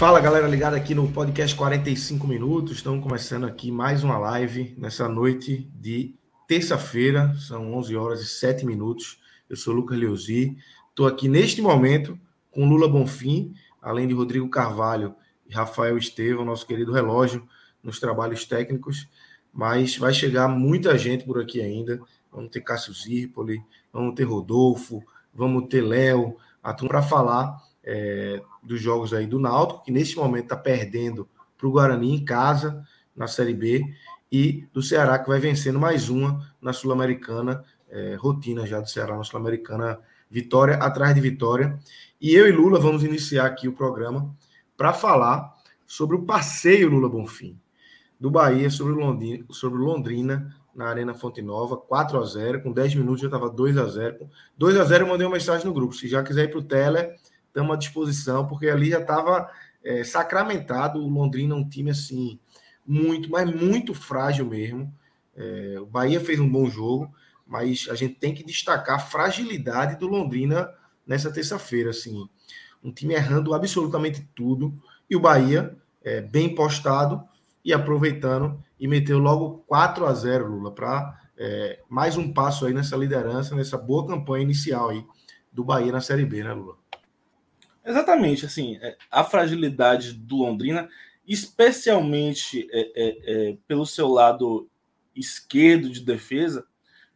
Fala galera ligada aqui no podcast 45 minutos. Estamos começando aqui mais uma live nessa noite de terça-feira, são 11 horas e 7 minutos. Eu sou Lucas Leuzi, estou aqui neste momento com Lula Bonfim, além de Rodrigo Carvalho e Rafael Estevam, nosso querido relógio nos trabalhos técnicos. Mas vai chegar muita gente por aqui ainda. Vamos ter Cássio Zirpoli, vamos ter Rodolfo, vamos ter Léo, para falar é, dos jogos aí do Náutico, que neste momento está perdendo para o Guarani em casa, na Série B, e do Ceará, que vai vencendo mais uma na Sul-Americana, é, rotina já do Ceará na Sul-Americana, vitória atrás de vitória. E eu e Lula vamos iniciar aqui o programa para falar sobre o passeio Lula Bonfim do Bahia sobre Londrina, sobre Londrina na Arena Fonte Nova, 4 a 0 com 10 minutos já estava 2 a 0 2 a 0 eu mandei uma mensagem no grupo, se já quiser ir para o Tele, estamos à disposição, porque ali já estava é, sacramentado o Londrina, um time assim, muito, mas muito frágil mesmo. É, o Bahia fez um bom jogo, mas a gente tem que destacar a fragilidade do Londrina nessa terça-feira, assim, um time errando absolutamente tudo e o Bahia é, bem postado e aproveitando e meteu logo 4 a 0 Lula para é, mais um passo aí nessa liderança, nessa boa campanha inicial aí do Bahia na Série B, né, Lula? Exatamente, assim, é, a fragilidade do Londrina, especialmente é, é, é, pelo seu lado esquerdo de defesa,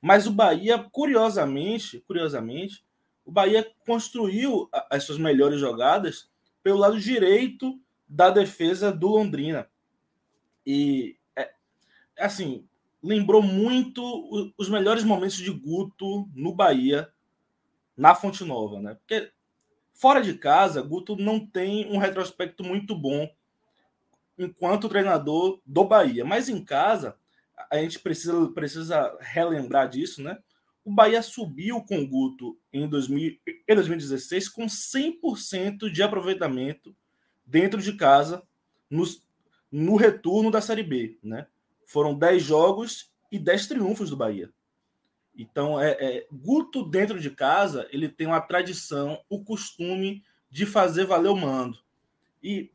mas o Bahia, curiosamente, curiosamente, o Bahia construiu as suas melhores jogadas pelo lado direito da defesa do Londrina. E, é, assim, lembrou muito os melhores momentos de Guto no Bahia, na Fonte Nova, né? Porque Fora de casa, Guto não tem um retrospecto muito bom enquanto treinador do Bahia. Mas em casa, a gente precisa, precisa relembrar disso, né? O Bahia subiu com o Guto em, 2000, em 2016 com 100% de aproveitamento dentro de casa no, no retorno da Série B, né? Foram 10 jogos e 10 triunfos do Bahia. Então, é, é, Guto dentro de casa, ele tem uma tradição, o costume de fazer valer o mando. E,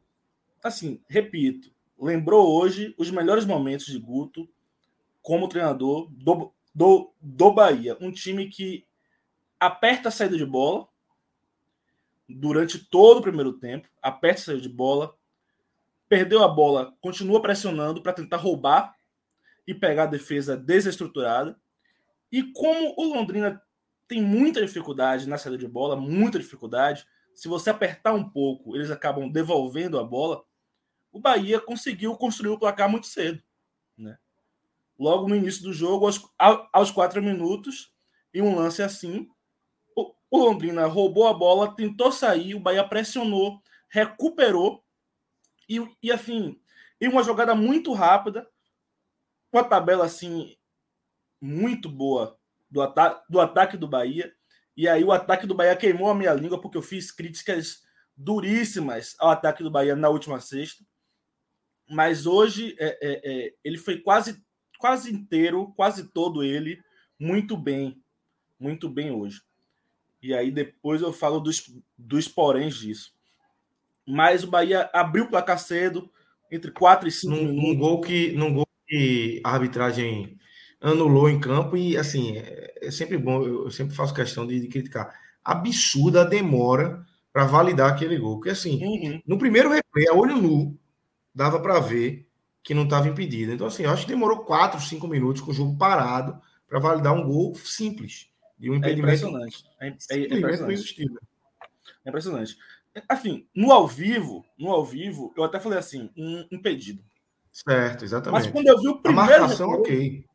assim, repito, lembrou hoje os melhores momentos de Guto como treinador do, do, do Bahia. Um time que aperta a saída de bola durante todo o primeiro tempo, aperta a saída de bola, perdeu a bola, continua pressionando para tentar roubar e pegar a defesa desestruturada e como o Londrina tem muita dificuldade na saída de bola, muita dificuldade, se você apertar um pouco, eles acabam devolvendo a bola. O Bahia conseguiu construir o placar muito cedo, né? Logo no início do jogo, aos, aos quatro minutos, em um lance assim, o, o Londrina roubou a bola, tentou sair, o Bahia pressionou, recuperou e, e assim, em uma jogada muito rápida, com a tabela assim muito boa do, ata do ataque do Bahia. E aí o ataque do Bahia queimou a minha língua porque eu fiz críticas duríssimas ao ataque do Bahia na última sexta. Mas hoje é, é, é, ele foi quase, quase inteiro, quase todo ele, muito bem. Muito bem hoje. E aí depois eu falo dos, dos poréns disso. Mas o Bahia abriu o placar cedo, entre 4 e 5 minutos. Num gol que, num gol que a arbitragem anulou em campo e assim é, é sempre bom, eu sempre faço questão de, de criticar. Absurda a demora para validar aquele gol, porque assim, uhum. no primeiro replay, a olho nu, dava para ver que não estava impedido. Então assim, eu acho que demorou 4, 5 minutos com o jogo parado para validar um gol simples, de um impedimento. É impressionante. É, é, é impressionante. É impressionante. Assim, no ao vivo, no ao vivo, eu até falei assim, um impedido. Certo, exatamente. Mas quando eu vi o primeiro A marcação, replay, ok.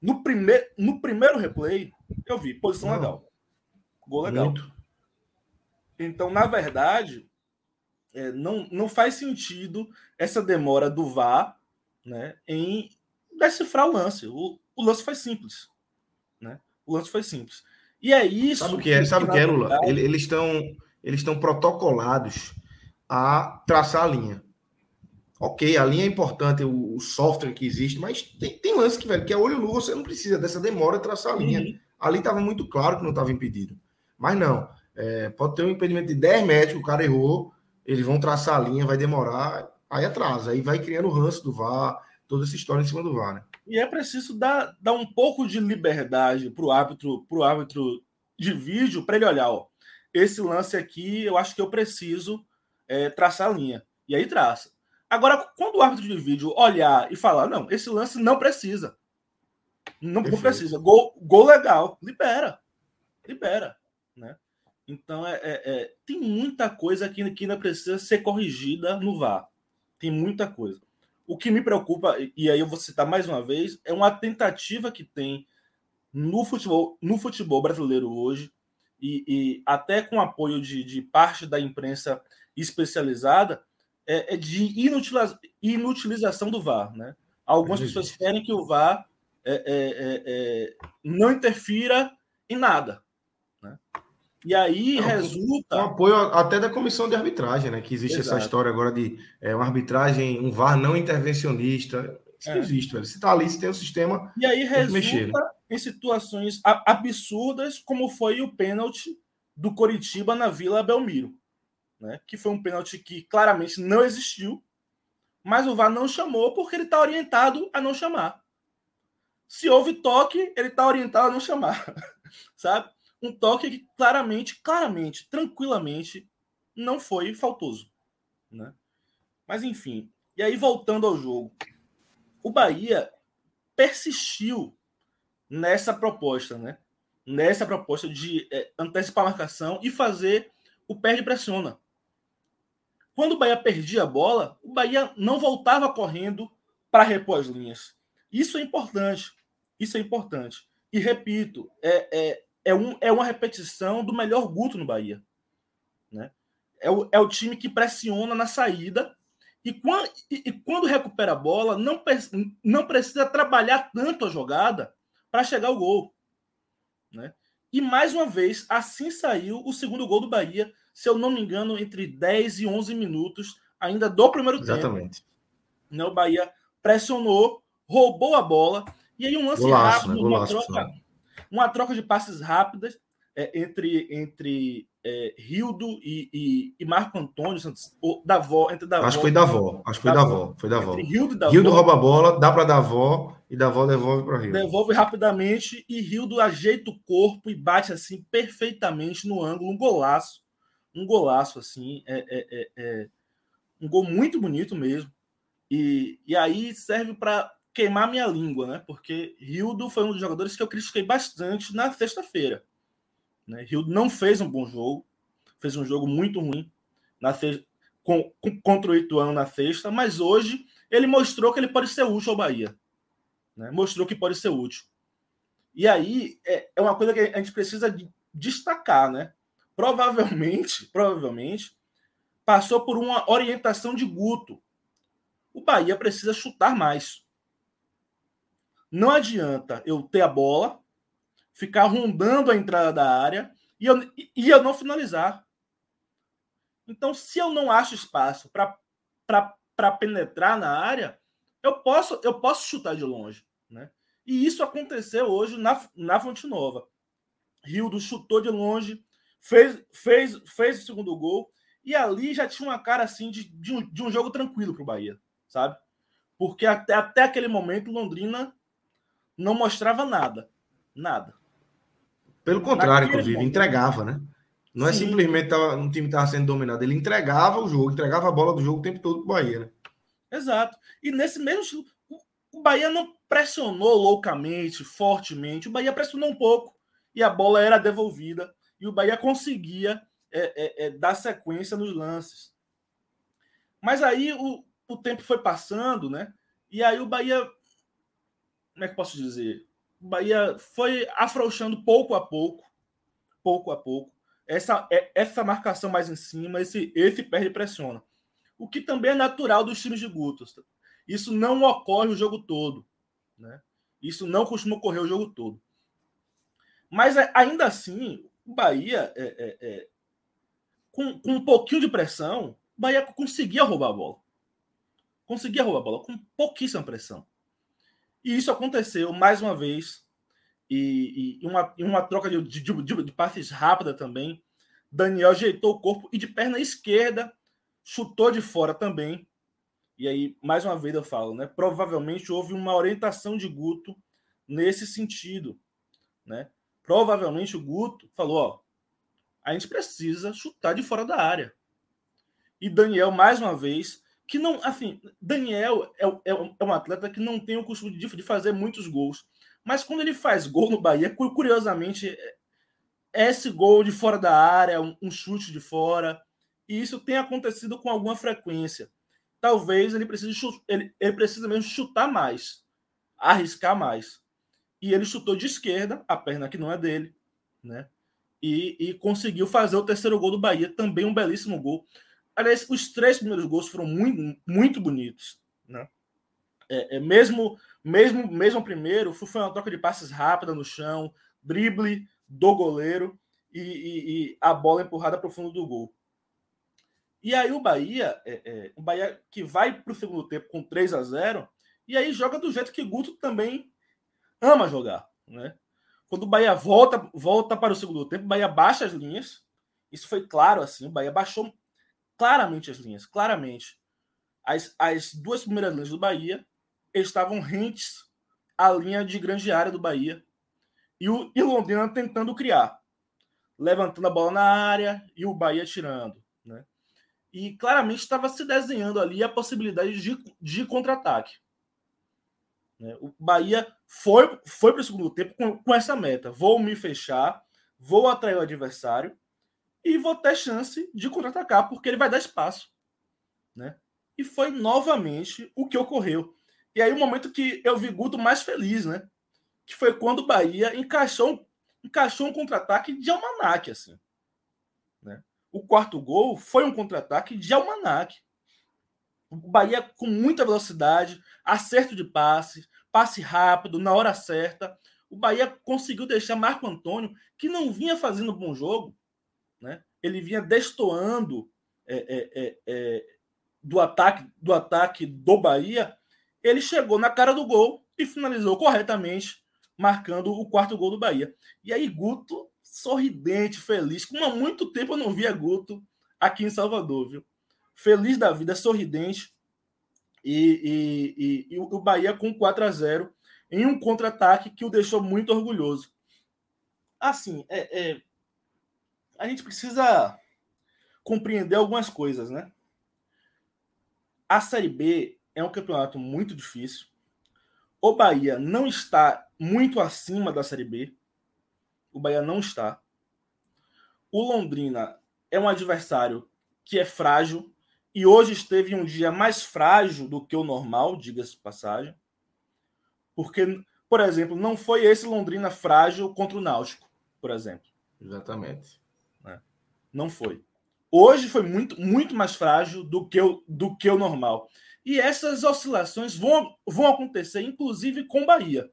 No primeiro, no primeiro replay, eu vi posição Não. legal. Gol legal. Muito. Então, na verdade, é, não, não faz sentido essa demora do VAR né, em decifrar o lance. O, o lance foi simples. Né? O lance foi simples. E é isso. Sabe o que é, sabe que, que é Lula? Verdade... Eles estão eles estão protocolados a traçar a linha. Ok, a linha é importante, o, o software que existe, mas tem, tem, lance que, velho, que é olho nu, você não precisa dessa demora de traçar a linha. Uhum. Ali estava muito claro que não estava impedido. Mas não, é, pode ter um impedimento de 10 metros, o cara errou, eles vão traçar a linha, vai demorar, aí atrasa, aí vai criando o ranço do VAR, toda essa história em cima do VAR, né? E é preciso dar, dar um pouco de liberdade para o árbitro, pro árbitro de vídeo, para ele olhar, ó, esse lance aqui, eu acho que eu preciso é, traçar a linha. E aí traça. Agora, quando o árbitro de vídeo olhar e falar, não, esse lance não precisa. Não, não precisa. Gol, gol legal. Libera. Libera. Né? Então, é, é, é, tem muita coisa que, que ainda precisa ser corrigida no VAR. Tem muita coisa. O que me preocupa, e aí eu vou citar mais uma vez, é uma tentativa que tem no futebol, no futebol brasileiro hoje e, e até com apoio de, de, parte da imprensa especializada, é, é de inutiliza, inutilização do VAR. Né? Algumas pessoas querem que o VAR é, é, é, é, não interfira em nada. Né? E aí não, resulta. Com apoio até da comissão de arbitragem, né? Que existe Exato. essa história agora de é, uma arbitragem, um VAR não intervencionista. Isso é. não existe, velho. Se está ali, se tem um sistema. E aí resulta mexer, né? em situações absurdas, como foi o pênalti do Coritiba na Vila Belmiro, né? que foi um pênalti que claramente não existiu, mas o VAR não chamou porque ele está orientado a não chamar. Se houve toque, ele está orientado a não chamar, sabe? Um toque que claramente, claramente, tranquilamente não foi faltoso, né? Mas enfim, e aí voltando ao jogo, o Bahia persistiu nessa proposta, né? Nessa proposta de é, antecipar a marcação e fazer o perde pressiona. Quando o Bahia perdia a bola, o Bahia não voltava correndo para repor as linhas. Isso é importante. Isso é importante. E repito, é, é, é, um, é uma repetição do melhor Guto no Bahia. Né? É, o, é o time que pressiona na saída e quando, e, e quando recupera a bola, não, não precisa trabalhar tanto a jogada para chegar ao gol. Né? E mais uma vez, assim saiu o segundo gol do Bahia, se eu não me engano, entre 10 e 11 minutos ainda do primeiro Exatamente. tempo. Né? O Bahia pressionou, roubou a bola, e aí um lance Golaço, rápido, né? Golaço, uma, troca, uma troca de passes rápidas é, entre, entre é, Rildo e, e, e, Marco Antônio Santos, ou Davó, entre Davó. Acho que foi Davó, acho que foi Davó, foi Davó. Rildo, Davó, Rildo rouba a bola, dá para Davó e Davó devolve para Rildo. Devolve rapidamente e Rildo ajeita o corpo e bate assim perfeitamente no ângulo, um golaço, um golaço assim, é, é, é, é um gol muito bonito mesmo. E, e aí serve para queimar minha língua, né? Porque Rildo foi um dos jogadores que eu critiquei bastante na sexta-feira né? Rio não fez um bom jogo, fez um jogo muito ruim na com, com, contra o Ituano na sexta, mas hoje ele mostrou que ele pode ser útil ao Bahia. Né? Mostrou que pode ser útil. E aí é, é uma coisa que a gente precisa destacar, né? Provavelmente, provavelmente, passou por uma orientação de Guto. O Bahia precisa chutar mais. Não adianta eu ter a bola, ficar rondando a entrada da área e eu, e eu não finalizar. Então, se eu não acho espaço para penetrar na área, eu posso eu posso chutar de longe, né? E isso aconteceu hoje na, na Fonte Nova. Rildo chutou de longe, fez, fez, fez o segundo gol, e ali já tinha uma cara assim de, de, um, de um jogo tranquilo para o Bahia, sabe? Porque até, até aquele momento Londrina não mostrava nada. Nada. Pelo contrário, inclusive, momento. entregava, né? Não é Sim. é simplesmente tava, um time estava sendo dominado, ele entregava o jogo, entregava a bola do jogo o tempo todo para o Bahia, né? Exato. E nesse mesmo o Bahia não pressionou loucamente, fortemente. O Bahia pressionou um pouco e a bola era devolvida e o Bahia conseguia é, é, é, dar sequência nos lances. Mas aí o, o tempo foi passando, né? E aí o Bahia, como é que posso dizer? O Bahia foi afrouxando pouco a pouco, pouco a pouco. Essa, é, essa marcação mais em cima, esse, esse perde pressiona. O que também é natural dos times de Guto. Isso não ocorre o jogo todo. Né? Isso não costuma ocorrer o jogo todo. Mas é, ainda assim, o Bahia, é, é, é, com, com, um pouquinho de pressão, o Bahia conseguia roubar a bola. Conseguia roubar a bola com pouquíssima pressão. E isso aconteceu mais uma vez. E, e uma, uma troca de, de, de, de passes rápida também. Daniel ajeitou o corpo e de perna esquerda chutou de fora também. E aí, mais uma vez eu falo, né? Provavelmente houve uma orientação de Guto nesse sentido, né? Provavelmente o Guto falou: ó, a gente precisa chutar de fora da área. E Daniel, mais uma vez, que não, assim, Daniel é, é, é um atleta que não tem o costume de, de fazer muitos gols. Mas quando ele faz gol no Bahia, curiosamente, é, esse gol de fora da área, um, um chute de fora. E isso tem acontecido com alguma frequência. Talvez ele precise, ele, ele precisa mesmo chutar mais, arriscar mais e ele chutou de esquerda, a perna que não é dele, né? E, e, conseguiu fazer o terceiro gol do Bahia, também um belíssimo gol. Aliás, os três primeiros gols foram muito, muito bonitos, né? É, é mesmo, mesmo, mesmo o primeiro, foi uma troca de passes rápida no chão, drible do goleiro e, e, e a bola empurrada para o fundo do gol. E aí o Bahia, é, é, o Bahia que vai para o segundo tempo com 3 a 0 e aí joga do jeito que Guto também ama jogar, né? Quando o Bahia volta, volta para o segundo tempo, o Bahia baixa as linhas. Isso foi claro assim, o Bahia baixou claramente as linhas, claramente. As, as duas primeiras linhas do Bahia estavam rentes à linha de grande área do Bahia. E o e Londrina tentando criar, levantando a bola na área e o Bahia tirando, né? E claramente estava se desenhando ali a possibilidade de, de contra-ataque. Né? O Bahia foi, foi para o segundo tempo com, com essa meta: vou me fechar, vou atrair o adversário e vou ter chance de contra-atacar, porque ele vai dar espaço. Né? E foi novamente o que ocorreu. E aí o momento que eu vi Guto mais feliz, né? Que foi quando o Bahia encaixou, encaixou um contra-ataque de almanac, assim. Né? O quarto gol foi um contra-ataque de almanac. O Bahia com muita velocidade, acerto de passe, passe rápido, na hora certa. O Bahia conseguiu deixar Marco Antônio, que não vinha fazendo bom jogo, né? ele vinha destoando é, é, é, é, do, ataque, do ataque do Bahia. Ele chegou na cara do gol e finalizou corretamente, marcando o quarto gol do Bahia. E aí, Guto, sorridente, feliz, como há muito tempo eu não via Guto aqui em Salvador, viu? feliz da vida, sorridente. E, e, e, e o Bahia com 4 a 0 em um contra-ataque que o deixou muito orgulhoso. Assim, é, é, a gente precisa compreender algumas coisas, né? A Série B é um campeonato muito difícil. O Bahia não está muito acima da Série B. O Bahia não está. O Londrina é um adversário que é frágil, e hoje esteve um dia mais frágil do que o normal, diga-se passagem, porque, por exemplo, não foi esse Londrina frágil contra o Náutico, por exemplo. Exatamente. É. Não foi. Hoje foi muito, muito mais frágil do que, o, do que o normal. E essas oscilações vão, vão acontecer, inclusive com Bahia.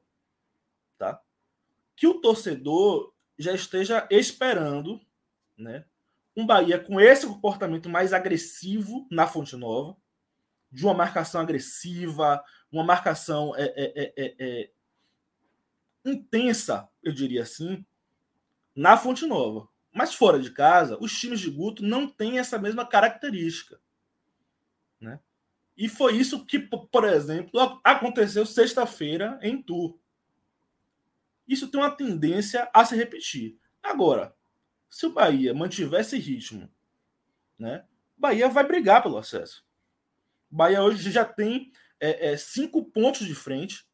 Tá? Que o torcedor já esteja esperando né, um Bahia com esse comportamento mais agressivo na Fonte Nova, de uma marcação agressiva, uma marcação é, é, é, é, intensa, eu diria assim, na Fonte Nova. Mas fora de casa, os times de Guto não têm essa mesma característica. Né? E foi isso que, por exemplo, aconteceu sexta-feira em Tour. Isso tem uma tendência a se repetir. Agora, se o Bahia mantiver esse ritmo, né, Bahia vai brigar pelo acesso. Bahia hoje já tem é, é, cinco pontos de frente.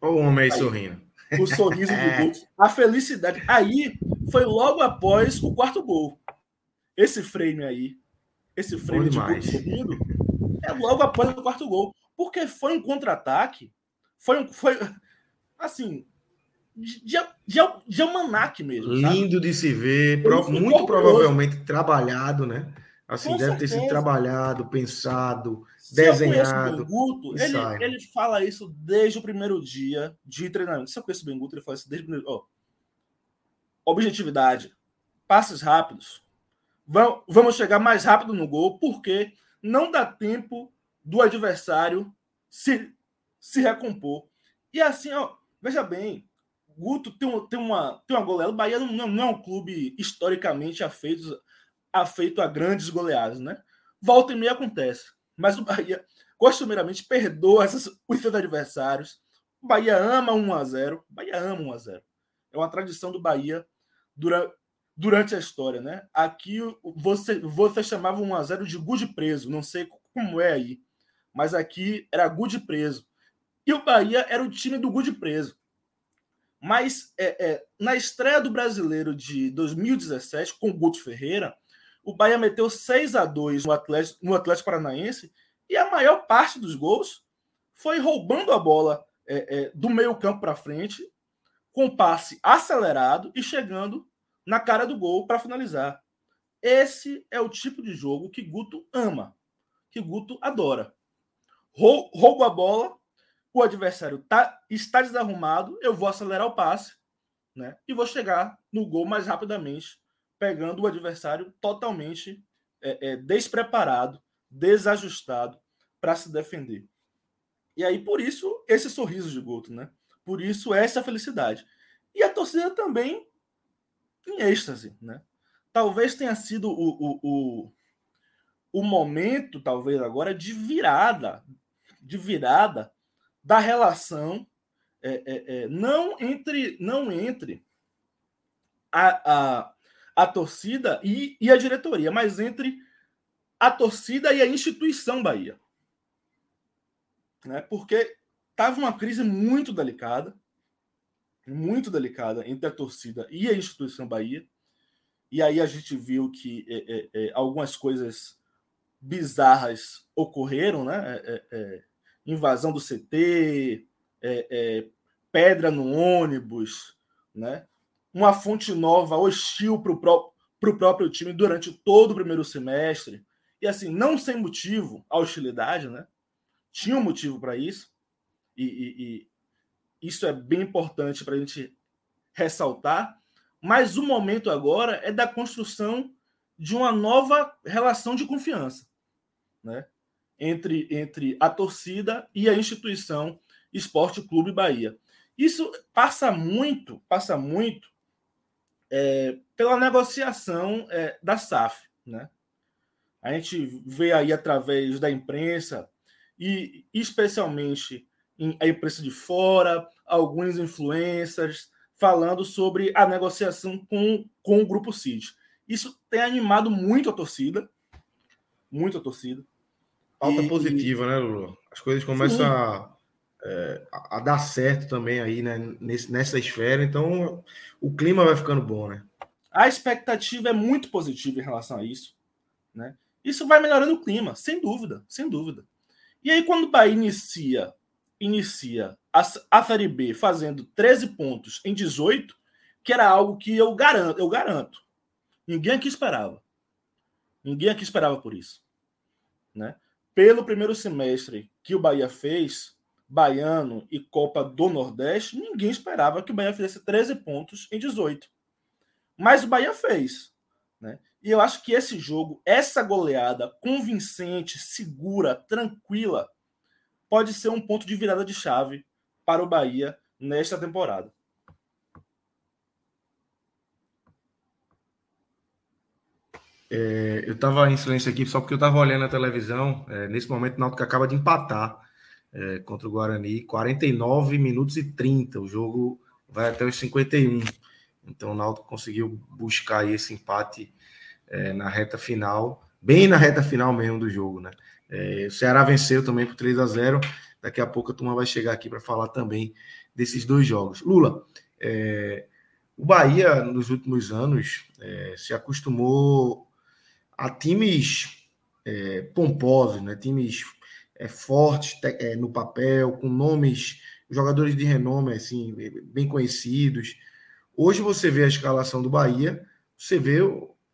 Olha o homem aí sorrindo. o sorriso do gol, a felicidade. Aí foi logo após o quarto gol. Esse frame aí, esse frame de gol segundo, é logo após o quarto gol. Porque foi um contra-ataque, foi, um, foi assim, de, de, de almanac mesmo. Lindo sabe? de se ver, pro, muito provavelmente trabalhado, né? Assim, Com deve certeza. ter sido trabalhado, pensado, Se desenhado. Guto, ele, ele fala isso desde o primeiro dia de treinamento. Se eu conheço o Benguto, ele fala isso desde o primeiro. Oh, objetividade, passes rápidos. Vamos chegar mais rápido no gol, porque não dá tempo do adversário se, se recompor. E assim, ó, veja bem, Guto tem, tem, uma, tem uma goleada. O Bahia não, não, é um clube historicamente afeito afeito a grandes goleadas, né? Volta e meia acontece. Mas o Bahia, costumeiramente, perdoa essas, os seus adversários. O Bahia ama 1 a 0 O Bahia ama 1 a 0 É uma tradição do Bahia durante, durante a história, né? Aqui você, você chamava 1 a 0 de good preso. Não sei como é aí. Mas aqui era good preso. E o Bahia era o time do good preso. Mas é, é, na estreia do brasileiro de 2017, com o Guto Ferreira, o Bahia meteu 6 a 2 no Atlético, no Atlético Paranaense e a maior parte dos gols foi roubando a bola é, é, do meio campo para frente, com passe acelerado e chegando na cara do gol para finalizar. Esse é o tipo de jogo que Guto ama, que Guto adora. Roubo a bola, o adversário tá, está desarrumado, eu vou acelerar o passe né, e vou chegar no gol mais rapidamente pegando o adversário totalmente é, é, despreparado, desajustado para se defender. E aí, por isso, esse sorriso de Guto, né? Por isso, essa felicidade. E a torcida também em êxtase, né? Talvez tenha sido o, o, o, o momento, talvez agora, de virada, de virada da relação, é, é, é, não entre, não entre a, a, a torcida e, e a diretoria, mas entre a torcida e a instituição Bahia. Né? Porque estava uma crise muito delicada, muito delicada entre a torcida e a instituição Bahia. E aí a gente viu que é, é, é, algumas coisas bizarras ocorreram, né? É, é, é, invasão do CT, pedra no ônibus, né? uma fonte nova hostil para o pró próprio time durante todo o primeiro semestre. E assim, não sem motivo, a hostilidade, né? Tinha um motivo para isso. E, e, e, isso é bem importante para a gente ressaltar. Mas o momento agora é da construção de uma nova relação de confiança né? Entre, entre a torcida e a instituição Esporte Clube Bahia. Isso passa muito, passa muito é, pela negociação é, da SAF. Né? A gente vê aí através da imprensa, e especialmente a imprensa de fora, alguns influencers falando sobre a negociação com, com o Grupo CID. Isso tem animado muito a torcida, muito a torcida. Falta positiva, né, Lula? As coisas começam a é, a dar certo também aí, né, nesse, nessa esfera. Então, o clima vai ficando bom, né? A expectativa é muito positiva em relação a isso, né? Isso vai melhorando o clima, sem dúvida, sem dúvida. E aí, quando o Bahia inicia, inicia a, a Série B fazendo 13 pontos em 18, que era algo que eu garanto, eu garanto. Ninguém aqui esperava. Ninguém aqui esperava por isso. Né? Pelo primeiro semestre que o Bahia fez, Baiano e Copa do Nordeste, ninguém esperava que o Bahia fizesse 13 pontos em 18. Mas o Bahia fez. Né? E eu acho que esse jogo, essa goleada convincente, segura, tranquila, pode ser um ponto de virada de chave para o Bahia nesta temporada. É, eu estava em silêncio aqui só porque eu estava olhando a televisão. É, nesse momento, o Náutico acaba de empatar é, contra o Guarani, 49 minutos e 30. O jogo vai até os 51. Então o Náutico conseguiu buscar esse empate é, na reta final, bem na reta final mesmo do jogo, né? É, o Ceará venceu também por 3 a 0. Daqui a pouco a turma vai chegar aqui para falar também desses dois jogos. Lula, é, o Bahia, nos últimos anos, se acostumou a times é, pomposos, né? times é, fortes é, no papel, com nomes, jogadores de renome, assim, bem conhecidos. Hoje você vê a escalação do Bahia, você vê,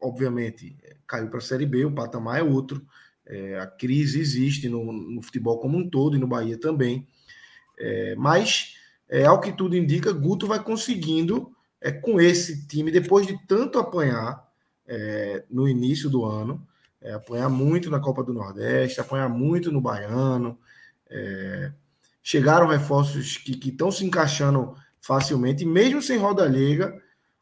obviamente, caiu para a Série B, o patamar é outro, é, a crise existe no, no, futebol como um todo e no Bahia também. É, mas, é, ao que tudo indica, Guto vai conseguindo é, com esse time, depois de tanto apanhar é, no início do ano, é, apanhar muito na Copa do Nordeste, apanhar muito no Baiano. É, chegaram reforços que estão se encaixando facilmente, e mesmo sem roda liga,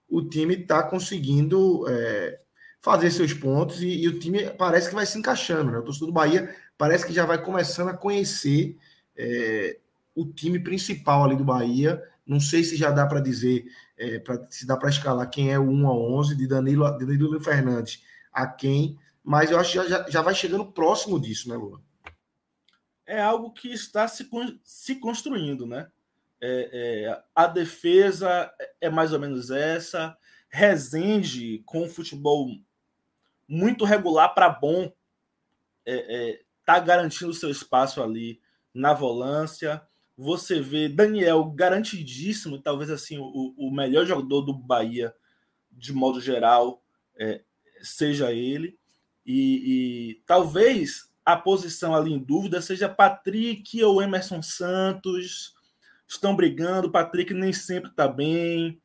o time está conseguindo é, fazer seus pontos e, e, o time parece que vai se encaixando. Né? O torcedor do Bahia parece que já vai começando a conhecer é, o time principal ali do Bahia. Não sei se já dá para dizer é, pra, se dá para escalar quem é o 1 a 11 de Danilo, Danilo Fernandes a quem, mas eu acho que já, já vai chegando próximo disso, né, Lula? É algo que está se, se construindo, né? É, é, a defesa é mais ou menos essa. Rezende com futebol muito regular para bom, é, é, tá garantindo seu espaço ali na volância. Você vê Daniel garantidíssimo, talvez assim o, o melhor jogador do Bahia de modo geral é, seja ele. E, e, talvez a posição ali em dúvida seja Patrick ou Emerson Santos. Estão brigando, Patrick nem sempre está bem.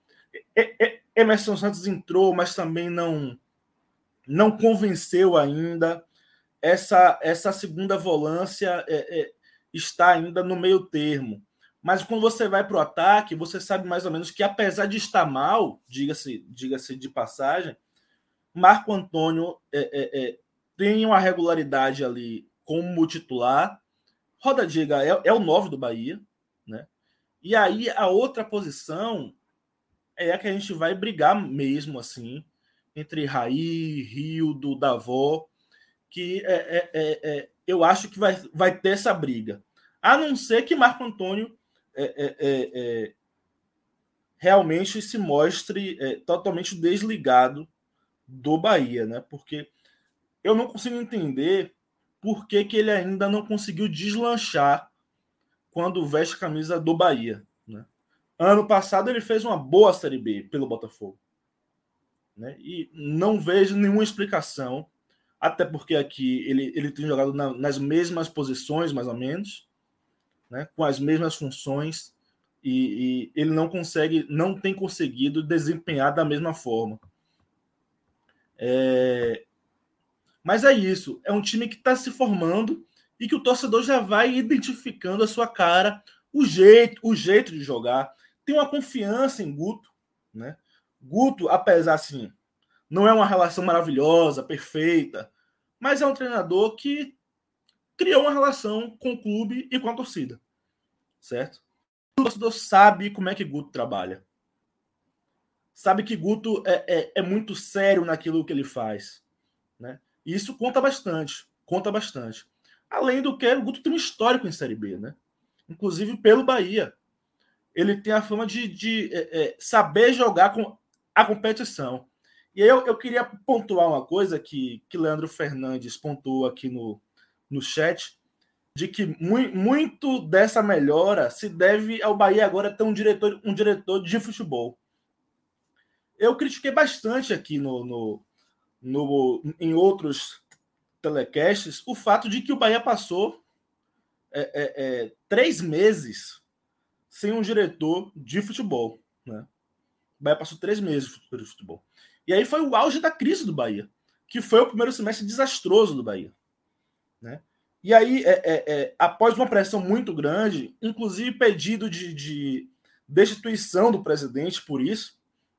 Emerson Santos entrou, mas também não não convenceu ainda. Essa essa segunda volância é, é, está ainda no meio termo. Mas quando você vai para o ataque, você sabe mais ou menos que, apesar de estar mal, diga-se diga de passagem, Marco Antônio é, é, é, tem uma regularidade ali como titular. Roda Diga é, é o 9 do Bahia. Né? E aí a outra posição é a que a gente vai brigar mesmo assim entre Raí, Rio, do Davó, que é, é, é eu acho que vai, vai ter essa briga. A não ser que Marco Antônio é, é, é, é realmente se mostre é, totalmente desligado do Bahia, né? Porque eu não consigo entender por que, que ele ainda não conseguiu deslanchar quando veste a camisa do Bahia. Né? Ano passado ele fez uma boa Série B pelo Botafogo. Né? E não vejo nenhuma explicação até porque aqui ele, ele tem jogado na, nas mesmas posições, mais ou menos, né, com as mesmas funções, e, e, ele não consegue, não tem conseguido desempenhar da mesma forma. É... Mas é isso, é um time que está se formando e que o torcedor já vai identificando a sua cara, o jeito, o jeito de jogar. Tem uma confiança em Guto, né? Guto, apesar assim, não é uma relação maravilhosa, perfeita, mas é um treinador que criou uma relação com o clube e com a torcida. Certo? O torcedor sabe como é que Guto trabalha. Sabe que Guto é, é, é muito sério naquilo que ele faz. Né? E isso conta bastante. Conta bastante. Além do que, o Guto tem um histórico em Série B, né? Inclusive pelo Bahia. Ele tem a fama de, de é, é, saber jogar com a competição. E eu, eu queria pontuar uma coisa que, que Leandro Fernandes pontuou aqui no, no chat, de que mu muito dessa melhora se deve ao Bahia agora ter um diretor, um diretor de futebol. Eu critiquei bastante aqui no, no, no em outros telecasts o fato de que o Bahia passou é, é, é, três meses sem um diretor de futebol. Né? O Bahia passou três meses de futebol. E aí foi o auge da crise do Bahia, que foi o primeiro semestre desastroso do Bahia. Né? E aí, é, é, é, após uma pressão muito grande, inclusive pedido de, de destituição do presidente por isso,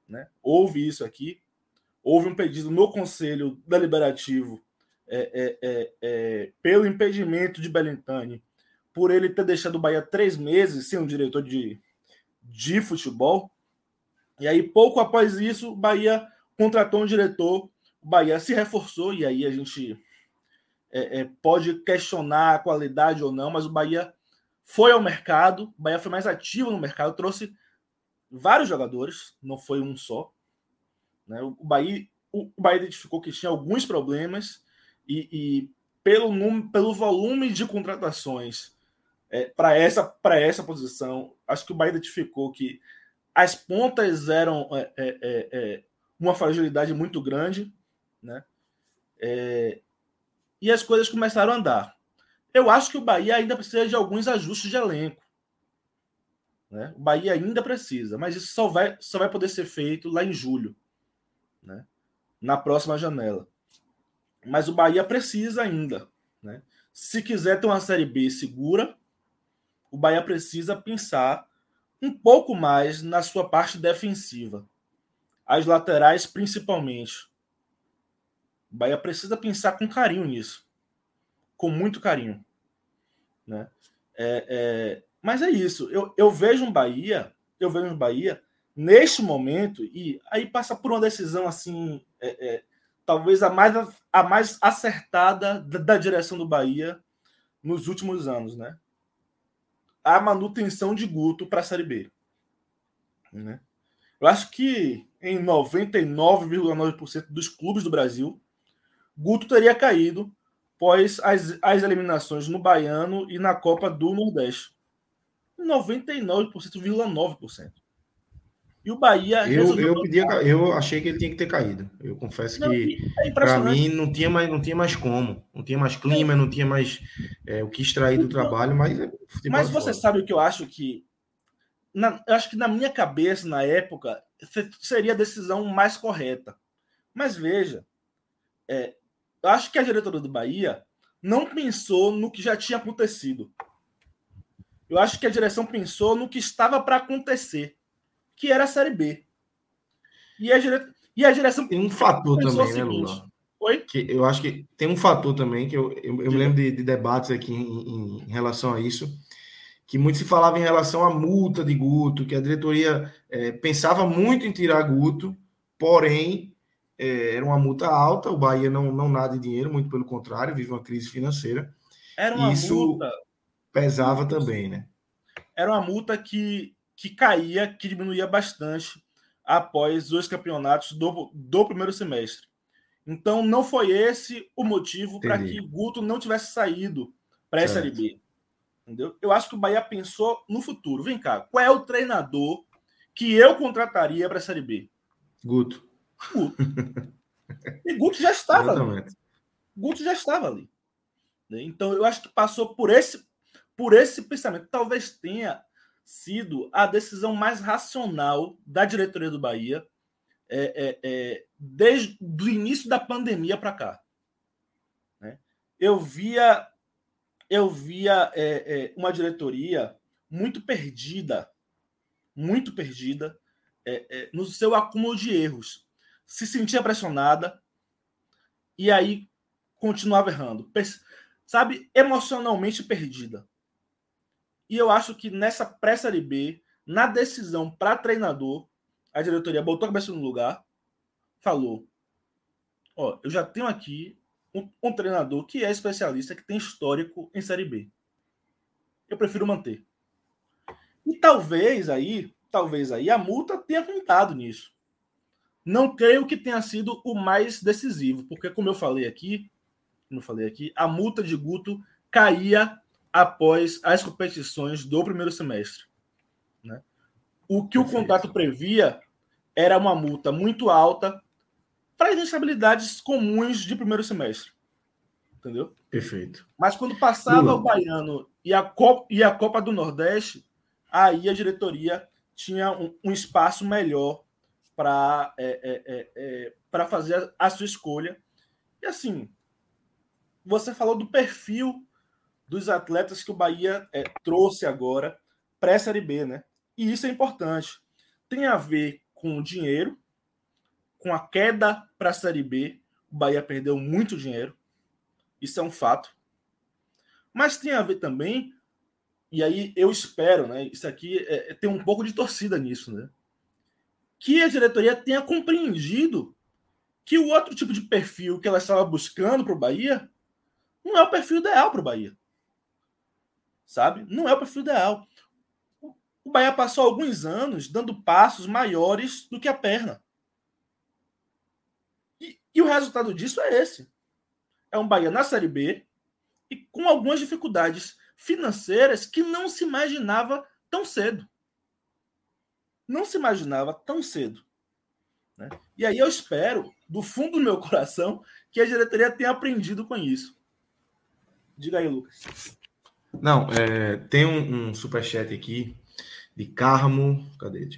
né? houve isso aqui, houve um pedido no Conselho Deliberativo é, é, é, pelo impedimento de Belintani, por ele ter deixado o Bahia três meses sem um diretor de, de futebol. E aí, pouco após isso, o Bahia contratou um diretor, o Bahia se reforçou, e aí a gente é, é, pode questionar a qualidade ou não, mas o Bahia foi ao mercado, o Bahia foi mais ativo no mercado, trouxe vários jogadores, não foi um só. Né? O, Bahia, o Bahia identificou que tinha alguns problemas e, e pelo, pelo volume de contratações é, para essa, essa posição, acho que o Bahia identificou que as pontas eram é, é, é, é uma fragilidade muito grande, né? É, e as coisas começaram a andar. Eu acho que o Bahia ainda precisa de alguns ajustes de elenco. Né? O Bahia ainda precisa, mas isso só vai, só vai poder ser feito lá em julho, né? na próxima janela. Mas o Bahia precisa ainda. Né? Se quiser ter uma Série B segura, o Bahia precisa pensar um pouco mais na sua parte defensiva. As laterais, principalmente. O Bahia precisa pensar com carinho nisso. Com muito carinho. Né? É, é, mas é isso. Eu, eu vejo um Bahia, eu vejo um Bahia neste momento, e aí passa por uma decisão assim, é, é talvez a mais, a mais acertada da, da, direção do Bahia nos últimos anos, né? A manutenção de Guto para a Série B. Né? Eu acho que em 99,9% dos clubes do Brasil, Guto teria caído após as, as eliminações no Baiano e na Copa do Nordeste. 99,9%. E o Bahia. Eu, eu, pedia, eu achei que ele tinha que ter caído. Eu confesso não, que é para mim não tinha, mais, não tinha mais como. Não tinha mais clima, não tinha mais é, o que extrair do trabalho, mas. É mas você fora. sabe o que eu acho que. Na, eu acho que na minha cabeça, na época, seria a decisão mais correta. Mas veja, é, eu acho que a diretoria do Bahia não pensou no que já tinha acontecido. Eu acho que a direção pensou no que estava para acontecer, que era a Série B. E a, dire... e a direção. Tem um fator também, né, Lula? Oi? Que eu acho que tem um fator também, que eu, eu, eu me lembro de, de, debates aqui em, em, relação a isso, que muito se falava em relação à multa de Guto, que a diretoria é, pensava muito em tirar Guto, porém é, era uma multa alta, o Bahia não, não nada de dinheiro, muito pelo contrário, vive uma crise financeira. Era uma isso, multa pesava também, né? Era uma multa que, que caía, que diminuía bastante após os campeonatos do, do primeiro semestre. Então, não foi esse o motivo para que Guto não tivesse saído para essa Série B. Entendeu? Eu acho que o Bahia pensou no futuro. Vem cá, qual é o treinador que eu contrataria para a Série B? Guto. Guto. E Guto já estava ali. Guto já estava ali. Então, eu acho que passou por esse por esse pensamento. Talvez tenha sido a decisão mais racional da diretoria do Bahia é, é, é, desde o início da pandemia para cá. Né? Eu via, eu via é, é, uma diretoria muito perdida, muito perdida é, no seu acúmulo de erros. Se sentia pressionada e aí continuava errando. Sabe, emocionalmente perdida. E eu acho que nessa pré-série B, na decisão para treinador, a diretoria botou a cabeça no lugar, falou: Ó, eu já tenho aqui um, um, treinador que é especialista, que tem histórico em Série B. Eu prefiro manter. E talvez aí, talvez aí a multa tenha contado nisso. Não creio que tenha sido o mais decisivo, porque como eu falei aqui, como eu falei aqui, a multa de Guto caía após as competições do primeiro semestre. Né? O que o contrato previa era uma multa muito alta para as instabilidades comuns de primeiro semestre. Entendeu? Perfeito. Mas quando passava Lula. o Baiano e a, Copa, e a Copa do Nordeste, aí a diretoria tinha um, um espaço melhor para é, é, é, é para fazer a sua escolha. E assim, você falou do perfil dos atletas que o Bahia é, trouxe agora para a Série B, né? E isso é importante. Tem a ver com o dinheiro, com a queda para a Série B. O Bahia perdeu muito dinheiro. Isso é um fato. Mas tem a ver também, e aí eu espero, né? Isso aqui é, é, tem um pouco de torcida nisso, né? Que a diretoria tenha compreendido que o outro tipo de perfil que ela estava buscando para o Bahia não é o perfil ideal para o Bahia sabe? Não é o perfil ideal. O Bahia passou alguns anos dando passos maiores do que a perna. E, o resultado disso é esse. É um Bahia na Série B e com algumas dificuldades financeiras que não se imaginava tão cedo. Não se imaginava tão cedo. Né? E aí eu espero, do fundo do meu coração, que a diretoria tenha aprendido com isso. Diga aí, Lucas. Não, é, tem um, um superchat aqui de Carmo. Cadê?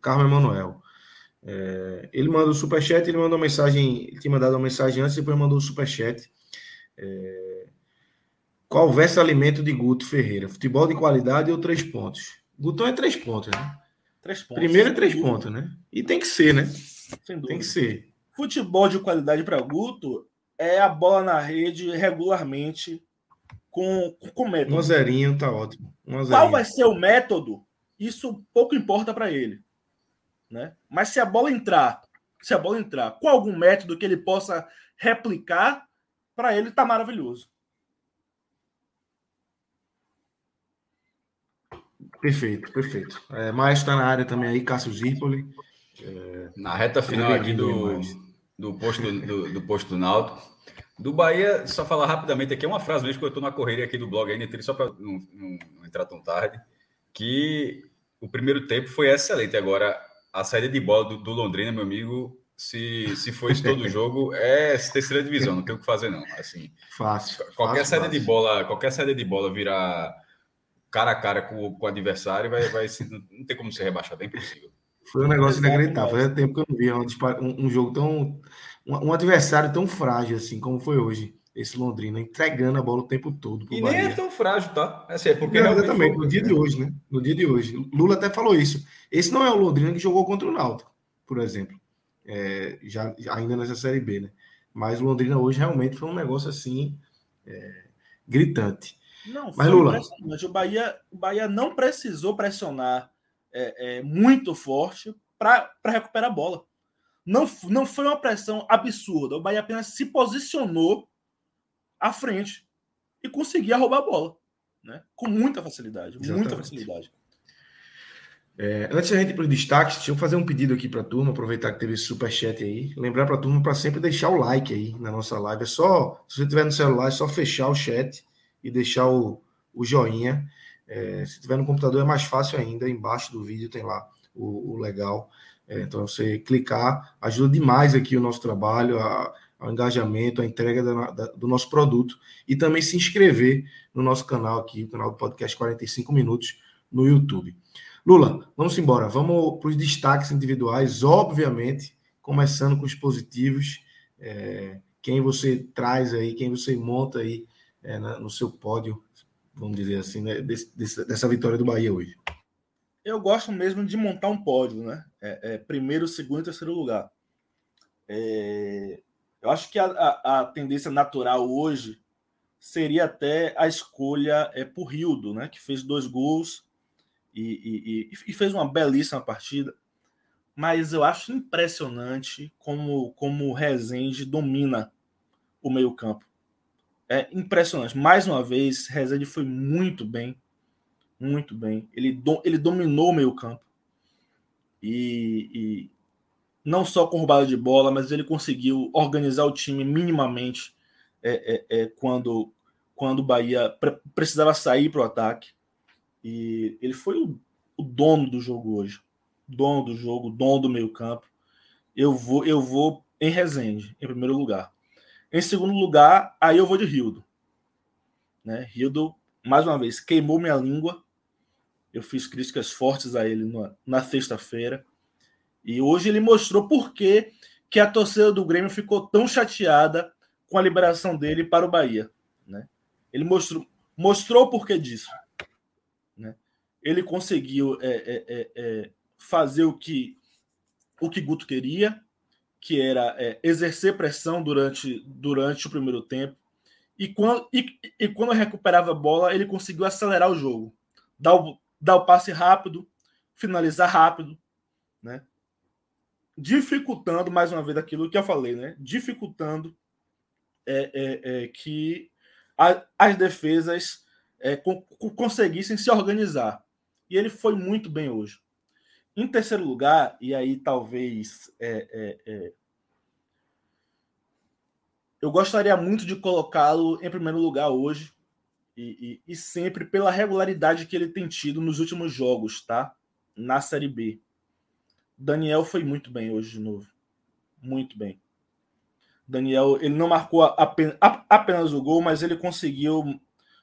Carmo Emanuel. É, ele mandou o superchat, ele mandou uma mensagem, ele tinha mandado uma mensagem antes, depois mandou o superchat. É, qual verso alimento de Guto Ferreira? Futebol de qualidade ou três pontos? Gutão é três pontos, né? Três pontos. Primeiro é três pontos, né? E tem que ser, né? Tem que ser. Futebol de qualidade para Guto é a bola na rede regularmente com, com método. Um zerinho tá ótimo. Um Qual vai ser o método? Isso pouco importa para ele. Né? Mas se a bola entrar, se a bola entrar com algum método que ele possa replicar, para ele tá maravilhoso. Perfeito, perfeito. É, mais está na área também aí, Cássio Zirpoli. É, na reta final aqui do, do posto do, do posto do Náutico. Do Bahia, só falar rapidamente aqui, é uma frase mesmo que eu estou na correria aqui do blog ainda, entrei só para não, não, entrar tão tarde, que o primeiro tempo foi excelente. Agora, a saída de bola do, do Londrina, meu amigo, se, se for isso todo o jogo, é terceira divisão, não tem o que fazer, não. Assim, fácil. Qualquer fácil, saída fácil. de bola, qualquer saída de bola virar cara a cara com, com o adversário, vai, vai não tem como ser rebaixado, é impossível. Foi um negócio inacreditável. Fazia tempo que eu não via um, um jogo tão. Um, um, adversário tão frágil assim como foi hoje. Esse Londrina entregando a bola o tempo todo. E Bahia. nem é tão frágil, tá? Assim, é porque não, exatamente, no dia de hoje, né? No dia de hoje. Lula até falou isso. Esse não é o Londrina que jogou contra o Náutico, por exemplo. É, já, ainda nessa Série B, né? Mas o Londrina hoje realmente foi um negócio assim é, gritante. Não, Mas Lula. O Bahia, o Bahia não precisou pressionar é, é, muito forte para recuperar a bola. Não, não foi uma pressão absurda. O Bahia apenas se posicionou à frente e conseguia roubar a bola. Né? Com muita facilidade. Exatamente. Muita facilidade. É, antes da gente ir para os destaques, deixa eu fazer um pedido aqui para a turma, aproveitar que teve esse superchat aí. Lembrar para a turma para sempre deixar o like aí na nossa live. É só, se você tiver no celular, é só fechar o chat e deixar o, o joinha. É, se tiver no computador é mais fácil ainda, embaixo do vídeo tem lá o, o legal. É, então você clicar ajuda demais aqui o nosso trabalho, a, ao engajamento, a entrega da, da, do nosso produto e também se inscrever no nosso canal aqui, o canal do podcast 45 minutos no YouTube. Lula, vamos embora, vamos para os destaques individuais, obviamente, começando com os positivos. É, quem você traz aí, quem você monta aí é, na, no seu pódio, vamos dizer assim, né, desse, desse, dessa vitória do Bahia hoje? Eu gosto mesmo de montar um pódio, né? É, é, primeiro, segundo e terceiro lugar. É, eu acho que a, a, a, tendência natural hoje seria até a escolha é, por Rildo, né? Que fez dois gols e, e, e, fez uma belíssima partida. Mas eu acho impressionante como, como o Rezende domina o meio-campo. É impressionante. Mais uma vez, Rezende foi muito bem. Muito bem. Ele, do, ele dominou o meio campo. E, e, não só com roubada de bola, mas ele conseguiu organizar o time minimamente é, é, é, quando, quando o Bahia pre precisava sair para o ataque. E ele foi o, o, dono do jogo hoje. Dono do jogo, dono do meio campo. Eu vou, eu vou em Rezende, em primeiro lugar. Em segundo lugar, aí eu vou de Rildo. Né? Rildo, mais uma vez, queimou minha língua. Eu fiz críticas fortes a ele na, na sexta-feira. E hoje ele mostrou por que, que a torcida do Grêmio ficou tão chateada com a liberação dele para o Bahia. Né? Ele mostrou, mostrou o porquê disso. Né? Ele conseguiu é, é, é, é fazer o que, o que Guto queria, que era é, exercer pressão durante, durante o primeiro tempo. E quando, e, e quando recuperava a bola, ele conseguiu acelerar o jogo, dar o, dar o passe rápido, finalizar rápido, né? Dificultando, mais uma vez, aquilo que eu falei, né? dificultando é, é, é que a, as defesas é, conseguissem se organizar. E ele foi muito bem hoje. Em terceiro lugar, e aí talvez é, é eu gostaria muito de colocá-lo em primeiro lugar hoje e, e, e, sempre pela regularidade que ele tem tido nos últimos jogos, tá? Na Série B. Daniel foi muito bem hoje de novo. Muito bem. Daniel, ele não marcou apenas, apenas o gol, mas ele conseguiu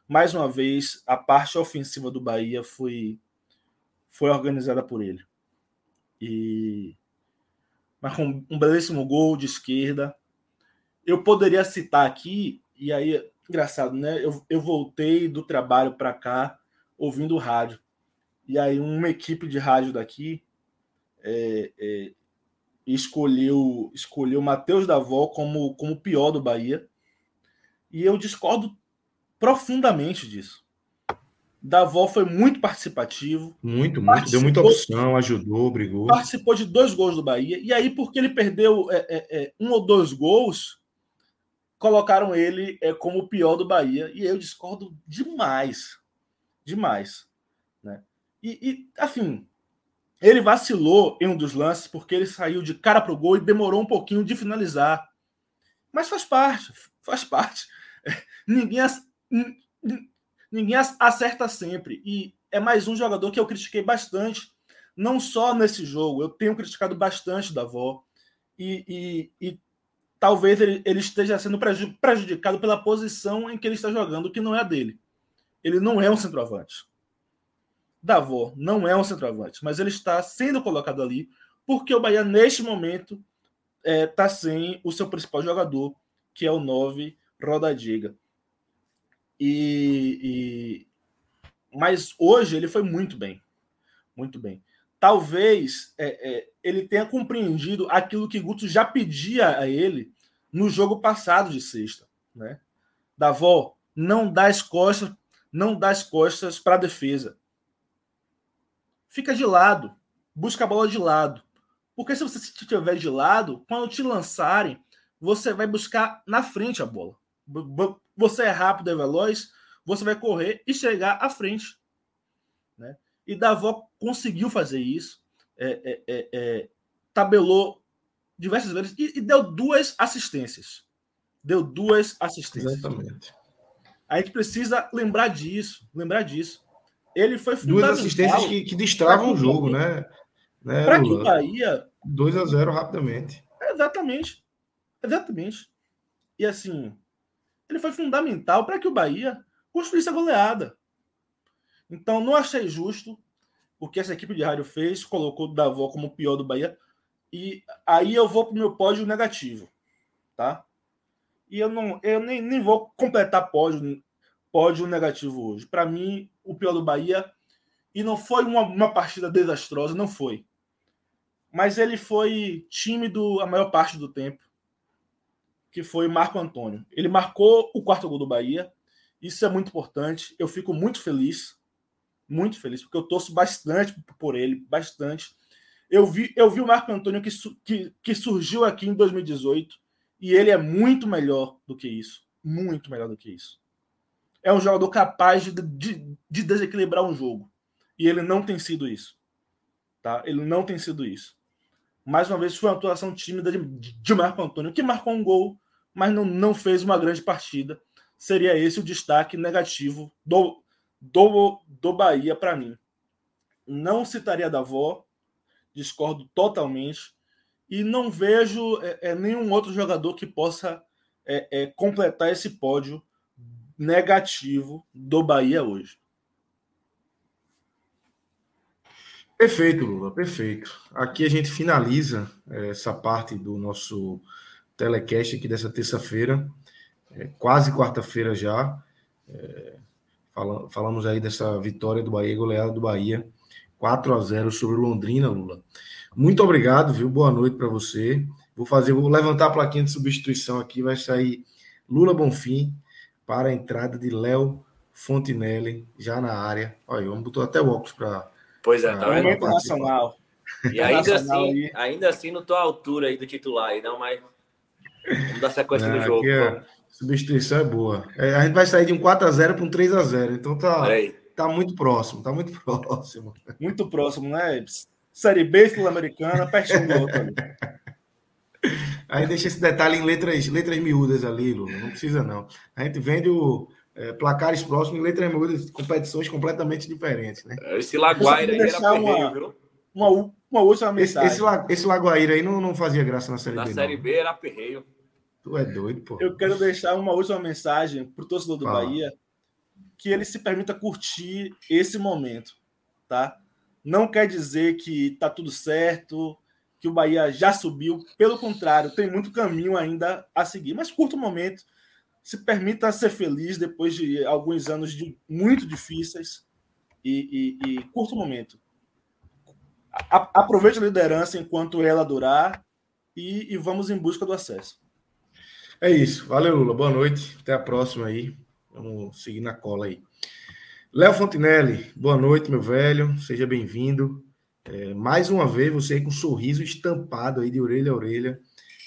mais uma vez a parte ofensiva do Bahia foi foi organizada por ele. E marcou um, um belíssimo gol de esquerda. Eu poderia citar aqui, e aí, engraçado, né? Eu, eu voltei do trabalho para cá ouvindo rádio. E aí, uma equipe de rádio daqui é, é, escolheu escolheu Matheus Davó como como pior do Bahia. E eu discordo profundamente disso. Davó foi muito participativo. Muito, muito. Deu muita opção, ajudou, brigou. Participou de dois gols do Bahia. E aí, porque ele perdeu é, é, é, um ou dois gols, colocaram ele é, como o pior do Bahia. E eu discordo demais. Demais. Né? E, e, assim, ele vacilou em um dos lances porque ele saiu de cara para o gol e demorou um pouquinho de finalizar. Mas faz parte, faz parte. Ninguém, ninguém acerta sempre. E é mais um jogador que eu critiquei bastante, não só nesse jogo. Eu tenho criticado bastante da avó. E, e, e talvez ele, ele, esteja sendo prejudicado pela posição em que ele está jogando, que não é a dele. Ele não é um centroavante. Davó não é um centroavante, mas ele está sendo colocado ali porque o Bahia, neste momento, está é, tá sem o seu principal jogador, que é o 9, Roda Diga. E, e, Mas hoje ele foi muito bem. Muito bem. Talvez é, é, ele tenha compreendido aquilo que Guto já pedia a ele no jogo passado de sexta. Né? Davó, não dá as costas, não dá as costas para a defesa fica de lado, busca a bola de lado. Porque se você estiver de lado, quando te lançarem, você vai buscar na frente a bola. Você é rápido e veloz, você vai correr e chegar à frente. Né? E Davó conseguiu fazer isso, é, é, é, é, tabelou diversas vezes e, e, deu duas assistências. Deu duas assistências. Exatamente. A gente precisa lembrar disso, lembrar disso. Ele foi Duas assistências que, que destravam o jogo, né? né Para que o Bahia. 2 a 0 rapidamente. Exatamente. Exatamente. E assim, ele foi fundamental para que o Bahia construísse a goleada. Então, não achei justo o que essa equipe de rádio fez, colocou o Davó como o pior do Bahia. E aí eu vou para o meu pódio negativo, tá? E eu não, eu nem, nem vou completar pódio, pódio negativo hoje. Para mim, o pior do Bahia. E não foi uma, uma partida desastrosa, não foi. Mas ele foi tímido a maior parte do tempo, que foi Marco Antônio. Ele marcou o quarto gol do Bahia. Isso é muito importante. Eu fico muito feliz, muito feliz, porque eu torço bastante por ele, bastante. Eu vi, eu vi o Marco Antônio que, que, que surgiu aqui em 2018 e ele é muito melhor do que isso. Muito melhor do que isso é um jogador capaz de, de, de, desequilibrar um jogo. E ele não tem sido isso. Tá? Ele não tem sido isso. Mais uma vez, foi uma atuação tímida de, de Marco Antônio, que marcou um gol, mas não, não fez uma grande partida. Seria esse o destaque negativo do, do, do Bahia para mim. Não citaria da avó, discordo totalmente. E não vejo é, é, nenhum outro jogador que possa é, é completar esse pódio negativo do Bahia hoje. Perfeito, Lula, perfeito. Aqui a gente finaliza é, essa parte do nosso telecast aqui dessa terça-feira, é, quase quarta-feira já. É, falamos aí dessa vitória do Bahia, goleada do Bahia, 4 a 0 sobre Londrina, Lula. Muito obrigado, viu? Boa noite para você. Vou fazer, vou levantar a plaquinha de substituição aqui, vai sair Lula Bonfim, para a entrada de Léo Fontinelli já na área. Olha, vamos botou até o óculos para. Pois é, tá vendo? Internacional. E ainda assim, ainda assim, não tô à altura aí do titular aí, não, mas vamos dar sequência no jogo. Aqui é, Substituição é boa. É, a gente vai sair de um 4x0 para um 3x0. Então tá, tá muito próximo, tá muito próximo. Muito próximo, né? Série B Sul-Americana, pertinho do outro. Aí deixa esse detalhe em letras, letras miúdas ali, Lula. Não precisa, não. A gente vende o é, placares próximos em letras miúdas, competições completamente diferentes, né? Esse Laguaira aí era uma, viu? Uma, uma última mensagem. Esse, esse, esse Laguaira aí não, não fazia graça na Série na B. Na Série. B era perreio. Tu é doido, pô. Eu quero deixar uma última mensagem pro torcedor do ah. Bahia que ele se permita curtir esse momento, tá? Não quer dizer que tá tudo certo, que o Bahia já subiu. Pelo contrário, tem muito caminho ainda a seguir. Mas curta o momento, se permita ser feliz depois de alguns anos de muito difíceis e, e, e curta o momento. A, aproveite a liderança enquanto ela durar e, e vamos em busca do acesso. É isso. Valeu, Lula. Boa noite. Até a próxima aí. Vamos seguir na cola aí. Léo Fontinelli, boa noite, meu velho. Seja bem-vindo. É, mais uma vez, você aí com um sorriso estampado aí de orelha a orelha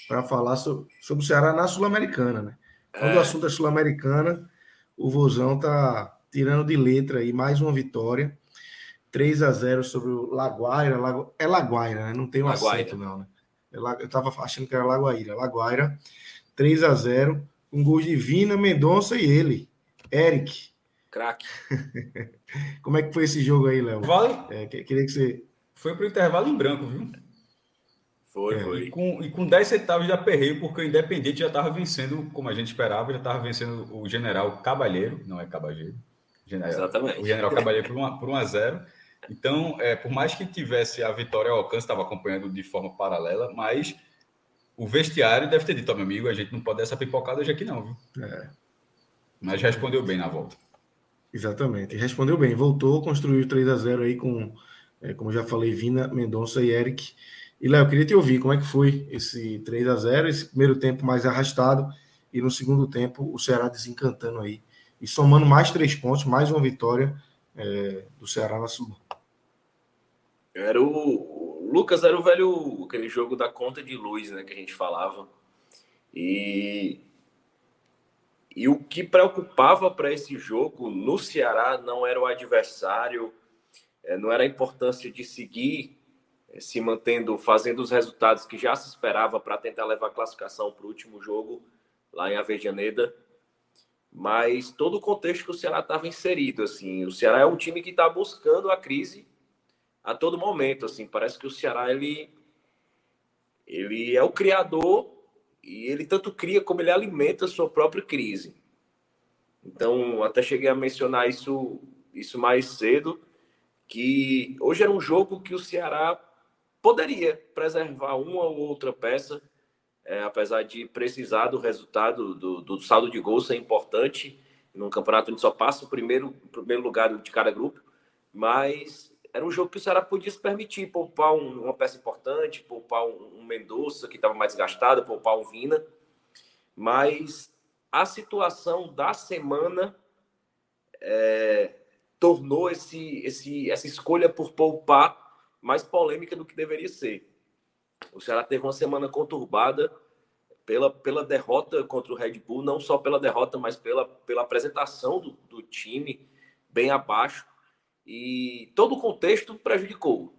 para falar so, sobre o Ceará na Sul-Americana, né? Quando é. o assunto é Sul-Americana, o Vozão tá tirando de letra aí mais uma vitória. 3 a 0 sobre o Laguaira. Lagu... É Laguaira, né? Não tem um Laguaira. acento, não, né? Eu tava achando que era Laguaira. Laguaira. 3 a 0 com gols de Vina, Mendonça e ele, Eric. Craque. Como é que foi esse jogo aí, Léo? Vale. É, queria que você. Foi pro intervalo em branco, viu? Foi, é. foi. E com, e com 10 centavos de aperreio, porque o Independente já estava vencendo, como a gente esperava, já estava vencendo o General Cabalheiro, não é Cabalheiro. General, Exatamente. O General Cabalheiro por 1 por um a 0 Então, é, por mais que tivesse a vitória ao alcance, estava acompanhando de forma paralela, mas o vestiário deve ter dito, meu amigo, a gente não pode dar essa pipocada hoje aqui não, viu? É. Mas respondeu bem na volta. Exatamente, respondeu bem. Voltou, construiu 3 a 0 aí com, é, como já falei, Vina, Mendonça e Eric. E, Léo, queria te ouvir, como é que foi esse 3 a 0 esse primeiro tempo mais arrastado e no segundo tempo o Ceará desencantando aí e somando mais três pontos, mais uma vitória é, do Ceará na Sul. Era o, Lucas era o velho, aquele jogo da conta de luz, né, que a gente falava. E, e o que preocupava para esse jogo no Ceará não era o adversário, é, não era a importância de seguir é, se mantendo, fazendo os resultados que já se esperava para tentar levar a classificação para o último jogo lá em Avejaneda, mas todo o contexto que o Ceará estava inserido, assim, o Ceará é um time que está buscando a crise a todo momento, assim, parece que o Ceará ele ele é o criador e ele tanto cria como ele alimenta a sua própria crise. Então, até cheguei a mencionar isso isso mais cedo, que hoje era um jogo que o Ceará poderia preservar uma ou outra peça, é, apesar de precisar do resultado do, do saldo de gols ser importante. Num campeonato gente só passa o primeiro, primeiro lugar de cada grupo, mas era um jogo que o Ceará podia se permitir poupar um, uma peça importante, poupar um, um Mendonça, que estava mais gastado, poupar um Vina. Mas a situação da semana é, tornou esse, esse, essa escolha por poupar mais polêmica do que deveria ser. O Ceará teve uma semana conturbada pela, pela derrota contra o Red Bull, não só pela derrota, mas pela, pela apresentação do, do time bem abaixo e todo o contexto prejudicou.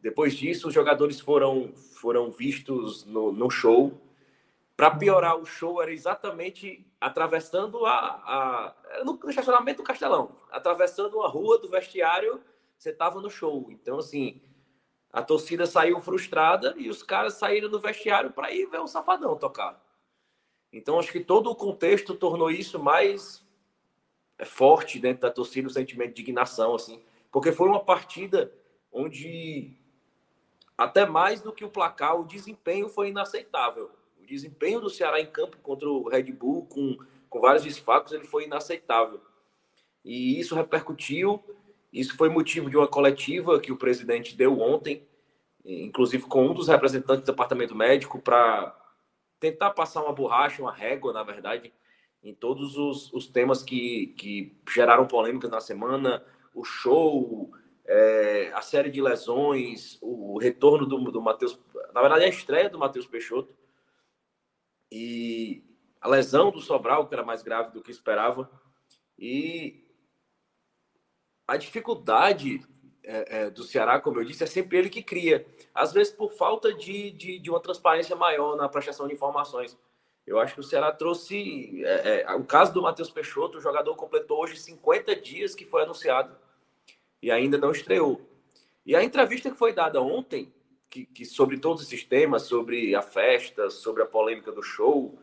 Depois disso, os jogadores foram, foram vistos no, no show. Para piorar, o show era exatamente atravessando a, a no estacionamento do Castelão, atravessando a rua do vestiário, você estava no show. Então, assim, a torcida saiu frustrada e os caras saíram do vestiário para ir ver o Safadão tocar. Então, acho que todo o contexto tornou isso mais é forte dentro da torcida o sentimento de indignação, assim, porque foi uma partida onde até mais do que o placar, o desempenho foi inaceitável. Desempenho do Ceará em campo contra o Red Bull, com, com vários desfalques, ele foi inaceitável. E isso repercutiu, isso foi motivo de uma coletiva que o presidente deu ontem, inclusive com um dos representantes do departamento médico, para tentar passar uma borracha, uma régua, na verdade, em todos os, os temas que, que geraram polêmica na semana, o show, é, a série de lesões, o retorno do, do Matheus, na verdade a estreia do Matheus Peixoto. E a lesão do Sobral, que era mais grave do que esperava, e a dificuldade é, é, do Ceará, como eu disse, é sempre ele que cria. Às vezes por falta de, de, de uma transparência maior na prestação de informações. Eu acho que o Ceará trouxe. É, é, o caso do Matheus Peixoto, o jogador completou hoje 50 dias que foi anunciado e ainda não estreou. E a entrevista que foi dada ontem, que, que sobre todos esses temas, sobre a festa, sobre a polêmica do show,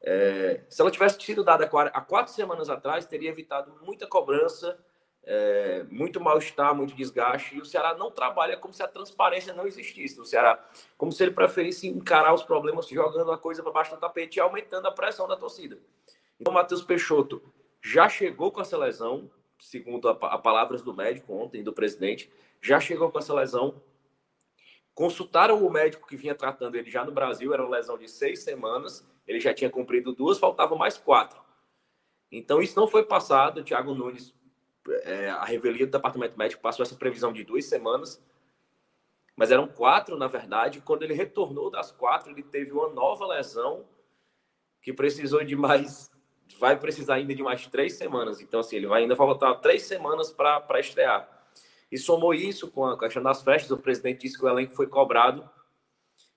é, se ela tivesse sido dada há quatro semanas atrás, teria evitado muita cobrança é, muito mal-estar, muito desgaste, e o Ceará não trabalha como se a transparência não existisse. O Ceará, como se ele preferisse encarar os problemas jogando a coisa para baixo do tapete e aumentando a pressão da torcida. Então, o Matheus Peixoto já chegou com essa lesão, segundo a, a palavras do médico ontem, do presidente, já chegou com essa lesão. Consultaram o médico que vinha tratando ele já no Brasil, era uma lesão de seis semanas, ele já tinha cumprido duas, faltavam mais quatro. Então, isso não foi passado. O Thiago Nunes é, a revelia do departamento médico passou essa previsão de duas semanas, mas eram quatro, na verdade. Quando ele retornou das quatro, ele teve uma nova lesão que precisou de mais. Vai precisar ainda de mais três semanas. Então, assim, ele vai ainda faltar três semanas para estrear. E somou isso com a questão das festas. O presidente disse que o elenco foi cobrado.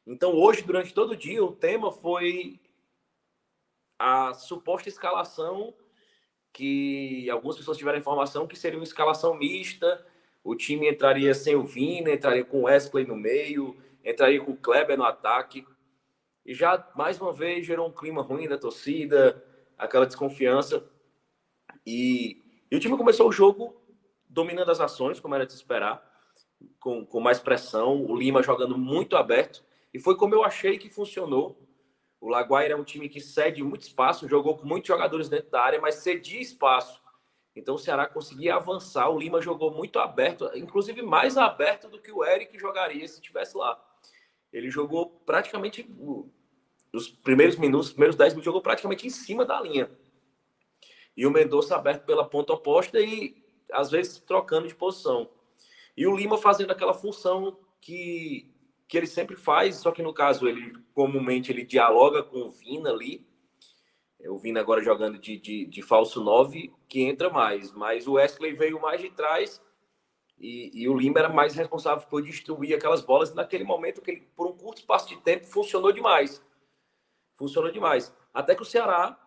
Então, hoje, durante todo o dia, o tema foi a suposta escalação que algumas pessoas tiveram informação que seria uma escalação mista, o time entraria sem o Vina, entraria com o Wesley no meio, entraria com o Kleber no ataque. E já, mais uma vez, gerou um clima ruim da torcida, aquela desconfiança. E, e o time começou o jogo dominando as ações, como era de esperar, com, com mais pressão, o Lima jogando muito aberto. E foi como eu achei que funcionou. O Laguaira é um time que cede muito espaço, jogou com muitos jogadores dentro da área, mas cedia espaço. Então o Ceará conseguia avançar. O Lima jogou muito aberto, inclusive mais aberto do que o Eric jogaria se estivesse lá. Ele jogou praticamente os primeiros minutos, os primeiros 10 minutos, jogou praticamente em cima da linha. E o Mendonça aberto pela ponta oposta e às vezes trocando de posição. E o Lima fazendo aquela função que que ele sempre faz, só que no caso ele comumente ele dialoga com o Vina ali. É, o Vina agora jogando de, de, de falso 9, que entra mais. Mas o Wesley veio mais de trás e, e, o Lima era mais responsável por distribuir aquelas bolas. naquele momento, que ele, por um curto espaço de tempo, funcionou demais. Funcionou demais. Até que o Ceará,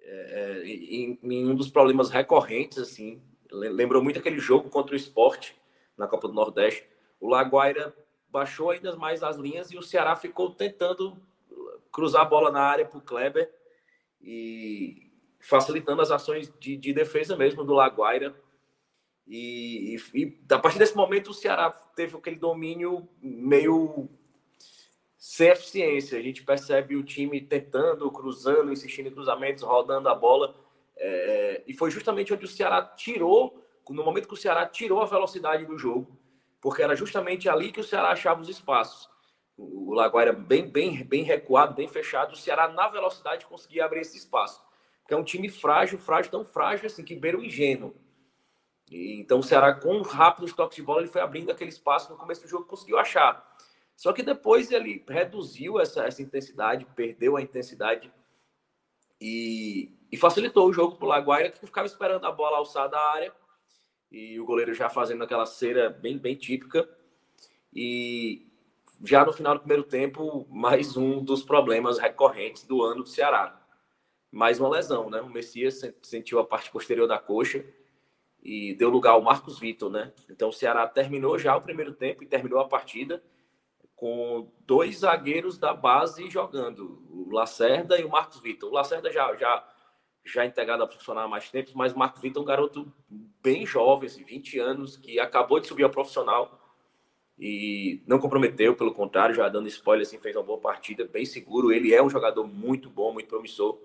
é, é em, em, um dos problemas recorrentes, assim, lembrou muito aquele jogo contra o esporte na Copa do Nordeste. O Laguaira baixou ainda mais as linhas e o Ceará ficou tentando cruzar a bola na área para o Kleber e facilitando as ações de, de defesa mesmo do Laguaira. E, e, e, a partir desse momento o Ceará teve aquele domínio meio sem eficiência. A gente percebe o time tentando, cruzando, insistindo em cruzamentos, rodando a bola. É, e foi justamente onde o Ceará tirou, no momento que o Ceará tirou a velocidade do jogo, porque era justamente ali que o Ceará achava os espaços. O Lagoa bem, bem, bem recuado, bem fechado. O Ceará, na velocidade, conseguia abrir esse espaço. Porque é um time frágil, frágil, tão frágil assim, que beira o ingênuo. E, então o Ceará, com rápidos toques de bola, ele foi abrindo aquele espaço no começo do jogo, conseguiu achar. Só que depois ele reduziu essa, essa intensidade, perdeu a intensidade e, e facilitou o jogo para o Laguaira, que ficava esperando a bola alçada da área e o goleiro já fazendo aquela cera bem, bem típica. E já no final do primeiro tempo, mais um dos problemas recorrentes do ano do Ceará. Mais uma lesão, né? O Messias sentiu a parte posterior da coxa e deu lugar ao Marcos Vitor, né? Então o Ceará terminou já o primeiro tempo e terminou a partida com dois zagueiros da base jogando, o Lacerda e o Marcos Vitor. O Lacerda já, já já integrado a profissional há mais tempo, mas o Marco Vitor é um garoto bem jovem, assim, 20 anos, que acabou de subir ao profissional e não comprometeu, pelo contrário, já dando spoiler, assim, fez uma boa partida, bem seguro. Ele é um jogador muito bom, muito promissor.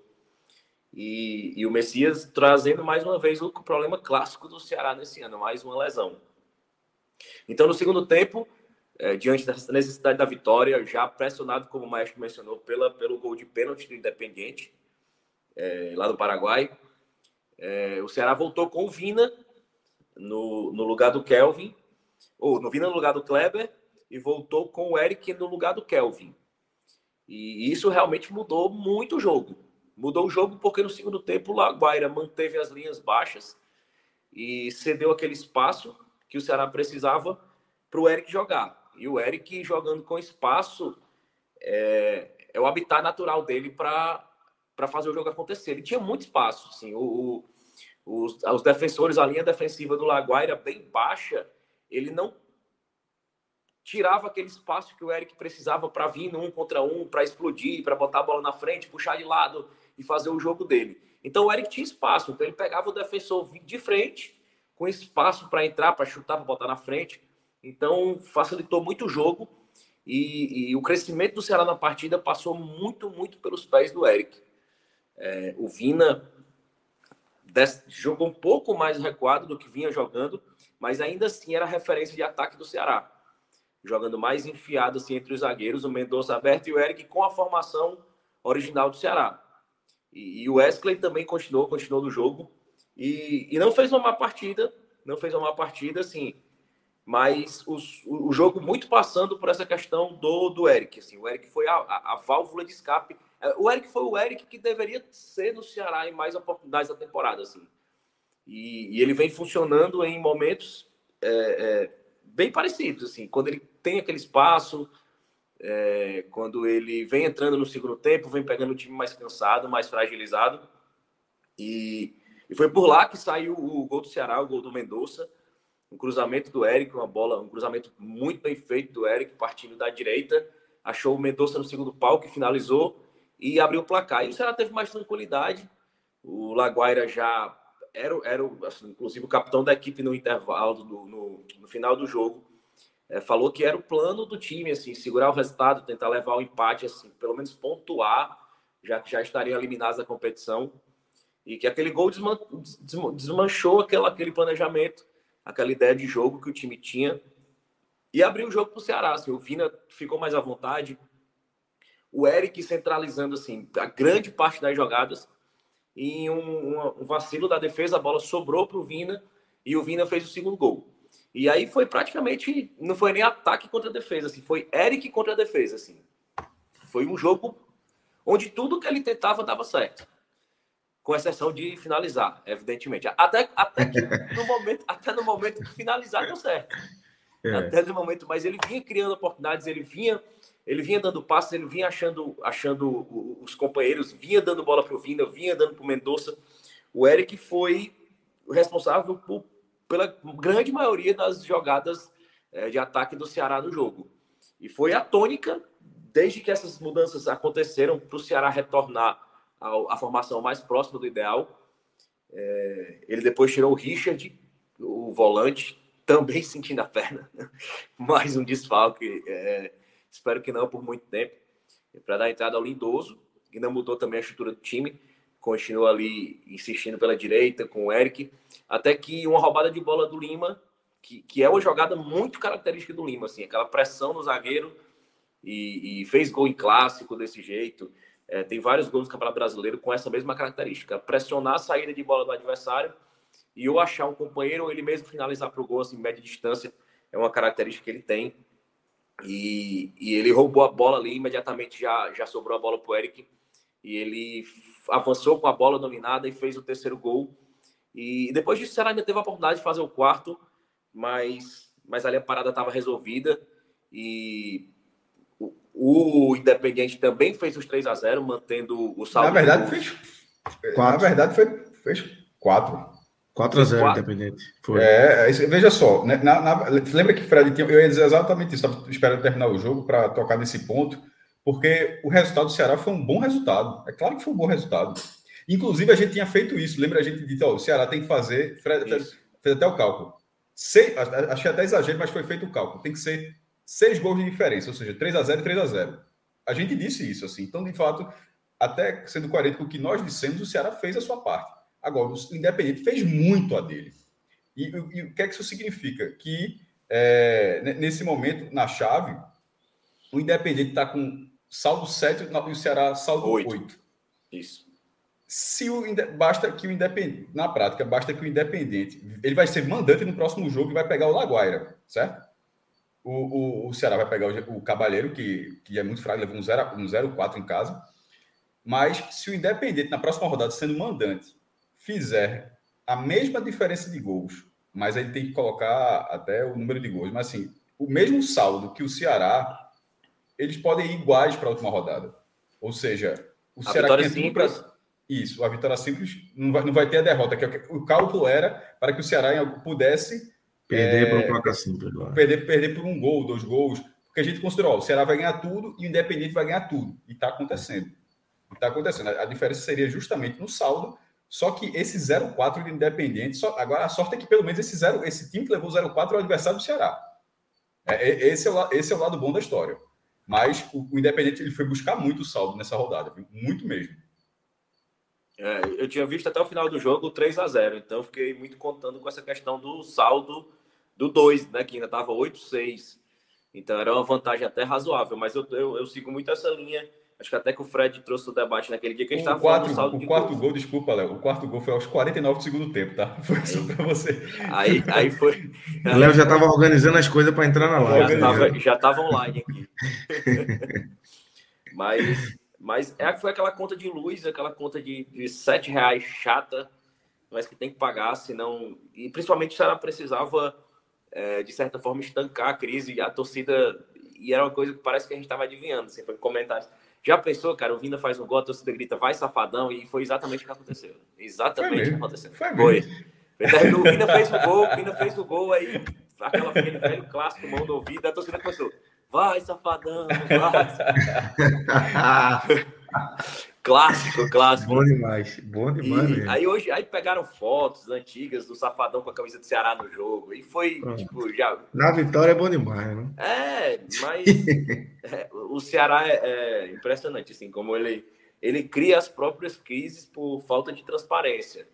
E, e o Messias trazendo mais uma vez o problema clássico do Ceará nesse ano, mais uma lesão. Então, no segundo tempo, é, diante dessa necessidade da vitória, já pressionado, como o Maestro mencionou, pela, pelo gol de pênalti do Independiente, é, lá do Paraguai. É, o Ceará voltou com o Vina no, no lugar do Kelvin, ou no Vina no lugar do Kleber, e voltou com o Eric no lugar do Kelvin. E isso realmente mudou muito o jogo. Mudou o jogo porque no segundo tempo o Laguaira manteve as linhas baixas e cedeu aquele espaço que o Ceará precisava para o Eric jogar. E o Eric jogando com espaço é, é o habitat natural dele para fazer o jogo acontecer. Ele tinha muito espaço. Assim, o, o, os, os defensores, a linha defensiva do Laguaira bem baixa, ele não tirava aquele espaço que o Eric precisava para vir no um contra um, para explodir, para botar a bola na frente, puxar de lado e fazer o jogo dele. Então o Eric tinha espaço, então ele pegava o defensor de frente, com espaço para entrar, para chutar, para botar na frente. Então facilitou muito o jogo e, e, o crescimento do Ceará na partida passou muito, muito pelos pés do Eric. É, o Vina des, jogou um pouco mais recuado do que vinha jogando, mas ainda assim era referência de ataque do Ceará jogando mais enfiado assim, entre os zagueiros, o Mendonça aberto e o Eric com a formação original do Ceará. E, e o Wesley também continuou, continuou no jogo e, e, não fez uma má partida, não fez uma má partida, assim, mas os, o, jogo muito passando por essa questão do, do Eric. Assim, o Eric foi a, a, a, válvula de escape. É, o Eric foi o Eric que deveria ser no Ceará em mais oportunidades da temporada. Assim. E, e ele vem funcionando em momentos é, é, bem parecidos. Assim, quando ele tem aquele espaço, é, quando ele vem entrando no segundo tempo, vem pegando o time mais cansado, mais fragilizado. E, e foi por lá que saiu o gol do Ceará, o gol do Mendonça. Um cruzamento do Eric, uma bola, um cruzamento muito bem feito do Eric, partindo da direita. Achou o Mendonça no segundo pau, que finalizou e abriu o placar. E o Ceará teve mais tranquilidade. O Laguaira já era, era assim, inclusive, o capitão da equipe no intervalo, no, no, no final do jogo é, falou que era o plano do time, assim, segurar o resultado, tentar levar o empate, assim, pelo menos pontuar, já que já estariam eliminados da competição. E que aquele gol desman desmanchou aquela, aquele planejamento, aquela ideia de jogo que o time tinha. E abriu o jogo para o Ceará. Assim, o Vina ficou mais à vontade. O Eric centralizando assim, a grande parte das jogadas. E um, um, um vacilo da defesa, a bola sobrou para o Vina e o Vina fez o segundo gol. E aí foi praticamente, não foi nem ataque contra defesa, assim, foi Eric contra defesa, assim. Foi um jogo onde tudo que ele tentava dava certo. Com exceção de finalizar, evidentemente. Até, até que no momento, até no momento que finalizar deu certo. É. Até no momento, mas ele vinha criando oportunidades, ele vinha, ele vinha dando passos, ele vinha achando, achando os companheiros, vinha dando bola para o Vina, vinha dando para o Mendonça. O Eric foi responsável por pela grande maioria das jogadas é, de ataque do Ceará no jogo. E foi a tônica, desde que essas mudanças aconteceram, para o Ceará retornar à formação mais próxima do ideal. É, ele depois tirou o Richard, o volante, também sentindo a perna. mais um desfalque. É, espero que não por muito tempo. Para dar entrada ao Lindoso, que não mudou também a estrutura do time continua ali insistindo pela direita com o Eric, até que uma roubada de bola do Lima, que, que é uma jogada muito característica do Lima, assim, aquela pressão no zagueiro e, e fez gol em clássico desse jeito. É, tem vários gols no Campeonato Brasileiro com essa mesma característica, pressionar a saída de bola do adversário e ou achar um companheiro ou ele mesmo finalizar para o gol assim, média distância, é uma característica que ele tem. E, e ele roubou a bola ali, imediatamente já, já sobrou a bola para o Eric e ele avançou com a bola dominada e fez o terceiro gol. E depois disso, o ainda teve a oportunidade de fazer o quarto, mas, mas ali a parada estava resolvida. E o, Independiente também fez os 3 a 0 mantendo o saldo. Na verdade, fez. Quatro. Na verdade, foi, fez 4. 4 a 0 Independente. Foi. É, veja só, né, na, na, lembra que Fred tinha. Eu ia dizer exatamente isso, estava esperando terminar o jogo para tocar nesse ponto porque o resultado do Ceará foi um bom resultado. É claro que foi um bom resultado. Inclusive, a gente tinha feito isso. Lembra a gente disse, ó, o Ceará tem que fazer. Fred, fez até o cálculo. Seis, achei até exagero, mas foi feito o cálculo. Tem que ser seis gols de diferença, ou seja, 3 a 0 e 3 a 0 A gente disse isso, assim. Então, de fato, até sendo coerente com o que nós dissemos, o Ceará fez a sua parte. Agora, o Independente fez muito a dele. E, e, e o que é que isso significa? Que é, nesse momento, na chave, o Independente está com saldo 7 e o Ceará saldo 8. 8. Isso. Se o, basta que o Independente, na prática, basta que o Independente, ele vai ser mandante no próximo jogo e vai pegar o Laguaira, certo? O, o, o Ceará vai pegar o, o Cabalheiro, que, que é muito fraco, levou um 0-4 um em casa. Mas se o Independente, na próxima rodada, sendo mandante, fizer a mesma diferença de gols, mas aí tem que colocar até o número de gols, mas assim, o mesmo saldo que o Ceará, eles podem ir iguais para a última rodada. Ou seja, o a Ceará vitória simples. Pra... Isso, a vitória simples não vai, não vai ter a derrota. Que é o cálculo era para que o Ceará pudesse perder é, para o placar simples. Agora. Perder, perder por um gol, dois gols. Porque a gente considerou, ó, o Ceará vai ganhar tudo e o Independente vai ganhar tudo. E está acontecendo. Está acontecendo. A diferença seria justamente no saldo. Só que esse 0-4 do Independente, só, agora a sorte é que pelo menos esse, 0, esse time que levou 0-4 é o adversário do Ceará. É, é, esse, é o, esse é o lado bom da história. Mas o, o Independente ele foi buscar muito saldo nessa rodada, muito mesmo. É, eu tinha visto até o final do jogo 3 a 0 então fiquei muito contando com essa questão do saldo do 2, né, que ainda estava 8-6. Então era uma vantagem até razoável, mas eu, eu, eu, sigo muito essa linha. Acho que até que o Fred trouxe o debate naquele dia que a gente estava falando do saldo O quarto gol, desculpa, Léo, o quarto gol foi aos 49 do segundo tempo, tá? Foi só para você. Aí, aí foi. O Léo já estava organizando as coisas para entrar na live. Já estava online aqui. mas mas é, foi aquela conta de luz, aquela conta de, de 7 reais chata, mas que tem que pagar, senão. E principalmente se ela precisava, é, de certa forma, estancar a crise. A torcida. E era uma coisa que parece que a gente estava adivinhando, assim, foi comentários. Já pensou, cara, o Vinda faz um gol, a torcida grita, vai safadão, e foi exatamente o que aconteceu. Exatamente o que aconteceu. Foi. foi. O Vinda fez o gol, o Vinda fez o gol, aí aquela, aquele velho clássico, mão do ouvido, a torcida começou. Vai, safadão, vai. clássico, clássico. Bom demais, bom demais. E, aí hoje aí pegaram fotos antigas do Safadão com a camisa do Ceará no jogo. E foi, Pronto. tipo, já. Na vitória é bom demais, né? É, mas é, o Ceará é, é, impressionante, assim, como ele, ele cria as próprias crises por falta de transparência.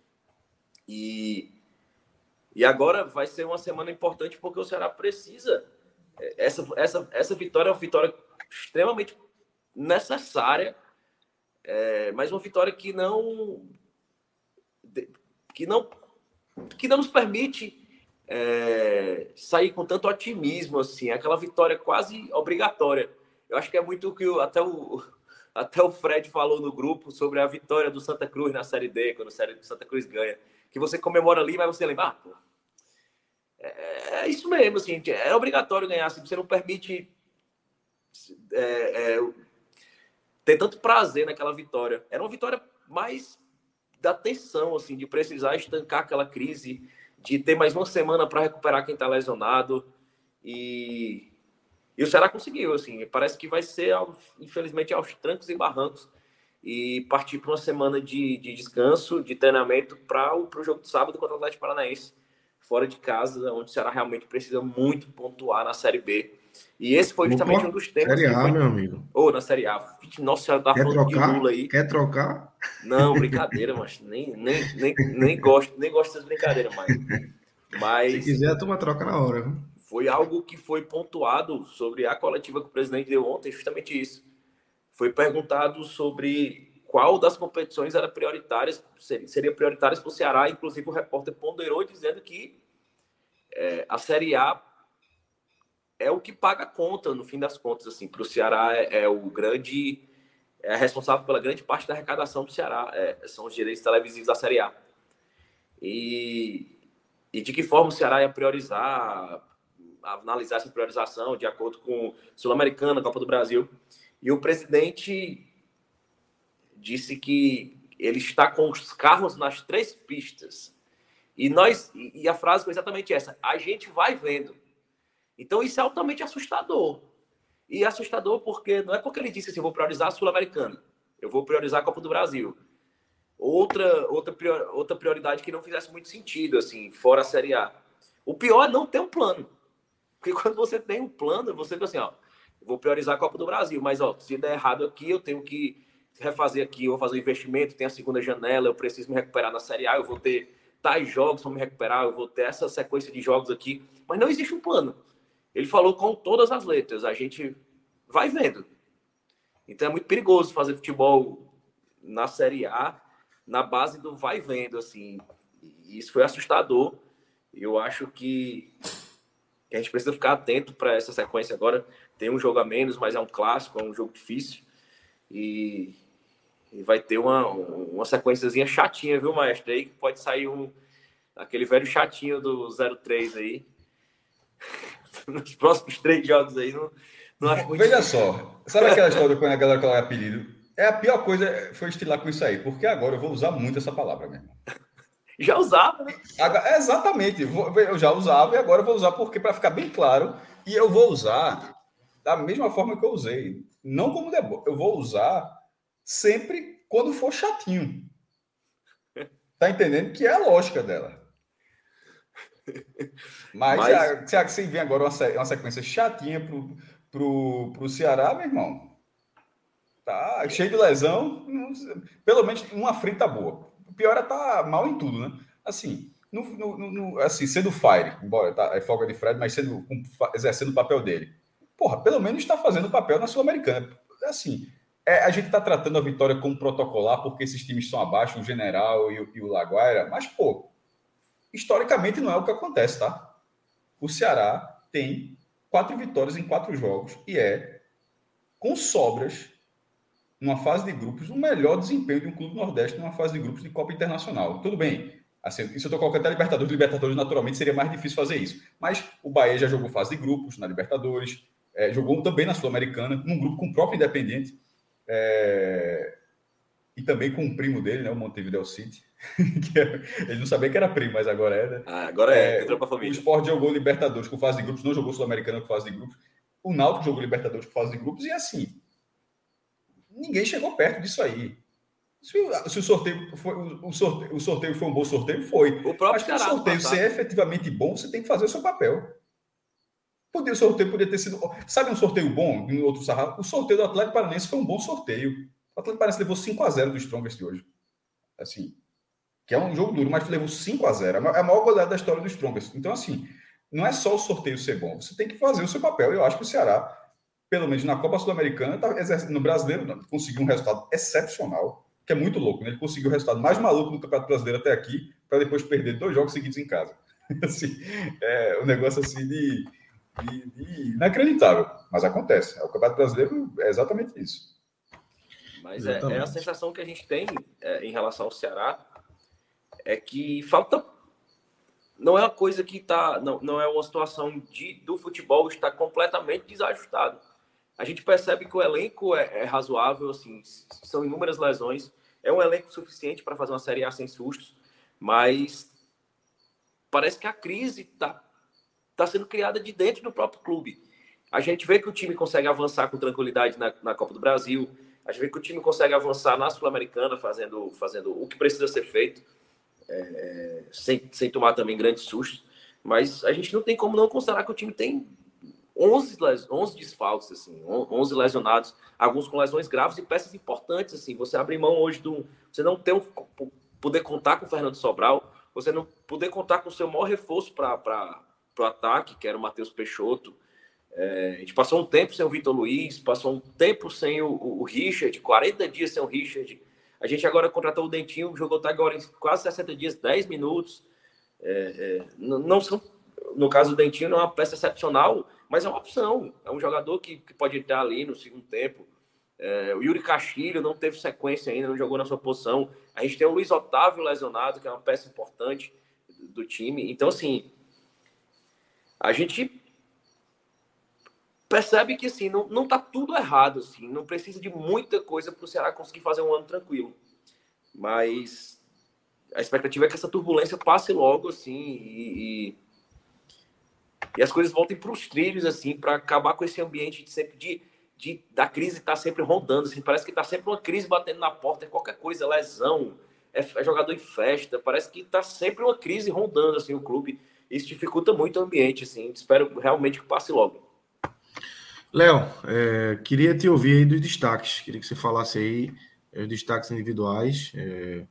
E, e agora vai ser uma semana importante porque o Ceará precisa essa, essa, essa vitória é uma vitória extremamente necessária, é, mas uma vitória que não que não que não nos permite é, sair com tanto otimismo assim, aquela vitória quase obrigatória. Eu acho que é muito o que o, até o até o Fred falou no grupo sobre a vitória do Santa Cruz na Série D, quando do Santa Cruz ganha, que você comemora ali, mas você lembra, ah, pô, é, é isso mesmo, assim, é obrigatório ganhar, assim, você não permite é, é, ter tanto prazer naquela vitória. Era uma vitória mais da tensão, assim, de precisar estancar aquela crise, de ter mais uma semana para recuperar quem está lesionado. E, e o Ceará conseguiu, assim, parece que vai ser, infelizmente, aos trancos e barrancos e partir para uma semana de, de descanso, de treinamento para o jogo de sábado contra o Atlético Paranaense fora de casa, onde o Ceará realmente precisa muito pontuar na Série B. E esse foi justamente um dos temas. Série A, foi... meu amigo. Ou oh, na Série A. Nossa Senhora, tá Quer falando trocar? de Lula aí. Quer trocar? Não, brincadeira, mas nem, nem, nem, nem gosto, nem gosto dessas brincadeiras mais. Mas. Se quiser, a turma troca na hora. Viu? Foi algo que foi pontuado sobre a coletiva que o presidente deu ontem, justamente isso. Foi perguntado sobre qual das competições era prioritárias, seria prioritárias para o Ceará. Inclusive, o repórter ponderou dizendo que é, a Série A é o que paga a conta, no fim das contas. assim Para o Ceará, é, é, o grande. É responsável pela grande parte da arrecadação do Ceará. É, são os direitos televisivos da Série A. E, e de que forma o Ceará ia priorizar, analisar essa priorização de acordo com Sul-Americana, Copa do Brasil. E o presidente disse que ele está com os carros nas três pistas. E nós e a frase foi exatamente essa: a gente vai vendo. Então isso é altamente assustador. E assustador porque não é porque ele disse assim, vou priorizar a Sul-Americana, eu vou priorizar a Copa do Brasil. Outra outra prior, outra prioridade que não fizesse muito sentido assim, fora a Série A. O pior é não ter um plano. Porque quando você tem um plano, você fica assim, ó, vou priorizar a Copa do Brasil, mas ó, se der errado aqui, eu tenho que refazer aqui, eu vou fazer um investimento, tem a segunda janela, eu preciso me recuperar na Série A, eu vou ter tais jogos para me recuperar, eu vou ter essa sequência de jogos aqui, mas não existe um plano. Ele falou com todas as letras, a gente vai vendo. Então é muito perigoso fazer futebol na Série A, na base do vai vendo, assim. E isso foi assustador. Eu acho que a gente precisa ficar atento para essa sequência agora. Tem um jogo a menos, mas é um clássico, é um jogo difícil. E E vai ter uma, uma chatinha, viu, maestro? Aí que pode sair um aquele velho chatinho do 03 aí. Nos próximos três jogos aí, não, não acho muito Veja só, sabe aquela história quando a galera coloca apelido? É a pior coisa foi estilar com isso aí, porque agora eu vou usar muito essa palavra mesmo. Já usava, né? Exatamente, eu já usava e agora eu vou usar porque para ficar bem claro, e eu vou usar da mesma forma que eu usei. Não como deboche, eu vou usar sempre quando for chatinho. Tá entendendo? Que é a lógica dela. Mas, Mas... Se, a, se vem agora uma, sequência chatinha pro, pro, pro Ceará, meu irmão. Tá cheio de lesão. Pelo menos uma frita boa. O pior é tá mal em tudo, né? Assim, no, no, no, assim sendo Fire, embora tá, é folga de Fred, mas sendo, exercendo o papel dele. Porra, pelo menos está fazendo o papel na Sul-Americana. Assim, é, a gente está tratando a vitória como protocolar porque esses times estão abaixo, o General e o, e o Laguaira, mas, pô, historicamente não é o que acontece, tá? O Ceará tem quatro vitórias em quatro jogos e é, com sobras, numa fase de grupos, o melhor desempenho de um clube nordeste numa fase de grupos de Copa Internacional. Tudo bem, assim, isso eu estou colocando até Libertadores. Libertadores, naturalmente, seria mais difícil fazer isso. Mas o Bahia já jogou fase de grupos na Libertadores, é, jogou também na Sul-Americana, num grupo com o próprio Independente, é, e também com o primo dele, né, o Montevideo City. É, ele não sabia que era primo, mas agora é, né? Ah, agora é, é entrou pra família. O Sport jogou Libertadores com fase de grupos, não jogou Sul-Americana com fase de grupos. O Náutico jogou Libertadores com fase de grupos, e assim, ninguém chegou perto disso aí. Se, se o, sorteio foi, o, sorteio, o sorteio foi um bom sorteio, foi. O próprio Mas para o sorteio ser efetivamente bom, você tem que fazer o seu papel. Podia, o sorteio podia ter sido. Sabe um sorteio bom em outro sarrafo? O sorteio do Atlético Paranaense foi um bom sorteio. O Atlético Paranaense levou 5 a 0 do Strongest hoje. Assim, que é um jogo duro, mas levou 5 a 0 É a maior goleada da história do Strongest. Então, assim, não é só o sorteio ser bom, você tem que fazer o seu papel. Eu acho que o Ceará, pelo menos na Copa Sul-Americana, tá no brasileiro, conseguiu um resultado excepcional, que é muito louco, né? Ele conseguiu o resultado mais maluco do Campeonato Brasileiro até aqui, para depois perder dois jogos seguidos em casa. assim, é um negócio assim de, de, de inacreditável, mas acontece. O Campeonato Brasileiro é exatamente isso. Mas é, é, a sensação que a gente tem é, em relação ao Ceará é que falta. Não é uma coisa que está. Não, não é uma situação de, do futebol estar completamente desajustado. A gente percebe que o elenco é, é razoável, assim, são inúmeras lesões. É um elenco suficiente para fazer uma Série A sem sustos, mas parece que a crise está tá sendo criada de dentro do próprio clube. A gente vê que o time consegue avançar com tranquilidade na, na Copa do Brasil, a gente vê que o time consegue avançar na Sul-Americana, fazendo, fazendo o que precisa ser feito é, sem, sem tomar também grandes sustos. Mas a gente não tem como não considerar que o time tem 11, 11 desfalques, assim, 11 lesionados, alguns com lesões graves e peças importantes. assim. Você abrir mão hoje do. Você não ter um, poder contar com o Fernando Sobral, você não poder contar com o seu maior reforço para o ataque, que era o Matheus Peixoto. É, a gente passou um tempo sem o Vitor Luiz, passou um tempo sem o, o, Richard, 40 dias sem o Richard. A gente agora contratou o Dentinho, jogou até agora em quase 60 dias, 10 minutos. É, é, não são, no caso do Dentinho, não é uma peça excepcional, mas é uma opção. É um jogador que, que pode entrar ali no segundo tempo. É, o Yuri Castilho não teve sequência ainda, não jogou na sua posição. A gente tem o Luiz Otávio lesionado, que é uma peça importante do time. Então, assim, a gente percebe que assim, não, não tá tudo errado, assim, não precisa de muita coisa para o Ceará conseguir fazer um ano tranquilo. Mas a expectativa é que essa turbulência passe logo, assim, e, e, e as coisas voltem para os trilhos, assim, para acabar com esse ambiente de sempre de, de da crise estar tá sempre rondando, assim, parece que está sempre uma crise batendo na porta, é qualquer coisa, lesão, é, é jogador em festa, parece que está sempre uma crise rondando, assim, o clube. Isso dificulta muito o ambiente, assim, espero realmente que passe logo. Léo, é, queria te ouvir aí dos destaques. Queria que você falasse aí é, os destaques individuais. É,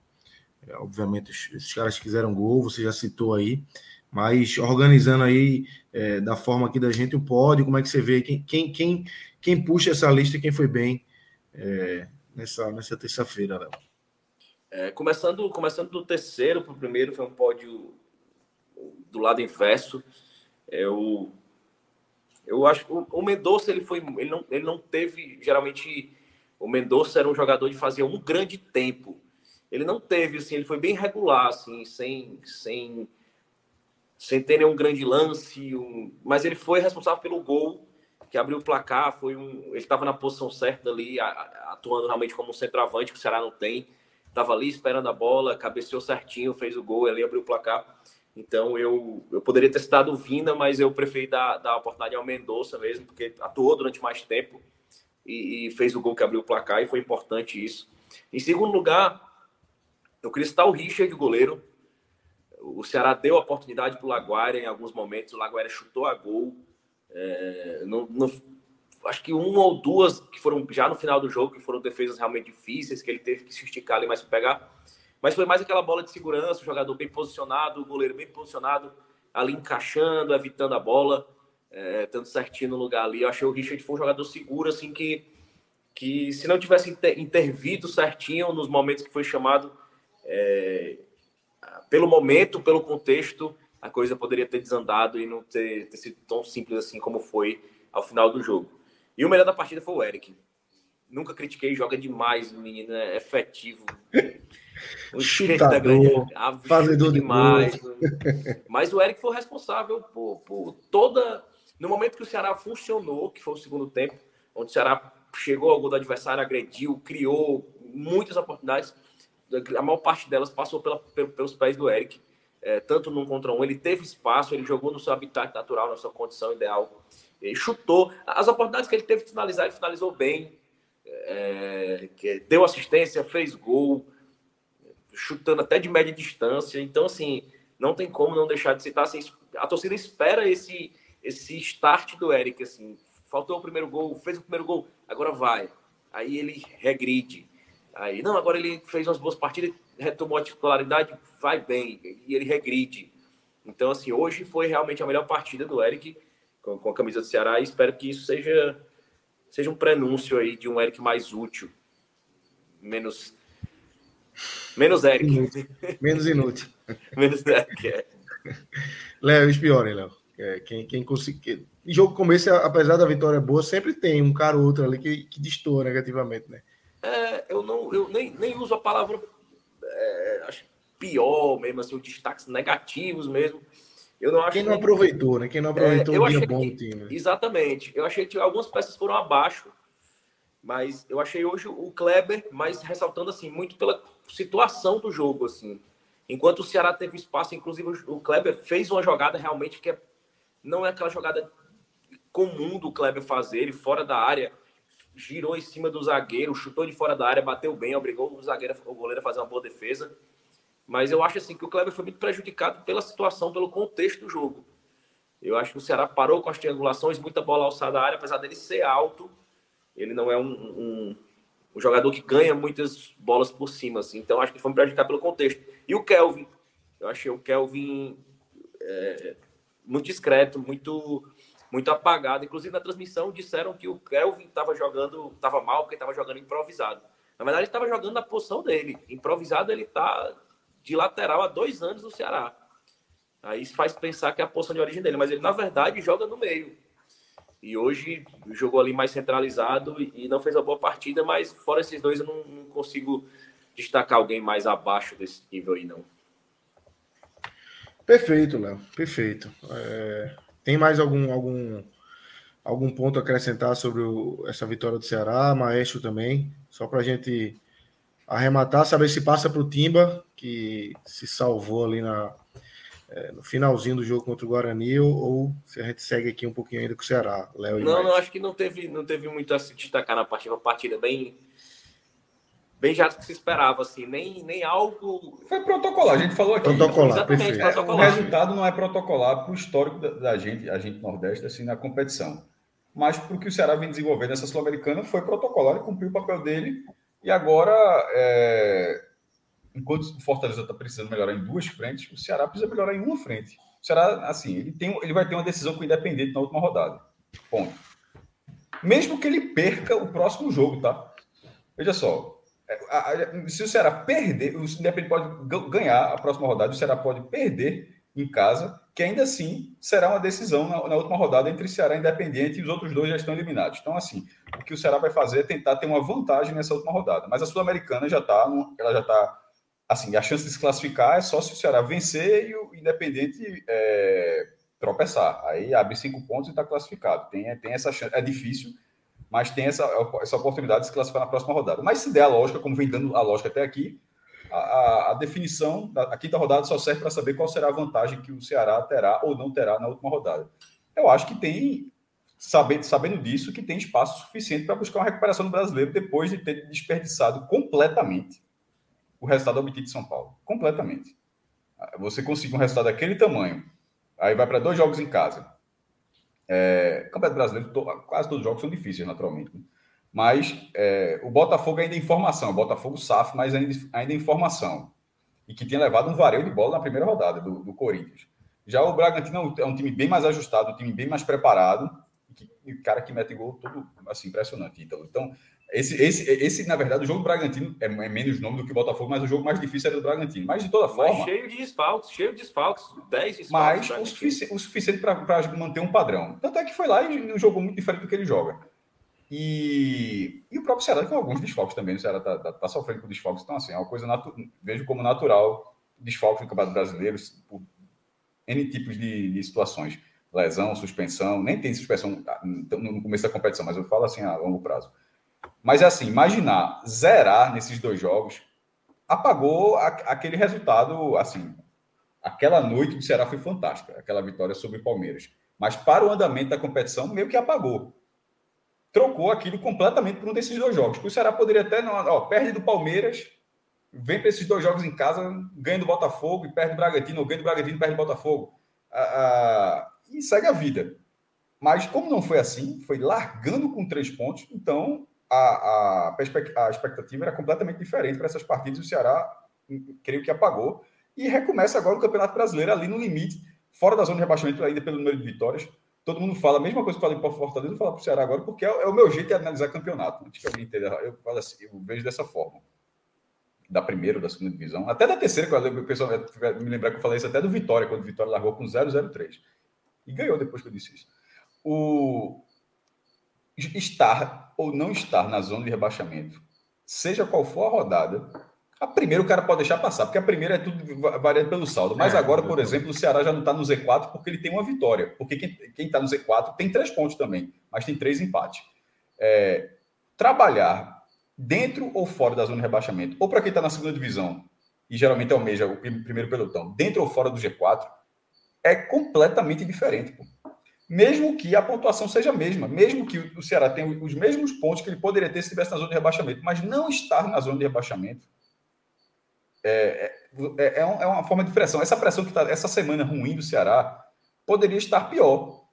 é obviamente, os, esses caras fizeram gol, você já citou aí, mas organizando aí é, da forma aqui da gente o pódio, como é que você vê quem, quem, quem, quem puxa essa lista, quem foi bem é, nessa, nessa terça-feira, Léo? começando, começando do terceiro para o primeiro, foi um pódio do lado inverso. Eu eu acho que o Mendonça ele foi, ele não, ele não teve geralmente O Mendonça era um jogador de fazer um grande tempo. Ele não teve, assim, ele foi bem regular, assim, sem, sem, sem ter nenhum grande lance, um... mas ele foi responsável pelo gol que abriu o placar, foi um, ele estava na posição certa ali, atuando realmente como um centroavante que o Ceará não tem. Estava ali esperando a bola, cabeceou certinho, fez o gol, ali abriu o placar. Então eu, eu poderia ter citado o Vina, mas eu preferi dar, dar a oportunidade ao Mendonça mesmo, porque atuou durante mais tempo e, e, fez o gol que abriu o placar e foi importante isso. Em segundo lugar, eu queria citar o Richard, goleiro. O Ceará deu a oportunidade para o Laguaira em alguns momentos, o Laguaira chutou a gol. É, acho que uma ou duas que foram já no final do jogo, que foram defesas realmente difíceis, que ele teve que se esticar ali mais para pegar. Mas foi mais aquela bola de segurança, o jogador bem posicionado, o goleiro bem posicionado, ali encaixando, evitando a bola, é, tanto certinho no lugar ali. Eu achei o Richard foi um jogador seguro, assim, que, que se não tivesse inter, intervido certinho nos momentos que foi chamado, é, pelo momento, pelo contexto, a coisa poderia ter desandado e não ter, ter sido tão simples assim como foi ao final do jogo. E o melhor da partida foi o Eric. Nunca critiquei, joga demais, menino é efetivo. Um Chutador, fazedor demais. De Mas o Eric foi responsável por, por, toda. No momento que o Ceará funcionou, que foi o segundo tempo, onde o Ceará chegou ao gol do adversário, agrediu, criou muitas oportunidades. A maior parte delas passou pela, pelos pés do Eric. É, tanto num contra um, ele teve espaço, ele jogou no seu habitat natural, na sua condição ideal. Ele chutou. As oportunidades que ele teve de finalizar, ele finalizou bem. É, deu assistência, fez gol chutando até de média distância. Então, assim, não tem como não deixar de citar. Assim, a torcida espera esse, esse start do Eric. Assim, faltou o primeiro gol, fez o primeiro gol, agora vai. Aí ele regride. Aí, não, agora ele fez umas boas partidas, retomou a titularidade, vai bem, e ele regride. Então, assim, hoje foi realmente a melhor partida do Eric com, com a camisa do Ceará e espero que isso seja, seja um prenúncio aí de um Eric mais útil, menos Menos Eric. Inútil. Menos inútil. Menos Eric, é. Léo, os piores, Léo. É, quem, quem conseguir. Jogo começo, apesar da vitória boa, sempre tem um cara ou outro ali que, que destoa negativamente, né? É, eu não, eu nem, nem uso a palavra é, acho pior mesmo, assim, os destaques negativos mesmo. Eu não acho Quem não aproveitou, né? Quem não aproveitou é, o dia bom que, time. Exatamente. Eu achei que algumas peças foram abaixo, mas eu achei hoje o Kleber, mais ressaltando assim, muito pela situação do jogo, assim. Enquanto o Ceará teve espaço, inclusive o Kleber fez uma jogada realmente que é, não é aquela jogada comum do Kleber fazer, ele fora da área, girou em cima do zagueiro, chutou de fora da área, bateu bem, obrigou o zagueiro, o goleiro a fazer uma boa defesa. Mas eu acho assim que o Kleber foi muito prejudicado pela situação, pelo contexto do jogo. Eu acho que o Ceará parou com as triangulações, muita bola alçada da área, apesar dele ser alto, ele não é um, um um jogador que ganha muitas bolas por cima, assim. Então acho que foi me prejudicar pelo contexto. E o Kelvin, eu achei o Kelvin é, muito discreto, muito muito apagado. Inclusive na transmissão disseram que o Kelvin estava jogando, estava mal porque estava jogando improvisado. Na verdade, ele estava jogando na posição dele. Improvisado ele está de lateral há dois anos no Ceará. Aí faz pensar que é a posição de origem dele, mas ele na verdade joga no meio. E hoje jogou ali mais centralizado e não fez uma boa partida, mas fora esses dois eu não, não consigo destacar alguém mais abaixo desse nível aí, não. Perfeito, Léo. Perfeito. É... Tem mais algum, algum, algum ponto a acrescentar sobre o, essa vitória do Ceará, Maestro também? Só para a gente arrematar, saber se passa para o Timba, que se salvou ali na, é, no finalzinho do jogo contra o Guarani ou, ou, se a gente segue aqui um pouquinho ainda com o Ceará, Léo Não, não, acho que não teve, não teve muito a se destacar na partida, uma partida bem bem já que se esperava, assim, nem, nem algo... Foi protocolar, a gente falou aqui. Protocolar, Exatamente, protocolar. É, o resultado não é protocolar para o histórico da, da, gente, a gente nordeste, assim, na competição. Mas porque o Ceará vem desenvolvendo essa Sul-Americana, foi protocolar, ele cumpriu o papel dele, e agora é, enquanto o Fortaleza está precisando melhorar em duas frentes, o Ceará precisa melhorar em uma frente. O Ceará, assim, ele, tem, ele vai ter uma decisão com o Independente na última rodada. Ponto. Mesmo que ele perca o próximo jogo, tá? Veja só. É, se o Ceará perder, o Independente pode ganhar a próxima rodada, o Ceará pode perder em casa, que ainda assim será uma decisão na, na, última rodada entre Ceará e Independente e os outros dois já estão eliminados. Então, assim, o que o Ceará vai fazer é tentar ter uma vantagem nessa última rodada. Mas a Sul-Americana já está, ela já está, assim, a chance de se classificar é só se o Ceará vencer e o Independente é, tropeçar. Aí abre cinco pontos e está classificado. Tem, tem essa chance, é difícil, mas tem essa, essa oportunidade de se classificar na próxima rodada. Mas se der a lógica, como vem dando a lógica até aqui, a, a definição da quinta rodada só serve para saber qual será a vantagem que o Ceará terá ou não terá na última rodada. Eu acho que tem, sabendo, sabendo disso, que tem espaço suficiente para buscar uma recuperação do brasileiro depois de ter desperdiçado completamente o resultado obtido de São Paulo. Completamente. Você conseguir um resultado daquele tamanho, aí vai para dois jogos em casa. É, Campeonato Brasileiro, to, quase todos os jogos são difíceis, naturalmente. Né? Mas é, o Botafogo ainda é informação, o Botafogo SAF, mas ainda, ainda é informação. E que tinha levado um vareio de bola na primeira rodada do, do Corinthians. Já o Bragantino é um time bem mais ajustado, um time bem mais preparado, e, cara que mete gol todo assim, impressionante. Então, então esse, esse, esse, na verdade, o jogo do Bragantino é, é, menos nome do que o Botafogo, mas o jogo mais difícil era do Bragantino. Mas de toda forma. Mas cheio de desfalques, cheio de desfalques, 10 desfalques. Mas o, sufici o suficiente para manter um padrão. Tanto é que foi lá e não jogou muito diferente do que ele joga. E, e o próprio Ceará com alguns desfalques também. O Ceará está tá, tá sofrendo com desfalques. Então, assim, é uma coisa vejo como natural desfalques no Campeonato Brasileiro por N tipos de, de situações. Lesão, suspensão, nem tem suspensão no começo da competição, mas eu falo assim a longo prazo. Mas é assim, imaginar zerar nesses dois jogos apagou a, aquele resultado, assim, aquela noite do Ceará foi fantástica, aquela vitória sobre o Palmeiras. Mas para o andamento da competição, meio que apagou trocou aquilo completamente por um desses dois jogos. O Ceará poderia até, ó, perde do Palmeiras, vem para esses dois jogos em casa, ganha do Botafogo e perde do Bragantino, ou ganha do Bragantino e perde do Botafogo. Ah, ah, e segue a vida. Mas como não foi assim, foi largando com três pontos, então a, a, a expectativa era completamente diferente para essas partidas. O Ceará, hum, creio que apagou. E recomeça agora o Campeonato Brasileiro ali no limite, fora da zona de rebaixamento, ainda pelo número de vitórias todo mundo fala a mesma coisa que eu falei para o Fortaleza, eu vou para o Ceará agora, porque é, é, o meu jeito de analisar campeonato. Antes que alguém entenda, eu, falo assim, eu vejo dessa forma. Da primeira, da segunda divisão, até da terceira, que o pessoal me lembrar que eu falei isso até do Vitória, quando o Vitória largou com 0,03. E ganhou depois que eu disse isso. O estar ou não estar na zona de rebaixamento, seja qual for a rodada, a primeira o cara pode deixar passar, porque a primeira é tudo variando pelo saldo. Mas é, agora, por exemplo, o Ceará já não está no Z4 porque ele tem uma vitória. Porque quem está no Z4 tem três pontos também, mas tem três empates. É, trabalhar dentro ou fora da zona de rebaixamento, ou para quem está na segunda divisão, e geralmente almeja o primeiro pelotão, dentro ou fora do G4, é completamente diferente. Pô. Mesmo que a pontuação seja a mesma, mesmo que o Ceará tenha os mesmos pontos que ele poderia ter se estivesse na zona de rebaixamento, mas não estar na zona de rebaixamento é, é, é, é, é uma forma de pressão. Essa pressão que está, essa semana ruim do Ceará, poderia estar pior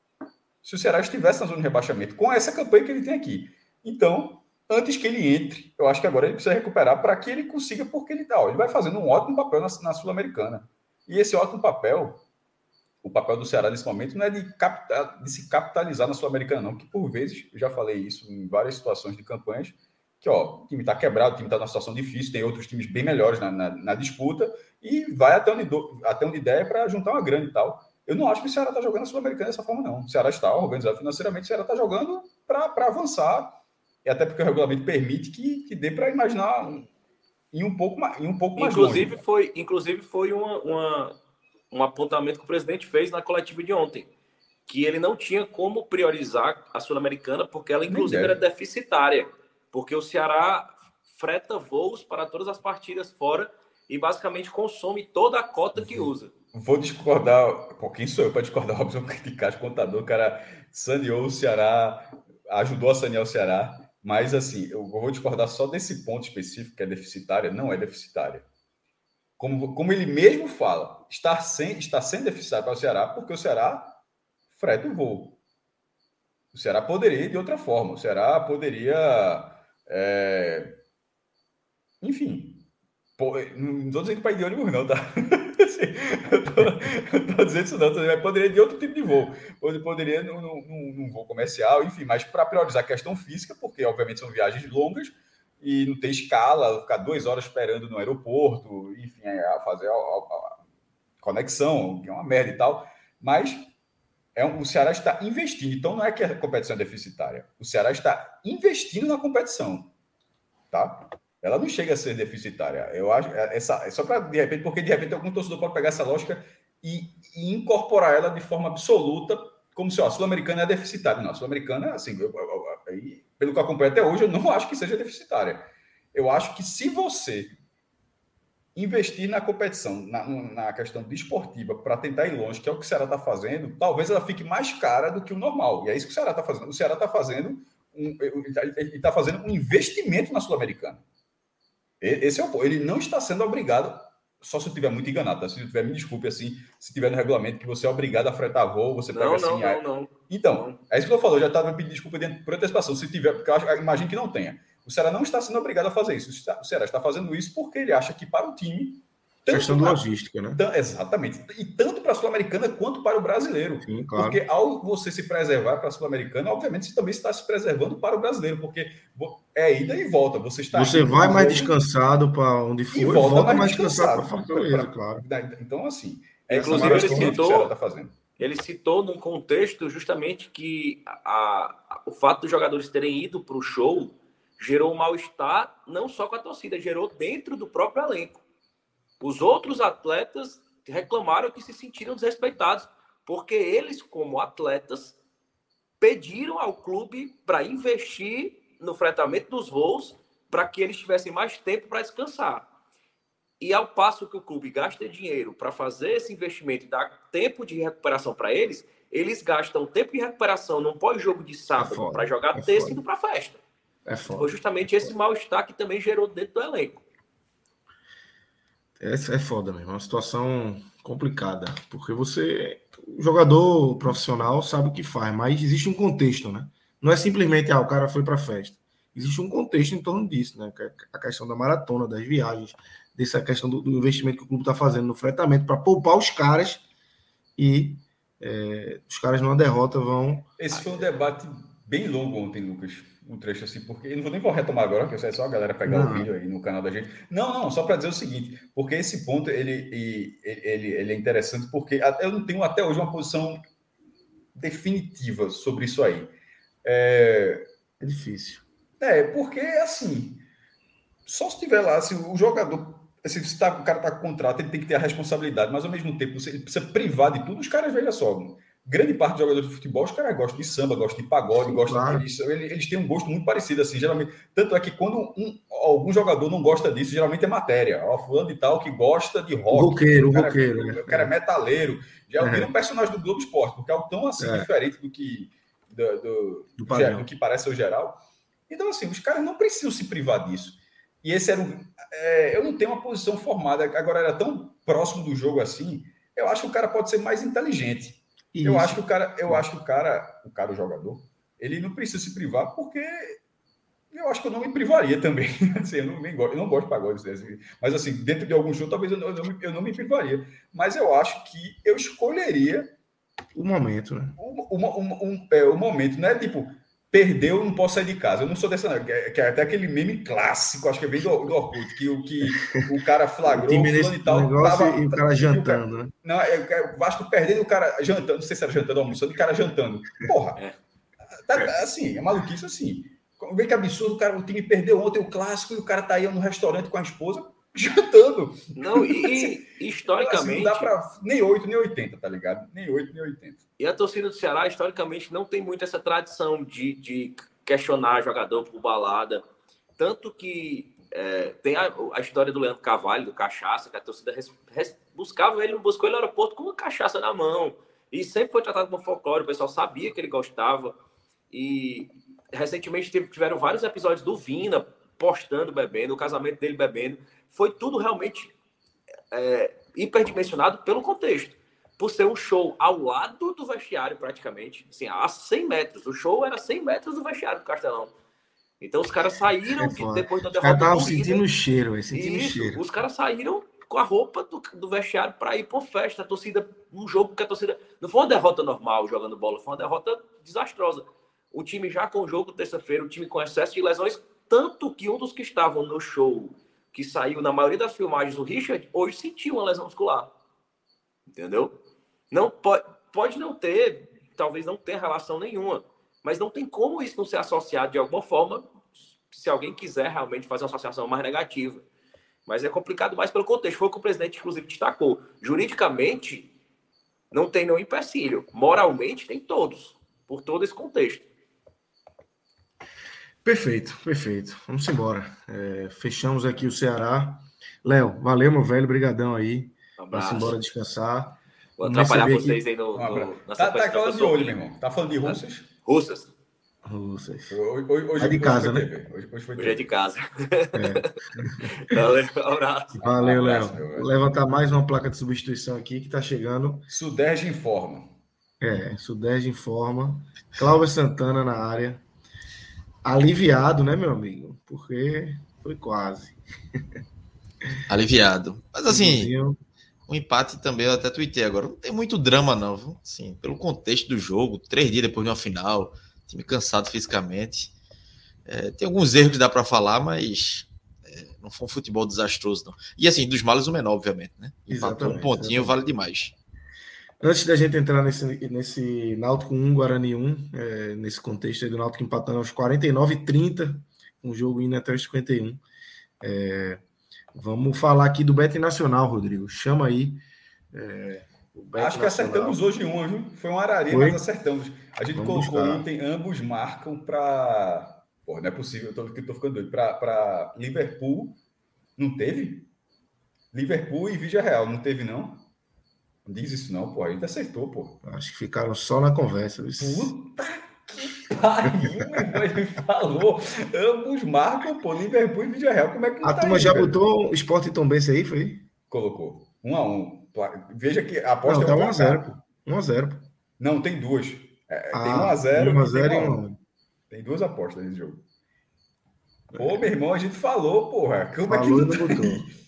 se o Ceará estivesse na zona de rebaixamento, com essa campanha que ele tem aqui. Então, antes que ele entre, eu acho que agora ele precisa recuperar para que ele consiga, porque ele, tá, ó, ele vai fazendo um ótimo papel na, na Sul-Americana. E esse ótimo papel, o papel do Ceará nesse momento, não é de, capital, de se capitalizar na Sul-Americana, não, que por vezes, eu já falei isso em várias situações de campanhas, que ó, o time está quebrado, o time está numa situação difícil, tem outros times bem melhores na, na, na disputa e vai até onde, do, até onde der para juntar uma grande e tal. Eu não acho que o Ceará está jogando a Sul-Americana dessa forma, não. O Ceará está organizado financeiramente, o Ceará está jogando para avançar, e até porque o regulamento permite que, que dê para imaginar um, em um pouco mais, em um pouco mais inclusive longe. Foi, inclusive, foi uma, uma, um apontamento que o presidente fez na coletiva de ontem, que ele não tinha como priorizar a Sul-Americana, porque ela, inclusive, era deficitária porque o Ceará freta voos para todas as partidas fora e basicamente consome toda a cota que usa. Vou discordar, quem sou eu para discordar? Robson criticar contador, o cara saneou o Ceará, ajudou a sanear o Ceará, mas assim, eu vou discordar só desse ponto específico que é deficitária, não é deficitária. Como, como ele mesmo fala, está, sem, está sendo deficitário para o Ceará, porque o Ceará freta o voo. O Ceará poderia de outra forma, o Ceará poderia é... Enfim, pô, não estou dizendo para ir de ônibus, não, tá? eu estou dizendo isso, não. Tô, poderia de outro tipo de voo. Poderia num, num, num voo comercial, enfim, mas para priorizar a questão física, porque obviamente são viagens longas e não tem escala, ficar duas horas esperando no aeroporto, enfim, é, a fazer a, a, conexão, que é uma merda e tal, mas é um, o Ceará está investindo. Então não é que a competição é deficitária. O Ceará está investindo na competição, tá? Ela não chega a ser deficitária. Eu acho é, essa é só para de repente, porque de repente algum torcedor pode pegar essa lógica e, e incorporar ela de forma absoluta, como se ó, a sul-americana é deficitária. Não, a sul-americana, assim, eu, eu, eu, pelo que eu acompanho até hoje, eu não acho que seja deficitária. Eu acho que se você investir na competição, na, na questão desportiva, para tentar ir longe, que é o que o Ceará está fazendo, talvez ela fique mais cara do que o normal. E é isso que o Ceará está fazendo. O Ceará está fazendo um, está fazendo um investimento na Sul-Americana. Esse é o Ele não está sendo obrigado, só se eu estiver muito enganado, tá? se eu tiver, me desculpe assim, se tiver no regulamento que você é obrigado a fretar voo, você pega não, assim. Não, aí... não, não. Então, não. é isso que eu falo, eu já estava pedindo desculpa por antecipação, se tiver, porque eu imagino que não tenha. O Ceará não está sendo obrigado a fazer isso. O Ceará está fazendo isso porque ele acha que para o time. Questão de logística, né? Exatamente. E tanto para a Sul-Americana quanto para o brasileiro. Sim, claro. Porque ao você se preservar para a Sul-Americana, obviamente você também está se preservando para o brasileiro, porque é ida e volta. Você está. Você vai mais descansado para onde for e volta, volta mais, mais descansado, descansado para Fortaleza, claro. Então, assim. É, inclusive, ele citou, tá ele citou num contexto justamente que a, a, o fato dos jogadores terem ido para o show gerou um mal-estar não só com a torcida, gerou dentro do próprio elenco. Os outros atletas reclamaram que se sentiram desrespeitados, porque eles, como atletas, pediram ao clube para investir no fretamento dos voos para que eles tivessem mais tempo para descansar. E ao passo que o clube gasta dinheiro para fazer esse investimento e dar tempo de recuperação para eles, eles gastam tempo de recuperação num pós-jogo de sábado é para jogar é terça e indo para festa. É. Foi justamente esse mal-estar que também gerou dentro do elenco. É, é foda mesmo, é uma situação complicada, porque você, jogador profissional sabe o que faz, mas existe um contexto, né? Não é simplesmente, ah, o cara foi para festa. Existe um contexto em torno disso, né? É a questão da maratona, das viagens, dessa questão do, do investimento que o clube está fazendo no fretamento para poupar os caras e é, os caras numa derrota vão. Esse foi um debate bem longo ontem, Lucas um trecho assim, porque eu não vou nem vou retomar agora, que é só a galera pegar não. o vídeo aí no canal da gente. Não, não, só para dizer o seguinte, porque esse ponto ele, ele, ele é interessante, porque eu não tenho até hoje uma posição definitiva sobre isso aí. É, é difícil. É, porque assim, só se tiver lá, se o jogador se, se tá, o cara está com contrato, ele tem que ter a responsabilidade, mas ao mesmo tempo ele precisa privar de tudo. Os caras, veja só, grande parte dos jogadores de futebol, os caras gostam de samba, gostam de pagode, gostam claro. eles, eles, têm um gosto muito parecido, assim, geralmente. Tanto é que quando um, algum jogador não gosta disso, geralmente é matéria. Ó, fulano de tal que gosta de rock. Roqueiro, o cara, roqueiro. O cara é metaleiro. Já é. um personagem do Globo Esporte, porque é algo tão assim, é. diferente do que, do, do, do, do, que parece o geral. Então, assim, os caras não precisam se privar disso. E esse era um. É, eu não tenho uma posição formada, agora era tão próximo do jogo assim. Eu acho que o cara pode ser mais inteligente. Isso. Eu acho que o cara, eu acho que o cara, o cara, o jogador, ele não precisa se privar porque eu acho que eu não me privaria também. Assim, eu, não, nem gosto, eu não gosto de pagode, mas assim, dentro de algum show, talvez eu não, eu não, eu não me privaria. Mas eu acho que eu escolheria o momento, né? O, o, um, um, é, o momento, não é tipo, perdeu, não posso sair de casa. Eu não sou dessa, não. Que é, até aquele meme clássico, acho que vem do, do Orkut, que o que o cara flagrou o e tal. Tava, e o cara jantando, né? Não, é, é, o Vasco perdendo o cara jantando, não sei se era jantando ou almoçando, o cara jantando. Porra, é. Tá, assim, é maluquice assim. Vê que absurdo, o, cara, o time perdeu ontem o clássico e o cara tá aí no restaurante com a esposa jantando. Não, e, assim, historicamente. Assim, não dá para nem 8, nem 80, tá ligado? Nem 8, nem 80. E a torcida do Ceará, historicamente, não tem muito essa tradição de, de questionar jogador por balada. Tanto que é, tem a, a, história do Leandro Cavalho, do Cachaça, que a torcida res, res, buscava ele, buscou ele no aeroporto com uma cachaça na mão. E sempre foi tratado como folclore, o pessoal sabia que ele gostava. E recentemente tiveram vários episódios do Vina postando bebendo, o casamento dele bebendo foi tudo realmente é, hiperdimensionado pelo contexto. Por ser um show ao lado do vestiário, praticamente, assim, a 100 metros. O show era 100 metros do vestiário do Castelão. Então os caras saíram é depois da derrota. Os caras sentindo o cheiro, sentindo Isso, cheiro. Os caras saíram com a roupa do, do vestiário para ir para festa. A torcida, um jogo que a torcida. Não foi uma derrota normal jogando bola, foi uma derrota desastrosa. O time já com o jogo terça-feira, o time com excesso de lesões, tanto que um dos que estavam no show que saiu na maioria das filmagens do Richard, hoje sentiu uma lesão muscular. Entendeu? Não pode, pode não ter, talvez não ter relação nenhuma, mas não tem como isso não ser associado de alguma forma se alguém quiser realmente fazer uma associação mais negativa. Mas é complicado mais pelo contexto. Foi o que o presidente, inclusive, destacou. Juridicamente, não tem nenhum empecilho. Moralmente, tem todos, por todo esse contexto. Perfeito, perfeito. Vamos embora. É, fechamos aqui o Ceará. Léo, valeu, meu velho. Brigadão aí. Um Vamos embora descansar. Vou atrapalhar vocês aqui. aí no, no, na Tá, tá de olho, meu irmão. Tá falando de russas? Russas. Russas. Hoje, hoje, é de casa, né? Hoje, hoje, foi hoje é de casa. É. Valeu, abraço. Valeu, Léo. Vou levantar mais uma placa de substituição aqui que tá chegando. Sudeste informa. É, Sudeste informa. Cláudio Santana na área. Aliviado, né, meu amigo? Porque foi quase. Aliviado. Mas assim, o empate também eu até tuitei agora. Não tem muito drama, não. Viu? Assim, pelo contexto do jogo, três dias depois de uma final, time cansado fisicamente. É, tem alguns erros que dá para falar, mas é, não foi um futebol desastroso, não. E assim, dos males o menor, obviamente, né? Empatou um pontinho, exatamente. vale demais. Antes da gente entrar nesse, nesse Náutico 1, Guarani 1, é, nesse contexto aí do Náutico empatando aos 49 e 30, um jogo indo até os 51. É, vamos falar aqui do Bet Nacional, Rodrigo. Chama aí. É, Acho que acertamos hoje um, viu? Foi um arari, Foi? mas acertamos. A gente vamos colocou buscar. ontem, ambos marcam para. Porra, não é possível, eu tô, tô ficando doido. Para Liverpool, não teve? Liverpool e Vigia Real, não teve, não? Não diz isso não, pô. A gente acertou, pô. Acho que ficaram só na conversa. Puta que pariu, ele falou. Ambos marcam, pô. Liverpool e Vídeo Real. Como é que A tá turma aí, já cara? botou o Sport e Tom Benz aí, foi? Colocou. Um a um. Veja que a aposta não, é tá 1x0, pô. 1x0. Não, tem duas. É, ah, tem 1x0 1x0 e 1 Tem duas apostas nesse jogo. Pô, meu irmão, a gente falou, porra. Como falou é que não, tá botou.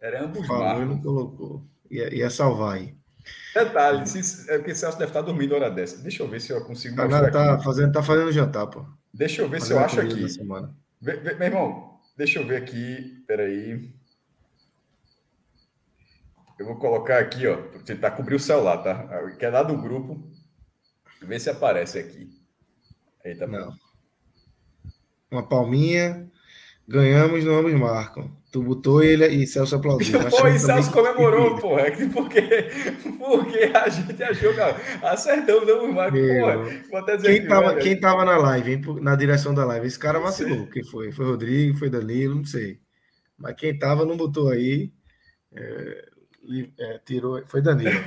Era ambos falou marcos. não colocou. Ia, ia salvar aí. Detalhe, se, é porque Celso deve estar dormindo hora dessa. Deixa eu ver se eu consigo. Tá, nada, tá, fazendo, tá fazendo jantar, pô. Deixa eu ver fazendo se eu acho aqui. Vê, vê, meu irmão, deixa eu ver aqui. Peraí. Eu vou colocar aqui, ó. Tentar cobrir o celular, tá? Quer lá do grupo. Ver se aparece aqui. Eita, Não. Uma palminha. Ganhamos, não ambos marcam. Tu botou ele e Celso aplaudiu. Pô, e Celso comemorou, porra. É porque, porque a gente achou, cara, acertamos, damos mais. Porra, quem, tava, quem tava na live, hein, na direção da live? Esse cara vacilou. Quem foi? Foi Rodrigo, foi Danilo, não sei. Mas quem tava não botou aí. É, é, tirou. Foi Danilo.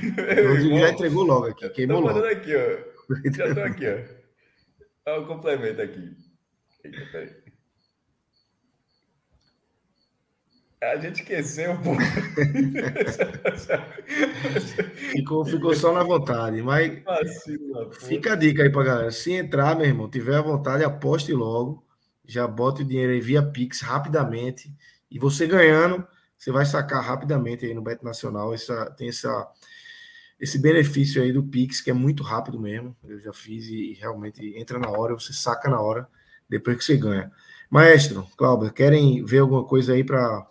Rodrigo já entregou logo aqui. Queimou tô logo. aqui, ó. Já tô aqui, ó. Olha o complemento aqui. Eita, peraí. A gente esqueceu, pô. ficou, ficou só na vontade, mas fica a dica aí pra galera. Se entrar, meu irmão, tiver a vontade, aposte logo. Já bote o dinheiro aí via Pix rapidamente. E você ganhando, você vai sacar rapidamente aí no Bet Nacional. Essa, tem essa, esse benefício aí do Pix, que é muito rápido mesmo. Eu já fiz e realmente entra na hora, você saca na hora, depois que você ganha. Maestro, Cláudio, querem ver alguma coisa aí para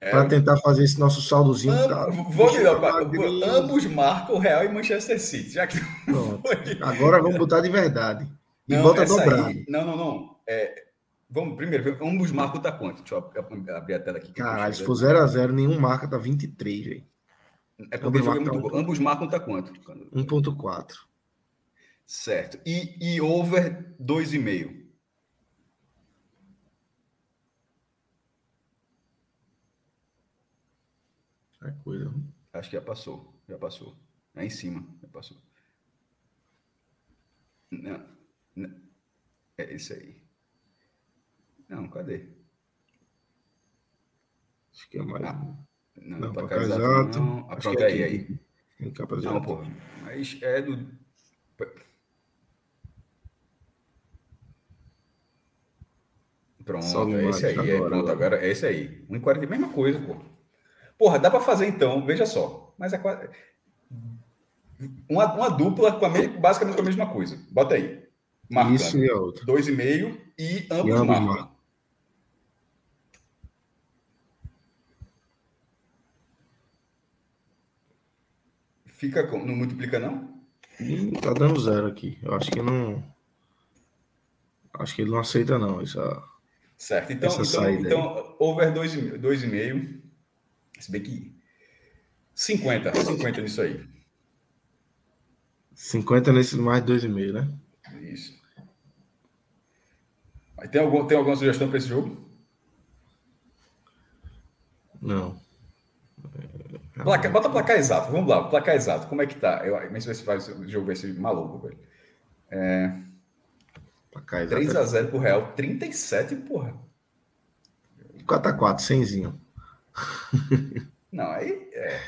é. Para tentar fazer esse nosso saldozinho. Am, tá, vou ambos marcam Real e Manchester City. Já que Agora vamos botar de verdade. E não, bota dobrado. Aí, não, não, não. É, vamos primeiro, ambos marcam tá quanto? Deixa eu abrir a tela aqui. Caralho, se for 0x0, nenhum marca tá 23, velho. É porque ambos, é muito, tá ambos marcam tá quanto? 1.4. Certo. E, e over 2,5. É coisa. Acho que já passou. Já passou. Lá em cima. Já passou. Não. não. É isso aí. Não, cadê? Acho que é mais. Ah, não, não, placar exato. exato não. A pronto, é aí, aí. Capa não, pô. Mas é do. Pronto, é esse aí. É, pronto, agora é esse aí. 1,40, mesma coisa, pô. Porra, dá para fazer então, veja só. Mas é quase. Uma, uma dupla com a me... basicamente com a mesma coisa. Bota aí. Marcando. Isso e a outra. Dois e meio e ambos, e ambos marcam. Fica com... Não multiplica, não? Tá dando zero aqui. Eu acho que não. Acho que ele não aceita, não. Essa... Certo. Então, então, então over 2,5. Se bem que 50, 50 nisso aí. 50 nesse mais 2,5, né? Isso. Mas tem, algum, tem alguma sugestão para esse jogo? Não. Placa, bota placar exato, vamos lá, placar exato. Como é que tá? Eu, mas se vai, o jogo vai ser maluco, velho. É... Placar exato. 3x0 pro Real, 37, porra. 4x4, 100zinho. Não, aí é.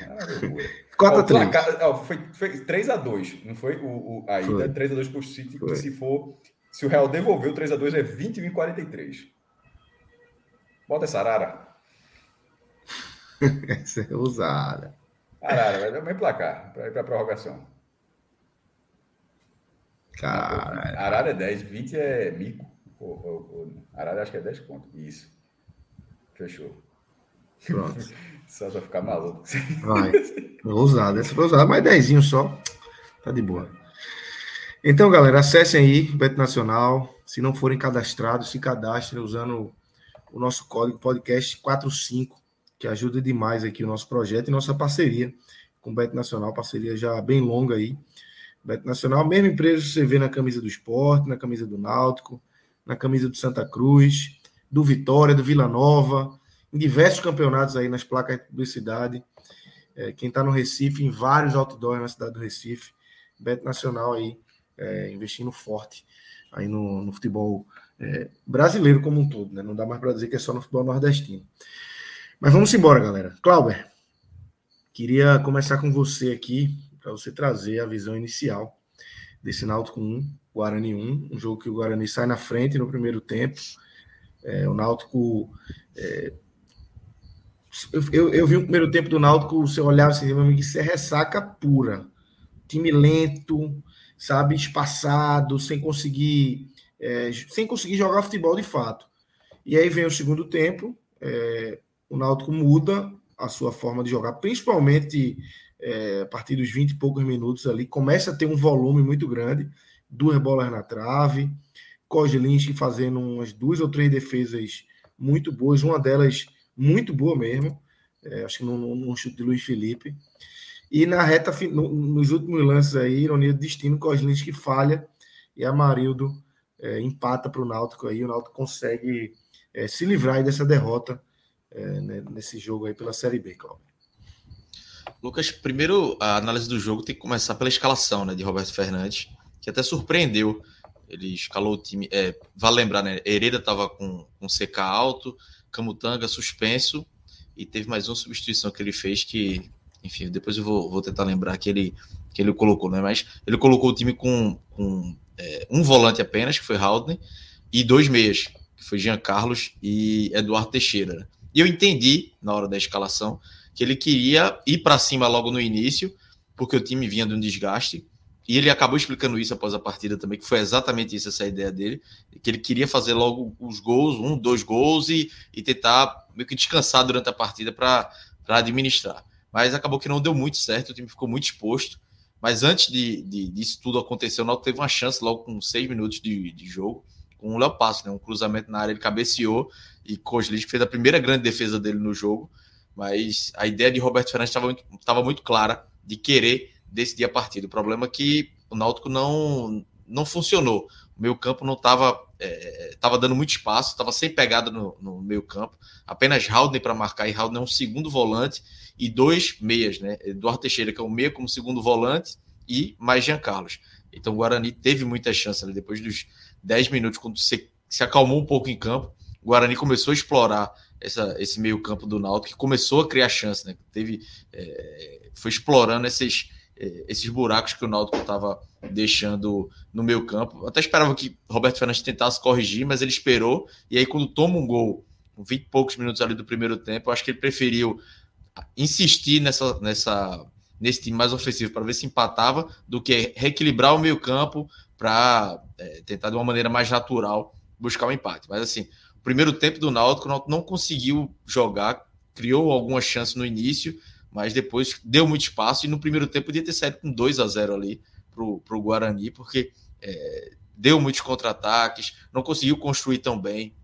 4x3. foi, foi 3x2, não foi? O, o, a ida 3x2 pro City, que se for. Se o Real devolver o 3x2 é 21 43. Bota essa arara. essa é usada. Arara, vai placar para ir para prorrogação. Cara. Arara é 10, 20 é mico. Arara acho que é 10 pontos. Isso. Fechou. Pronto. só vai ficar maluco. Vai. Ousado. Essa foi usada, mais 10 só. Tá de boa. Então, galera, acessem aí Beto Nacional. Se não forem cadastrados, se cadastrem usando o nosso código podcast 45, que ajuda demais aqui o nosso projeto e nossa parceria com o Beto Nacional, parceria já bem longa aí. Beto Nacional, mesma empresa que você vê na camisa do esporte, na camisa do Náutico, na camisa do Santa Cruz, do Vitória, do Vila Nova, em diversos campeonatos aí nas placas de publicidade. É, quem está no Recife, em vários outdoors na cidade do Recife, Beto Nacional aí, é, investindo forte aí no, no futebol é, brasileiro como um todo, né? Não dá mais para dizer que é só no futebol nordestino. Mas vamos embora, galera. Clauber, queria começar com você aqui, para você trazer a visão inicial desse Náutico 1, Guarani 1, um jogo que o Guarani sai na frente no primeiro tempo. É, o Náutico é, eu, eu, vi o primeiro tempo do Náutico, você olhava assim, meu amigo, isso é ressaca pura. Time lento, sabe, espaçado, sem conseguir, é, sem conseguir jogar futebol de fato. E aí vem o segundo tempo, é, o Náutico muda a sua forma de jogar, principalmente é, a partir dos 20 e poucos minutos ali, começa a ter um volume muito grande, duas bolas na trave, Kozlinski fazendo umas duas ou três defesas muito boas, uma delas muito boa mesmo, é, acho que num, chute de Luiz Felipe. E na reta, no, nos últimos lances aí, ironia do destino, que falha e Amarildo é, empata para o Náutico aí, o Náutico consegue é, se livrar dessa derrota é, né, nesse jogo aí pela Série B, Cláudio. Lucas, primeiro a análise do jogo tem que começar pela escalação né, de Roberto Fernandes, que até surpreendeu. Ele escalou o time. É, vale lembrar, né? Hereda estava com, com CK alto, Camutanga suspenso e teve mais uma substituição que ele fez que, enfim, depois eu vou, vou tentar lembrar que ele, que ele colocou, né? Mas ele colocou o time com, com é, um volante apenas, que foi Haldane, e dois meias, que foi Jean Carlos e Eduardo Teixeira. Né? E eu entendi, na hora da escalação, que ele queria ir para cima logo no início, porque o time vinha de um desgaste, e ele acabou explicando isso após a partida também, que foi exatamente isso, essa ideia dele, que ele queria fazer logo os gols, um, dois gols, e, e tentar meio que descansar durante a partida para administrar. Mas acabou que não deu muito certo, o time ficou muito exposto. Mas antes de, de disso tudo acontecer, o Náutico teve uma chance logo com seis minutos de, de jogo, com o Léo Passo, né? um cruzamento na área, ele cabeceou, e Koslich fez a primeira grande defesa dele no jogo. Mas a ideia de Roberto Fernandes estava muito, muito clara de querer decidir a partida. O problema é que o Náutico não, não funcionou. O meio campo não estava é, tava dando muito espaço, estava sem pegada no, no meio campo. Apenas Haldner para marcar, e Haldner é um segundo volante e dois meias, né? Eduardo Teixeira, que é um meia como segundo volante, e mais Jean Carlos. Então o Guarani teve muita chance né? depois dos 10 minutos, quando se, se acalmou um pouco em campo. O Guarani começou a explorar essa, esse meio campo do Náutico, que começou a criar chance, né? Teve, é, foi explorando esses, esses buracos que o Náutico estava deixando no meio campo. Até esperava que Roberto Fernandes tentasse corrigir, mas ele esperou. E aí, quando toma um gol, com 20 e poucos minutos ali do primeiro tempo, acho que ele preferiu insistir nessa, nessa, nesse time mais ofensivo para ver se empatava, do que reequilibrar o meio campo para é, tentar de uma maneira mais natural buscar o um empate. Mas assim, o primeiro tempo do Náutico, o Náutico não conseguiu jogar, criou algumas chances no início, mas depois deu muito espaço e no primeiro tempo podia ter saído com 2 a 0 ali para o Guarani, porque é, deu muitos contra-ataques, não conseguiu construir tão bem.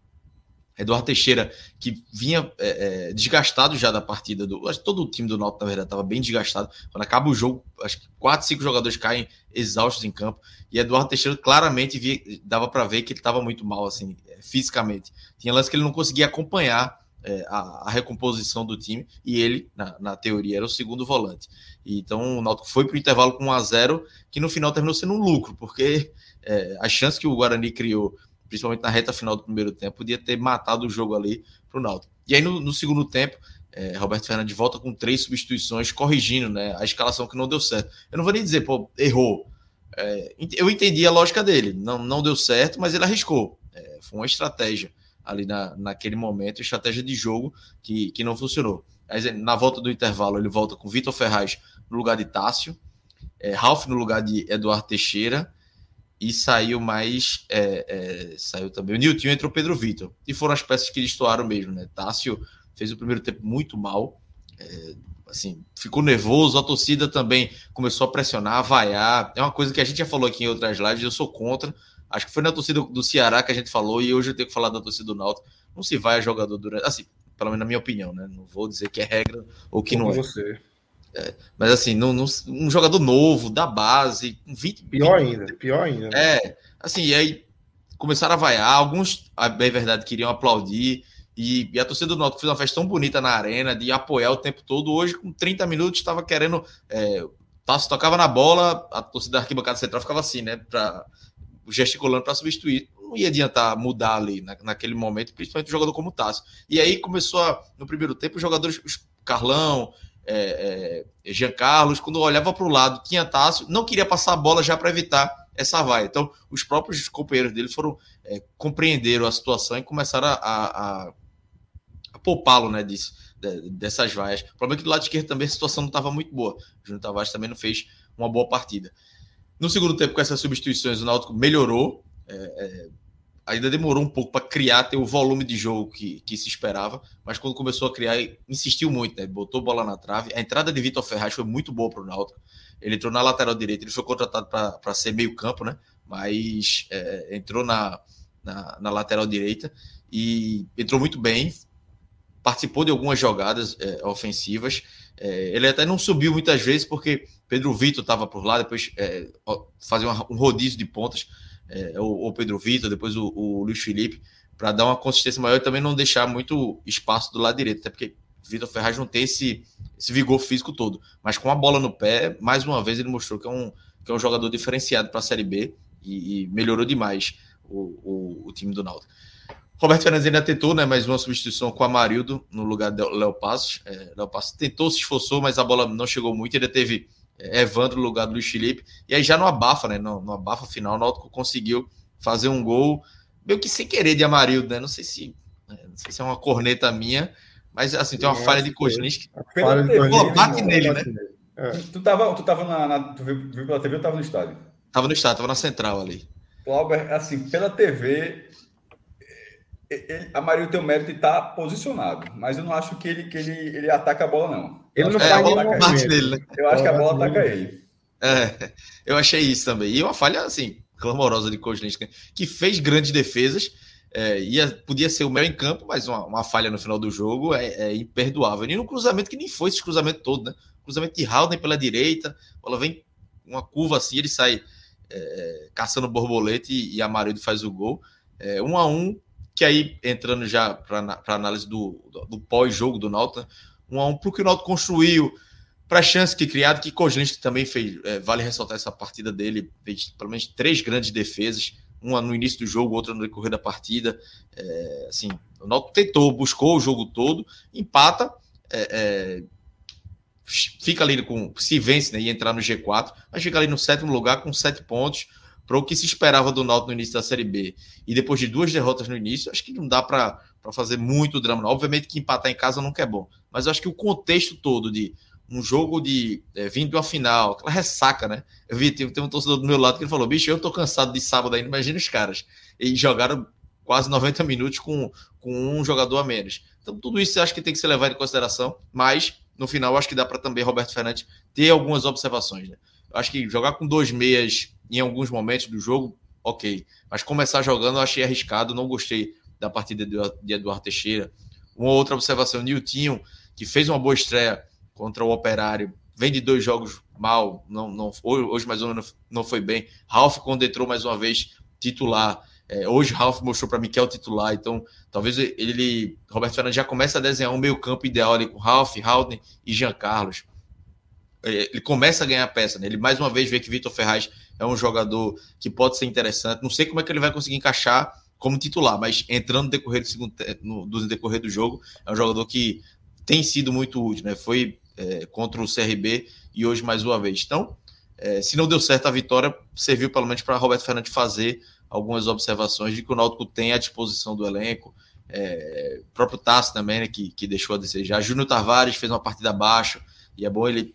Eduardo Teixeira, que vinha é, é, desgastado já da partida do. Acho que todo o time do Náutico, na verdade, estava bem desgastado. Quando acaba o jogo, acho que quatro, cinco jogadores caem exaustos em campo. E Eduardo Teixeira claramente via, dava para ver que ele estava muito mal, assim, é, fisicamente. Tinha lance que ele não conseguia acompanhar é, a, a, recomposição do time. E ele, na, na, teoria, era o segundo volante. E, então o Náutico foi para o intervalo com 1 a 0 que no final terminou sendo um lucro, porque é, a chance que o Guarani criou principalmente na reta final do primeiro tempo, podia ter matado o jogo ali para o Náutico. E aí no, no segundo tempo, é, Roberto Fernandes volta com três substituições, corrigindo né, a escalação que não deu certo. Eu não vou nem dizer, pô, errou. É, eu entendi a lógica dele, não, não deu certo, mas ele arriscou. É, foi uma estratégia ali na, naquele momento, estratégia de jogo que, que não funcionou. Na volta do intervalo, ele volta com Vitor Ferraz no lugar de Tássio, é, Ralf no lugar de Eduardo Teixeira e saiu mais. É, é, saiu também o Nilton entrou Pedro Vitor. E foram as peças que destoaram mesmo, né? Tássio fez o primeiro tempo muito mal. É, assim, ficou nervoso, a torcida também começou a pressionar, a vaiar. É uma coisa que a gente já falou aqui em outras lives, eu sou contra. Acho que foi na torcida do Ceará que a gente falou, e hoje eu tenho que falar da torcida do Náutico. Não se vai a jogador durante. Assim, pelo menos na minha opinião, né? Não vou dizer que é regra ou que não é. Você. É, mas assim, não, não, um jogador novo, da base, 20. Pior 20, ainda, pior ainda. Né? É, assim, e aí começaram a vaiar, alguns, bem verdade, queriam aplaudir. E, e, a torcida do Náutico fez uma festa tão bonita na arena, de apoiar o tempo todo. Hoje, com 30 minutos, estava querendo. É, tocava na bola, a torcida da arquibancada central ficava assim, né? Pra, gesticulando para substituir. Não ia adiantar mudar ali na, naquele momento, principalmente um jogador como o Tasso. E aí começou a, no primeiro tempo, os jogadores, os Carlão, é, é, Jean Carlos, quando olhava para o lado, tinha Tássio, não queria passar a bola já para evitar essa vaia. Então, os próprios companheiros dele foram é, compreenderam a situação e começaram a, a, a poupá-lo né, disso, de, dessas vaias. O problema é que do lado esquerdo também a situação não estava muito boa. O Júnior Tavares também não fez uma boa partida. No segundo tempo, com essas substituições, o Náutico melhorou. É, é, ainda demorou um pouco para criar, ter o volume de jogo que, que se esperava, mas quando começou a criar, insistiu muito, né? Botou bola na trave. A entrada de Vitor Ferraz foi muito boa para o Náutico. Ele entrou na lateral direita, ele foi contratado para ser meio-campo, né? Mas é, entrou na, na, na, lateral direita e entrou muito bem. Participou de algumas jogadas é, ofensivas. É, ele até não subiu muitas vezes porque Pedro Vitor estava por lá, depois é, fazia um rodízio de pontas é, o, o, Pedro Vitor, depois o, o Luiz Felipe, para dar uma consistência maior e também não deixar muito espaço do lado direito, até porque Vitor Ferraz não tem esse, esse vigor físico todo. Mas com a bola no pé, mais uma vez ele mostrou que é um, que é um jogador diferenciado para a Série B e, e melhorou demais o, o, o, time do Náutico. Roberto Fernandes ainda tentou, né, mais uma substituição com o Amarildo no lugar do Léo Passos. É, Léo Passos tentou, se esforçou, mas a bola não chegou muito. Ainda teve Evandro no lugar do Luiz Felipe. E aí já no abafa, né? No, no abafa final, o Náutico conseguiu fazer um gol, meio que sem querer de Amarildo, né? Não sei se, né, não sei se é uma corneta minha, mas assim, tem uma falha de Koslinski. Pô, bate nele, né? É. Tu tava, tu tava na, na, Tu viu, viu pela TV ou tava no estádio? Tava no estádio, tava na central ali. Glauber, assim, pela TV, ele, a Mario tem o mérito de estar tá posicionado, mas eu não acho que ele, que ele, ele ataca a bola, não. Ele não é, faz nenhuma parte dele, né? Eu acho que a bola ataca ele. É, eu achei isso também. E uma falha, assim, clamorosa de Kozlinski, que fez grandes defesas, é, ia, podia ser o melhor em campo, mas uma, uma falha no final do jogo é, é, imperdoável. E no cruzamento, que nem foi esse cruzamento todo, né? Cruzamento de Halden pela direita, a bola vem uma curva assim, ele sai é, caçando borboleta e, e Amarildo faz o gol. É, um a um, que aí, entrando já para análise do, do, do pós-jogo do né? um a um para o que o Náutico construiu, para a chance que criado, que Kozlinski também fez, é, vale ressaltar essa partida dele, fez pelo menos três grandes defesas, uma no início do jogo, outra no decorrer da partida, é, assim, o Náutico tentou, buscou o jogo todo, empata, é, é fica ali com, se vence né, e entrar no G4, mas fica ali no sétimo lugar com sete pontos, para o que se esperava do Náutico no início da Série B. E depois de duas derrotas no início, acho que não dá para fazer muito drama. Obviamente que empatar em casa nunca é bom, mas eu acho que o contexto todo de um jogo de é, vindo uma final, aquela ressaca, né? Eu vi, tem, tem um torcedor do meu lado que ele falou: bicho, eu tô cansado de sábado ainda, imagina os caras. E jogaram quase 90 minutos com, com um jogador a menos. Então, tudo isso eu acho que tem que ser levado em consideração, mas no final acho que dá para também Roberto Fernandes ter algumas observações. Né? Acho que jogar com dois meias em alguns momentos do jogo, ok. Mas começar jogando eu achei arriscado, não gostei da partida de Eduardo Teixeira. Uma outra observação, Niltinho, que fez uma boa estreia contra o Operário, vem de dois jogos mal, não, não hoje mais ou menos não foi bem. Ralf, quando entrou mais uma vez titular, é, hoje Ralf mostrou para mim que é o titular, então talvez ele, Roberto Fernandes já comece a desenhar um meio campo ideal ali com Ralf, Haldane e Jean Carlos. Ele começa a ganhar peça, né? ele mais uma vez vê que Vitor Ferraz é um jogador que pode ser interessante. Não sei como é que ele vai conseguir encaixar como titular, mas entrando no decorrer do, segundo, no, no decorrer do jogo, é um jogador que tem sido muito útil, né? Foi é, contra o CRB e hoje mais uma vez. Então, é, se não deu certo a vitória, serviu pelo menos para Roberto Fernandes fazer algumas observações de que o Náutico tem à disposição do elenco. É, próprio Tassi também, né, que, que deixou a desejar. Júnior Tavares fez uma partida baixa e é bom ele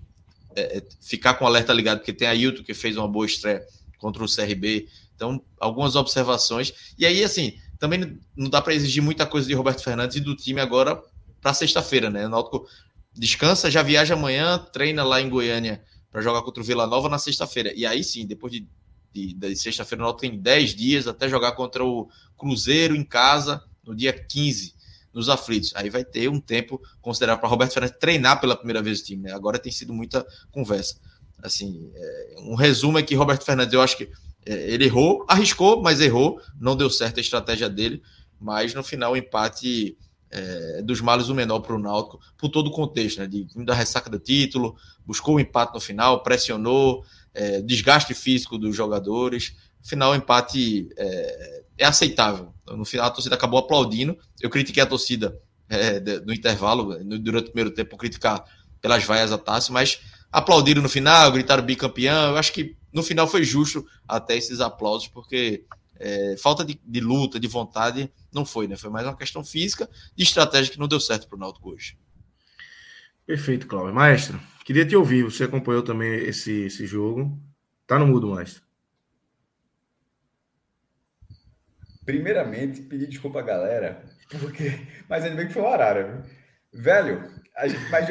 é, é, ficar com o alerta ligado, porque tem a Ailton que fez uma boa estreia contra o CRB. Então, algumas observações. E aí, assim, também não dá para exigir muita coisa de Roberto Fernandes e do time agora para sexta-feira, né? O Náutico descansa, já viaja amanhã, treina lá em Goiânia para jogar contra o Vila Nova na sexta-feira. E aí sim, depois de de, de sexta-feira, o tem 10 dias até jogar contra o Cruzeiro em casa no dia 15, nos aflitos. Aí vai ter um tempo considerável para Roberto Fernandes treinar pela primeira vez o time. Né? Agora tem sido muita conversa. Assim, é, um resumo é que Roberto Fernandes, eu acho que é, ele errou, arriscou, mas errou, não deu certo a estratégia dele, mas no final o empate é, dos males o menor para o Náutico, por todo o contexto, né? De, da ressaca do título, buscou o empate no final, pressionou, é, desgaste físico dos jogadores. Final, o empate é, é, aceitável. No final, a torcida acabou aplaudindo. Eu critiquei a torcida é, no intervalo, durante o primeiro tempo, criticar pelas vaias a taça, mas aplaudiram no final, gritaram bicampeão. Eu acho que no final foi justo até esses aplausos, porque é, falta de, de, luta, de vontade, não foi, né? Foi mais uma questão física, de estratégia que não deu certo para o Náutico hoje. Perfeito, Cláudio. Maestro, Queria te ouvir, você acompanhou também esse, esse jogo. Tá no mudo, mais. Primeiramente, pedir desculpa à galera, porque. Mas ainda bem que foi o Arara, viu? Velho, gente vai,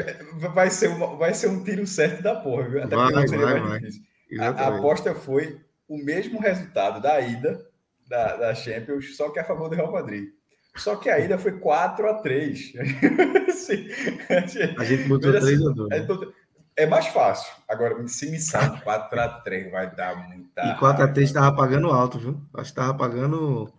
vai, ser uma, vai ser um tiro certo da porra, viu? Até vai, não seria vai, mais vai. difícil. A, a, aposta foi o mesmo resultado da ida da, da Champions, só que a favor do Real Madrid. Só que a ida foi 4 a 3 a gente botou 3 assim, a 2. Né? É mais fácil. Agora, se me sai 4x3, vai dar muita. E 4x3 estava pagando alto, viu? Acho que estava pagando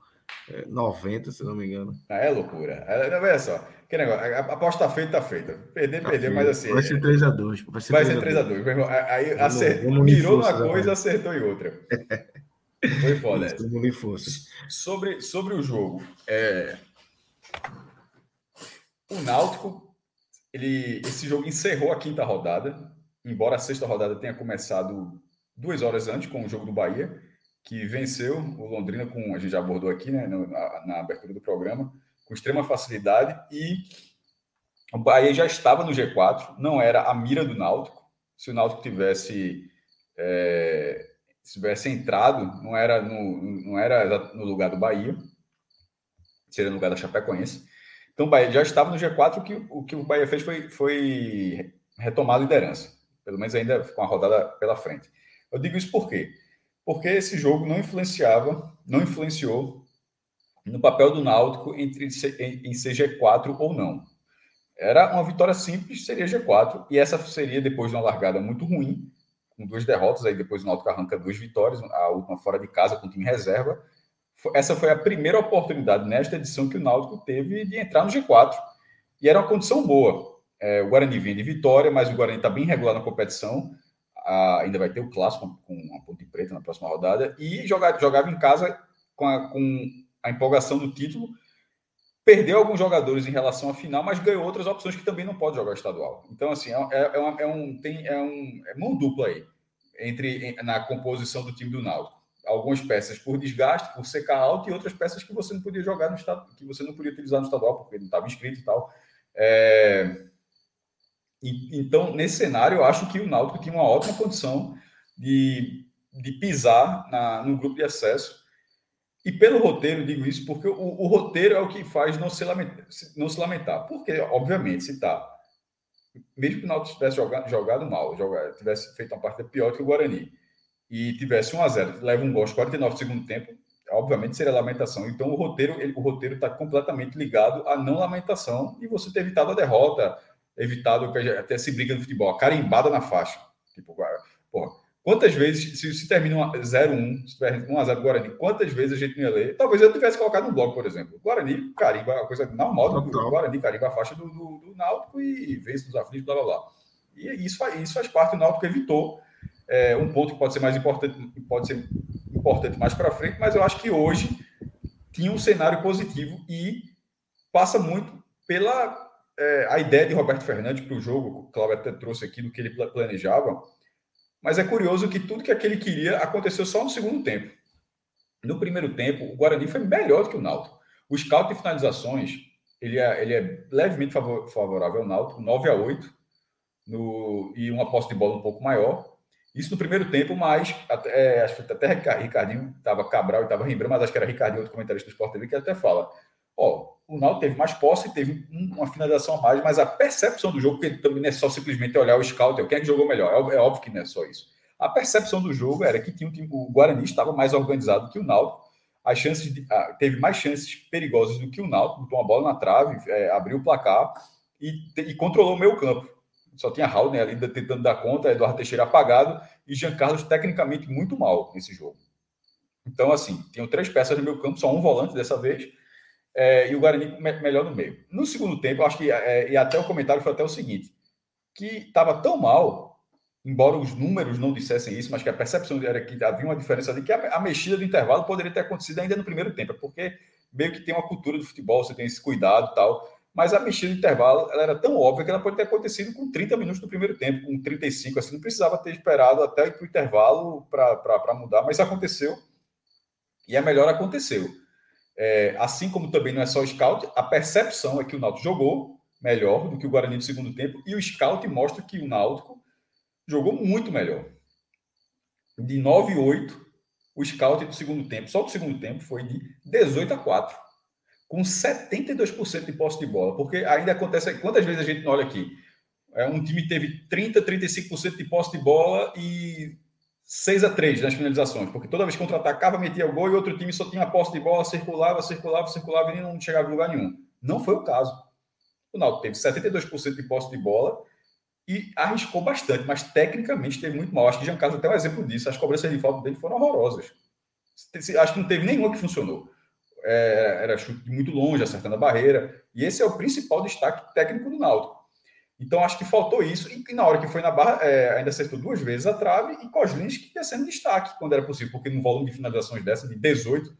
90, é, se não me engano. Ah, é loucura. É, olha só. Que negócio, a aposta feita, tá feita. Perder, tá perder, mas assim. Vai ser 3x2. Vai ser 3x2. 3x2. Aí vamos, acert... vamos mirou numa coisa, acertou em outra. Foi foda. Vamos força. Sobre, sobre o jogo, é... o Náutico ele, esse jogo encerrou a quinta rodada, embora a sexta rodada tenha começado duas horas antes com o jogo do Bahia, que venceu o Londrina com, a gente já abordou aqui, né, na, na abertura do programa, com extrema facilidade e o Bahia já estava no G4, não era a mira do Náutico. Se o Náutico tivesse é, se tivesse entrado, não era no, não era no lugar do Bahia, seria no lugar da Chapecoense. Então o Bahia já estava no G4, o que o, que o Bahia fez foi, foi retomar a liderança, pelo menos ainda com a rodada pela frente. Eu digo isso por quê? Porque esse jogo não influenciava, não influenciou no papel do Náutico entre em, ser G4 ou não. Era uma vitória simples, seria G4, e essa seria depois de uma largada muito ruim, com duas derrotas, aí depois o Náutico arranca duas vitórias, a última fora de casa com o time reserva, essa foi a primeira oportunidade nesta edição que o Náutico teve de entrar no G4. E era uma condição boa. É, o Guarani vinha de vitória, mas o Guarani está bem regular na competição. Ah, ainda vai ter o clássico com a Ponte Preta na próxima rodada. E jogar, jogava em casa com a, com a empolgação do título. Perdeu alguns jogadores em relação à final, mas ganhou outras opções que também não pode jogar estadual. Então, assim, é, é, é, uma, é um, tem, é, um, é mão dupla aí entre, na composição do time do Náutico algumas peças por desgaste, por secar alto, e outras peças que você não podia jogar no estado, que você não podia utilizar no estadual, porque não estava inscrito e tal. É... E, então, nesse cenário, eu acho que o Náutico tinha uma ótima condição de, de pisar na, no grupo de acesso. E pelo roteiro, digo isso porque o, o roteiro é o que faz não se lamentar. Não se lamentar. Porque, obviamente, se tá. Mesmo que o Náutico tivesse jogado, jogado mal, jogado, tivesse feito uma partida pior que o Guarani, e tivesse 1 a 0 leva um gol aos 49 do segundo tempo, obviamente seria lamentação. Então o roteiro, o roteiro está completamente ligado à não lamentação e você ter evitado a derrota, evitado que até se briga no futebol, carimbada na faixa. Tipo, porra, quantas vezes, se, se termina 0-1, se tiver 1x0 Guarani, quantas vezes a gente não ia ler? Talvez eu tivesse colocado no blog, por exemplo. Guarani, carimba, a coisa normal do Guarani, carimba a faixa do, do, do Náutico e vence dos aflitos, blá blá blá. E isso, isso faz parte, o Náutico evitou é, um ponto que pode ser mais importante, pode ser importante mais para frente, mas eu acho que hoje tinha um cenário positivo e passa muito pela é, a ideia de Roberto Fernandes para o jogo, o Cláudio até trouxe aqui do que ele planejava, mas é curioso que tudo que aquele queria aconteceu só no segundo tempo. No primeiro tempo, o Guarani foi melhor do que o Náutico. O scout de finalizações, ele é, ele é levemente favorável ao Náutico, 9 a 8, no, e uma posse de bola um pouco maior. Isso no primeiro tempo, mas até, é, acho que até Ricardinho estava Cabral e estava Rembrandt, mas acho que era Ricardinho, outro comentarista do Sport TV, que até fala: ó, o Náutico teve mais posse, teve uma finalização a mais, mas a percepção do jogo, porque também não é só simplesmente olhar o scout, é quem é que jogou melhor, é, é, óbvio que não é só isso. A percepção do jogo era que tinha, o Guarani estava mais organizado que o Náutico, as chances de, teve mais chances perigosas do que o Náutico, botou uma bola na trave, é, abriu o placar e, e controlou o meio campo só tinha Raul né, tentando dar conta, Eduardo Teixeira apagado e Jean Carlos tecnicamente muito mal nesse jogo. Então, assim, tinham três peças no meu campo, só um volante dessa vez, é, e o Guarani melhor no meio. No segundo tempo, acho que, é, e até o comentário foi até o seguinte, que estava tão mal, embora os números não dissessem isso, mas que a percepção era que havia uma diferença ali, que a, a mexida do intervalo poderia ter acontecido ainda no primeiro tempo, porque meio que tem uma cultura do futebol, você tem esse cuidado e tal, mas a mexida de intervalo ela era tão óbvia que ela pode ter acontecido com 30 minutos do primeiro tempo, com 35, assim, não precisava ter esperado até o intervalo para mudar, mas aconteceu e a melhor aconteceu. É, assim como também não é só o scout, a percepção é que o Náutico jogou melhor do que o Guarani no segundo tempo e o scout mostra que o Náutico jogou muito melhor. De 9 e 8, o scout do segundo tempo, só do segundo tempo, foi de 18 a 4 com 72% de posse de bola, porque ainda acontece. Quantas vezes a gente não olha aqui? É, um time teve 30, 35% de posse de bola e 6 a 3 nas finalizações, porque toda vez que contra-atacava, metia o gol e outro time só tinha posse de bola, circulava, circulava, circulava e não chegava em lugar nenhum. Não foi o caso. O Náutico teve 72% de posse de bola e arriscou bastante, mas tecnicamente teve muito mal. Acho que Jean Carlos até um exemplo disso. As cobranças de falta dele foram horrorosas. Acho que não teve nenhuma que funcionou é, era chute muito longe, acertando a barreira. E esse é o principal destaque técnico do Náutico. Então, acho que faltou isso. E, na hora que foi na barra, é, ainda acertou duas vezes a trave e Coslins que ia sendo destaque quando era possível, porque no volume de finalizações dessa, de 18,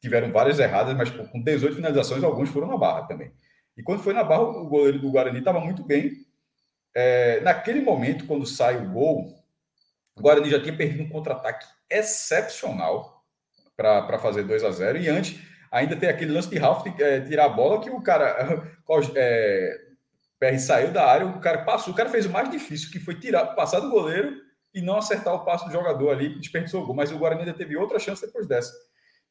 tiveram várias erradas, mas pô, com 18 finalizações, alguns foram na barra também. E quando foi na barra, o goleiro do Guarani estava muito bem. É, naquele momento, quando sai o gol, o Guarani já tinha perdido um contra-ataque excepcional para fazer 2 a 0 E antes, ainda tem aquele lance de Ralf é, tirar a bola que o cara. É, PR saiu da área, o cara passou, o cara fez o mais difícil, que foi tirar, passar do goleiro e não acertar o passo do jogador ali, desperdiçou o gol. Mas o Guarani ainda teve outra chance depois dessa.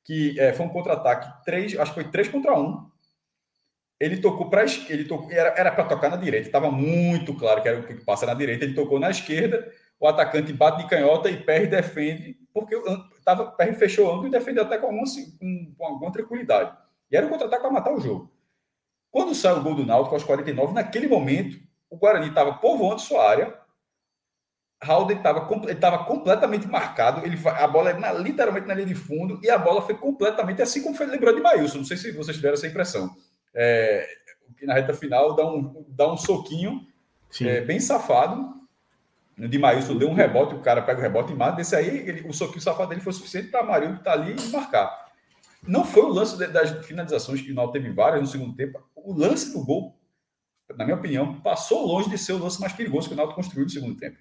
Que é, foi um contra-ataque, três, acho que foi 3 contra 1. Um. Ele tocou para ele era para tocar na direita, estava muito claro que era o que passa na direita. Ele tocou na esquerda, o atacante bate de canhota e PR defende, porque tava, o PR fechou ângulo e defendeu até com alguma, com alguma tranquilidade. E era um contra-ataque para matar o jogo. Quando sai o gol do Náutico aos 49, naquele momento, o Guarani estava povoando sua área, Halden estava completamente marcado, ele, a bola era literalmente na linha de fundo, e a bola foi completamente assim como foi lembrou de Maílson. Não sei se vocês tiveram essa impressão. É, que na reta final dá um, dá um soquinho é, bem safado, de Maílson deu um rebote, o cara pega o rebote e mata. Desse aí, ele, o soquinho safado dele foi suficiente para Marinho estar tá ali e marcar. Não foi o lance das finalizações que o Náutico teve várias no segundo tempo. O lance do gol, na minha opinião, passou longe de ser o lance mais perigoso que o Náutico construiu no segundo tempo.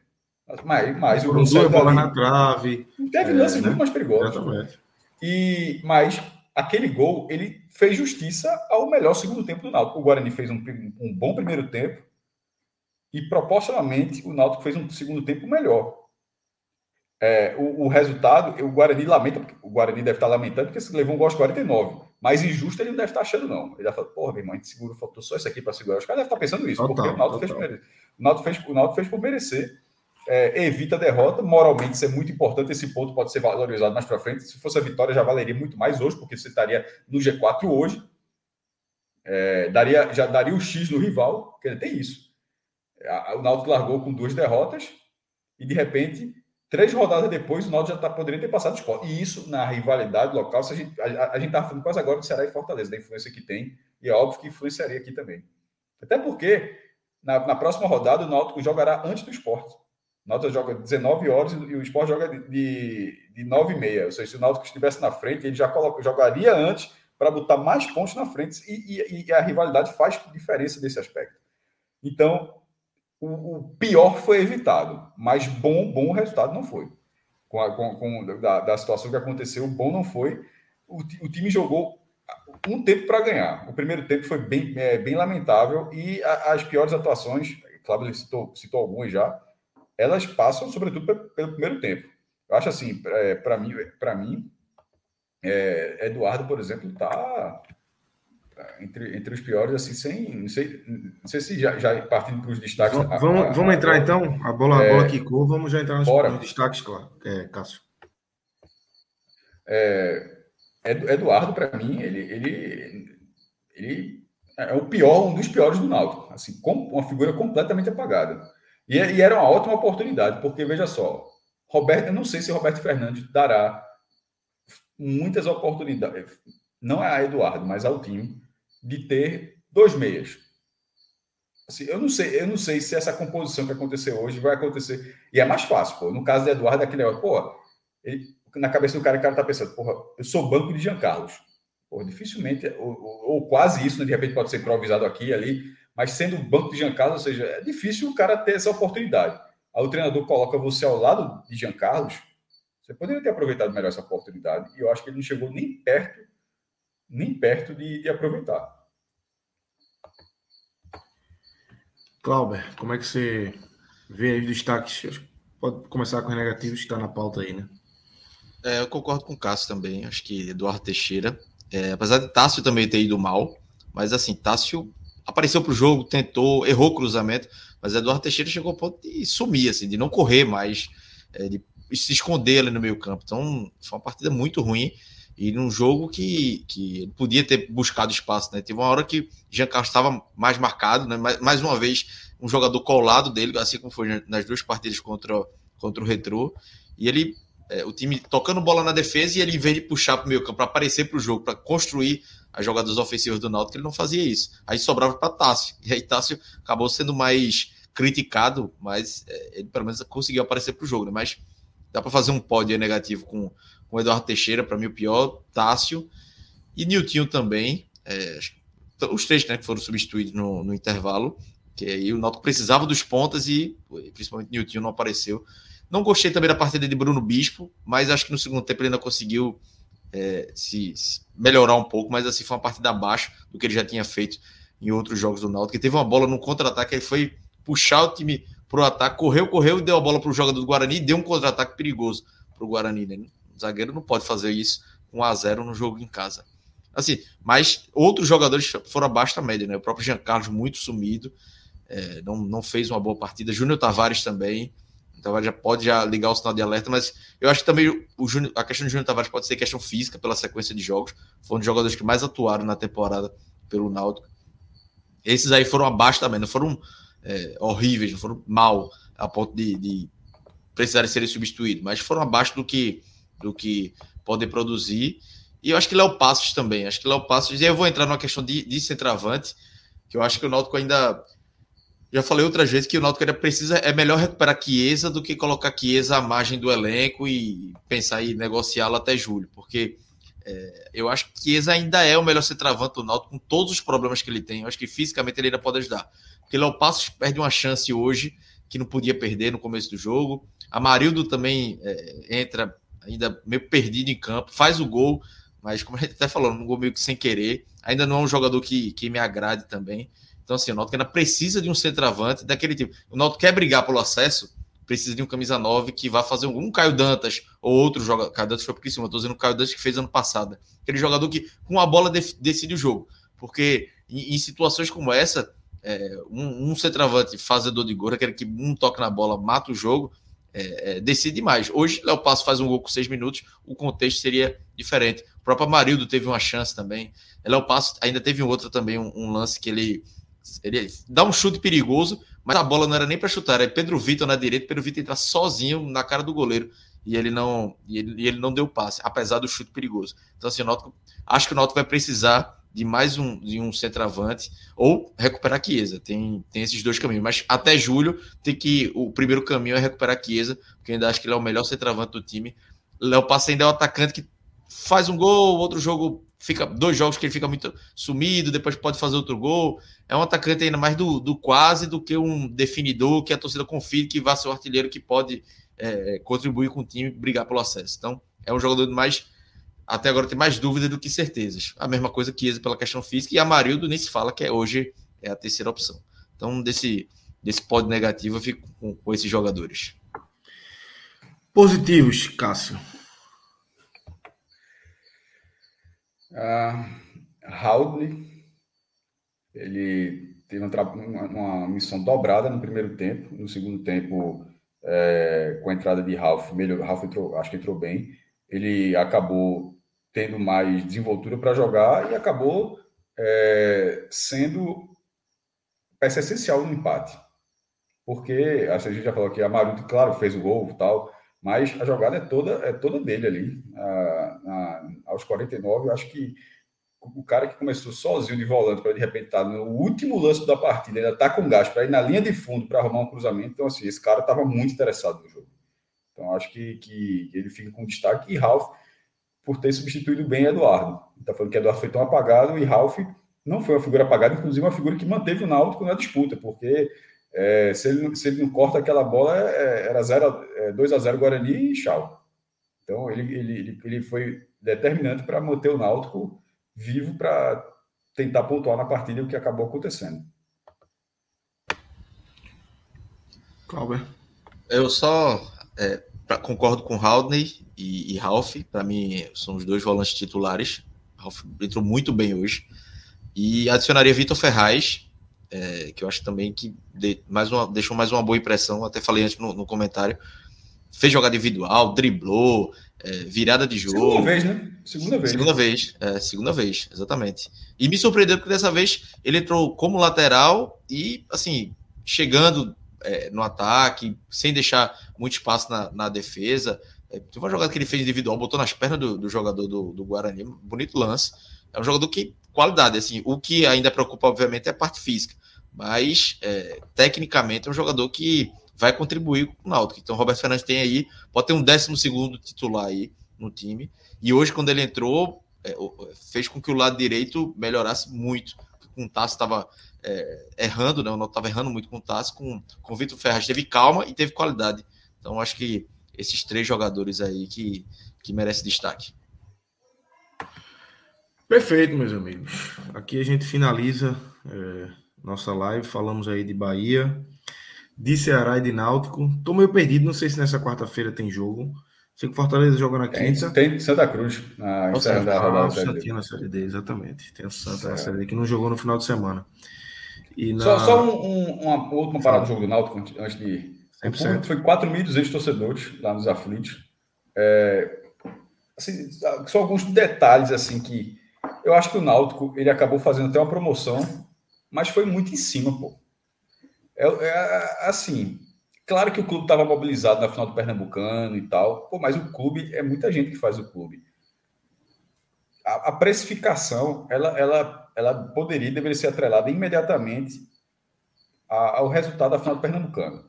Mas, mas o duas bolas na trave. Teve é, lances né? muito mais perigosos. Exatamente. E, mas aquele gol, ele fez justiça ao melhor segundo tempo do Náutico. O Guarani fez um, um bom primeiro tempo e proporcionalmente o Náutico fez um segundo tempo melhor. É, o, o, resultado, o Guarani lamenta, o Guarani deve estar lamentando porque se levou um gol aos 49. Mas injusto ele não deve estar achando, não. Ele deve falar, porra, meu irmão, a gente segura, faltou só isso aqui para segurar. Os caras devem estar pensando isso, total, porque o Náutico fez, fez, o Náutico fez por merecer. É, evita a derrota, moralmente isso é muito importante, esse ponto pode ser valorizado mais para frente. Se fosse a vitória, já valeria muito mais hoje, porque você estaria no G4 hoje. É, daria, já daria o X no rival, porque tem isso. O Náutico largou com duas derrotas e, de repente, Três rodadas depois, o Náutico já tá, poderia ter passado o esporte. E isso, na rivalidade local, a gente a, a gente tá falando quase agora do Ceará e Fortaleza, da influência que tem, e é óbvio que influenciaria aqui também. Até porque, na, na próxima rodada, o Náutico jogará antes do esporte. O Náutico joga 19 horas e o esporte joga de, de, de 9 e meia. Ou seja, se o Náutico estivesse na frente, ele já coloca, jogaria antes para botar mais pontos na frente. E, e, e a rivalidade faz diferença nesse aspecto. Então, o, o, pior foi evitado, mas bom, bom resultado não foi. Com, a, com, com da, da, situação que aconteceu, bom não foi. O, o time jogou um tempo para ganhar. O primeiro tempo foi bem, é, bem lamentável e a, as piores atuações, Cláudio ele citou, citou algumas já, elas passam sobretudo pelo primeiro tempo. Eu acho assim, para é, mim, para mim, é, Eduardo, por exemplo, está entre, entre os piores, assim, sem. Não sei, não sei se já, já partindo para os destaques. Vamos, vamos, a, vamos entrar então? A bola, é, a bola quicou, vamos já entrar nos, nos destaques, claro, é, Cássio. É, Eduardo, para mim, ele, ele, ele é o pior, um dos piores do Náutico. Assim, com uma figura completamente apagada. E, e, era uma ótima oportunidade, porque veja só, Roberto, eu não sei se Roberto Fernandes dará muitas oportunidades, não é a Eduardo, mas ao time, de ter dois meias. Assim, eu não sei, eu não sei se essa composição que aconteceu hoje vai acontecer. E é mais fácil, pô. No caso de Eduardo, é aquele pô, ele, na cabeça do cara, o cara tá pensando, porra, eu sou banco de Jean Carlos. Pô, dificilmente, ou, ou, ou quase isso, né, de repente pode ser improvisado aqui ali, mas sendo banco de Jean Carlos, ou seja, é difícil o cara ter essa oportunidade. Aí o treinador coloca você ao lado de Jean Carlos, você poderia ter aproveitado melhor essa oportunidade. E eu acho que ele não chegou nem perto nem perto de, de aproveitar. Clauber, como é que você vê aí os destaques? Pode começar com os negativos que está na pauta aí, né? É, eu concordo com o Cássio também. Acho que Eduardo Teixeira, é, apesar de Tássio também ter ido mal, mas assim, Tássio apareceu para o jogo, tentou, errou o cruzamento, mas Eduardo Teixeira chegou ao ponto de sumir, assim, de não correr mais, é, de se esconder ali no meio campo. Então, foi uma partida muito ruim. E num jogo que, que podia ter buscado espaço, né? Teve uma hora que Jean Carlos estava mais marcado, né? Mais, mais uma vez, um jogador colado dele, assim como foi nas duas partidas contra, contra o Retrô. E ele, é, o time tocando bola na defesa e ele, em vez de puxar para o meio campo, para aparecer para o jogo, para construir as jogadas ofensivas do Náutico, ele não fazia isso. Aí sobrava para Tássio. E aí Tássio acabou sendo mais criticado, mas é, ele pelo menos conseguiu aparecer para o jogo, né? Mas dá para fazer um pódio negativo com com o Eduardo Teixeira, para mim o pior, Tássio e Niltinho também. É, os três né, que foram substituídos no, no, intervalo, que aí o Náutico precisava dos pontas e principalmente Niltinho não apareceu. Não gostei também da partida de Bruno Bispo, mas acho que no segundo tempo ele ainda conseguiu é, se, se, melhorar um pouco, mas assim foi uma partida abaixo do que ele já tinha feito em outros jogos do Náutico. Ele teve uma bola no contra-ataque, ele foi puxar o time para o ataque, correu, correu e deu a bola para o jogador do Guarani e deu um contra-ataque perigoso para o Guarani. Né? Zagueiro não pode fazer isso com 1 a 0 no jogo em casa. Assim, mas outros jogadores foram abaixo da média, né? O próprio Jean Carlos muito sumido, é, não, não fez uma boa partida. Júnior Tavares também. Tavares já pode já ligar o sinal de alerta, mas eu acho que também o Júnior, a questão do Júnior Tavares pode ser questão física pela sequência de jogos. Foi um dos jogadores que mais atuaram na temporada pelo Náutico. Esses aí foram abaixo também, não foram é, horríveis, não foram mal a ponto de, de precisarem serem substituídos, mas foram abaixo do que do que podem produzir. E eu acho que Léo Passos também. Acho que Léo Passos. E eu vou entrar numa questão de, de centroavante, que eu acho que o Náutico ainda. Já falei outras vezes que o Náutico ainda precisa. É melhor recuperar Chiesa do que colocar Chiesa à margem do elenco e pensar em negociá-lo até julho. Porque é, eu acho que Chiesa ainda é o melhor centroavante do Náutico, com todos os problemas que ele tem. Eu acho que fisicamente ele ainda pode ajudar. Porque Léo Passos perde uma chance hoje que não podia perder no começo do jogo. Amarildo também é, entra ainda meio perdido em campo, faz o gol, mas como a gente até falou, um gol meio que sem querer, ainda não é um jogador que, que me agrade também. Então, assim, o Náutico ainda precisa de um centroavante daquele tipo. O Náutico quer brigar pelo acesso, precisa de um camisa 9 que vá fazer um, Caio Dantas ou outro jogador. Caio Dantas foi por cima, estou dizendo o Caio Dantas que fez ano passado. Aquele jogador que com a bola decide o jogo. Porque em, em situações como essa, é, um, um centroavante fazedor de gol, aquele que um toque na bola mata o jogo, é, é, decide mais. Hoje, Léo Passo faz um gol com seis minutos, o contexto seria diferente. O próprio Amarildo teve uma chance também. Léo Passo ainda teve um outro também, um, um lance que ele, ele dá um chute perigoso, mas a bola não era nem para chutar, era Pedro Vitor na direita, Pedro Vitor entrar sozinho na cara do goleiro e ele não e ele, e ele não deu passe, apesar do chute perigoso. Então assim, Náutico, acho que o Náutico vai precisar de mais um de um centroavante ou recuperar Chiesa. Tem, tem esses dois caminhos, mas até julho tem que o primeiro caminho é recuperar Chiesa, porque ainda acho que ele é o melhor centroavante do time. Léo Passe ainda é o atacante que faz um gol, outro jogo fica dois jogos que ele fica muito sumido, depois pode fazer outro gol. É um atacante ainda mais do, do quase do que um definidor que a torcida confia que vai ser o artilheiro que pode é, contribuir com o time brigar pelo acesso. Então, é um jogador mais. Até agora tem mais dúvidas do que certezas. A mesma coisa que Isa pela questão física, e Amarildo nem se fala que é hoje é a terceira opção. Então, desse, desse pódio negativo, eu fico com, com esses jogadores. Positivos, Cássio. Uh, Haldley, ele teve uma, uma, missão dobrada no primeiro tempo, no segundo tempo, é, com a entrada de Ralph, melhor, Ralph entrou, acho que entrou bem, ele acabou tendo mais desenvoltura para jogar e acabou é, sendo peça essencial no empate. Porque, a gente já falou que a Maruto, claro, fez o gol e tal, mas a jogada é toda, é toda dele ali. A, aos 49, eu acho que o cara que começou sozinho de volante para de repente estar tá no último lance da partida, ainda está com gás para ir na linha de fundo para arrumar um cruzamento. Então, assim, esse cara estava muito interessado no jogo. Então, acho que, que ele fica com destaque. E Ralph, por ter substituído bem Eduardo. Está falando que Eduardo foi tão apagado e Ralph não foi uma figura apagada, inclusive uma figura que manteve o Náutico na disputa, porque é, se, ele, se ele não corta aquela bola, é, era 0, é, 2 a 0 Guarani e tchau. Então ele, ele, ele foi determinante para manter o Náutico vivo para tentar pontuar na partida, o que acabou acontecendo. Cláudio. Eu só é, pra, concordo com Haldney e, e Ralph. Para mim, são os dois volantes titulares. Ralph entrou muito bem hoje. E adicionaria Vitor Ferraz, é, que eu acho também que de, mais uma, deixou mais uma boa impressão, até falei antes no, no comentário, fez jogada individual, driblou, é, virada de jogo. Segunda vez, né? Segunda vez. Segunda vez, é, segunda vez, exatamente. E me surpreendeu porque dessa vez ele entrou como lateral e, assim, chegando é, no ataque, sem deixar muito espaço na, na defesa. É, teve uma jogada que ele fez individual, botou nas pernas do, do jogador do, do Guarani, bonito lance. É um jogador que, qualidade, assim, o que ainda preocupa, obviamente, é a parte física mas é, tecnicamente é um jogador que vai contribuir com o Náutico. Então, Roberto Fernandes tem aí, pode ter um décimo segundo titular aí no time. E hoje, quando ele entrou, é, fez com que o lado direito melhorasse muito. Com o Tassi estava é, errando, né? O Náutico estava errando muito com o Tassi. Com, com o Vitor Ferraz teve calma e teve qualidade. Então, acho que esses três jogadores aí que, que merecem destaque. Perfeito, meus amigos. Aqui a gente finaliza é, nossa live. Falamos aí de Bahia, de Ceará e de Náutico. Tô meio perdido, não sei se nessa quarta-feira tem jogo. Sei que Fortaleza joga na quinta. Tem, tem Santa Cruz na encerra da rodada. Ah, Santinho na Série D, exatamente. Tem o Santa na Série D que não jogou no final de semana. Na... Só, só um, um, uma última parada do jogo do Náutico antes de. 100%. Foi 4.200 torcedores lá nos aflitos. É, assim, só alguns detalhes assim que eu acho que o Náutico ele acabou fazendo até uma promoção mas foi muito em cima, pô. É, é assim, claro que o clube estava mobilizado na final do Pernambucano e tal, pô, mas o clube é muita gente que faz o clube. A, a precificação, ela, ela, ela poderia, deveria ser atrelada imediatamente ao resultado da final do Pernambucano.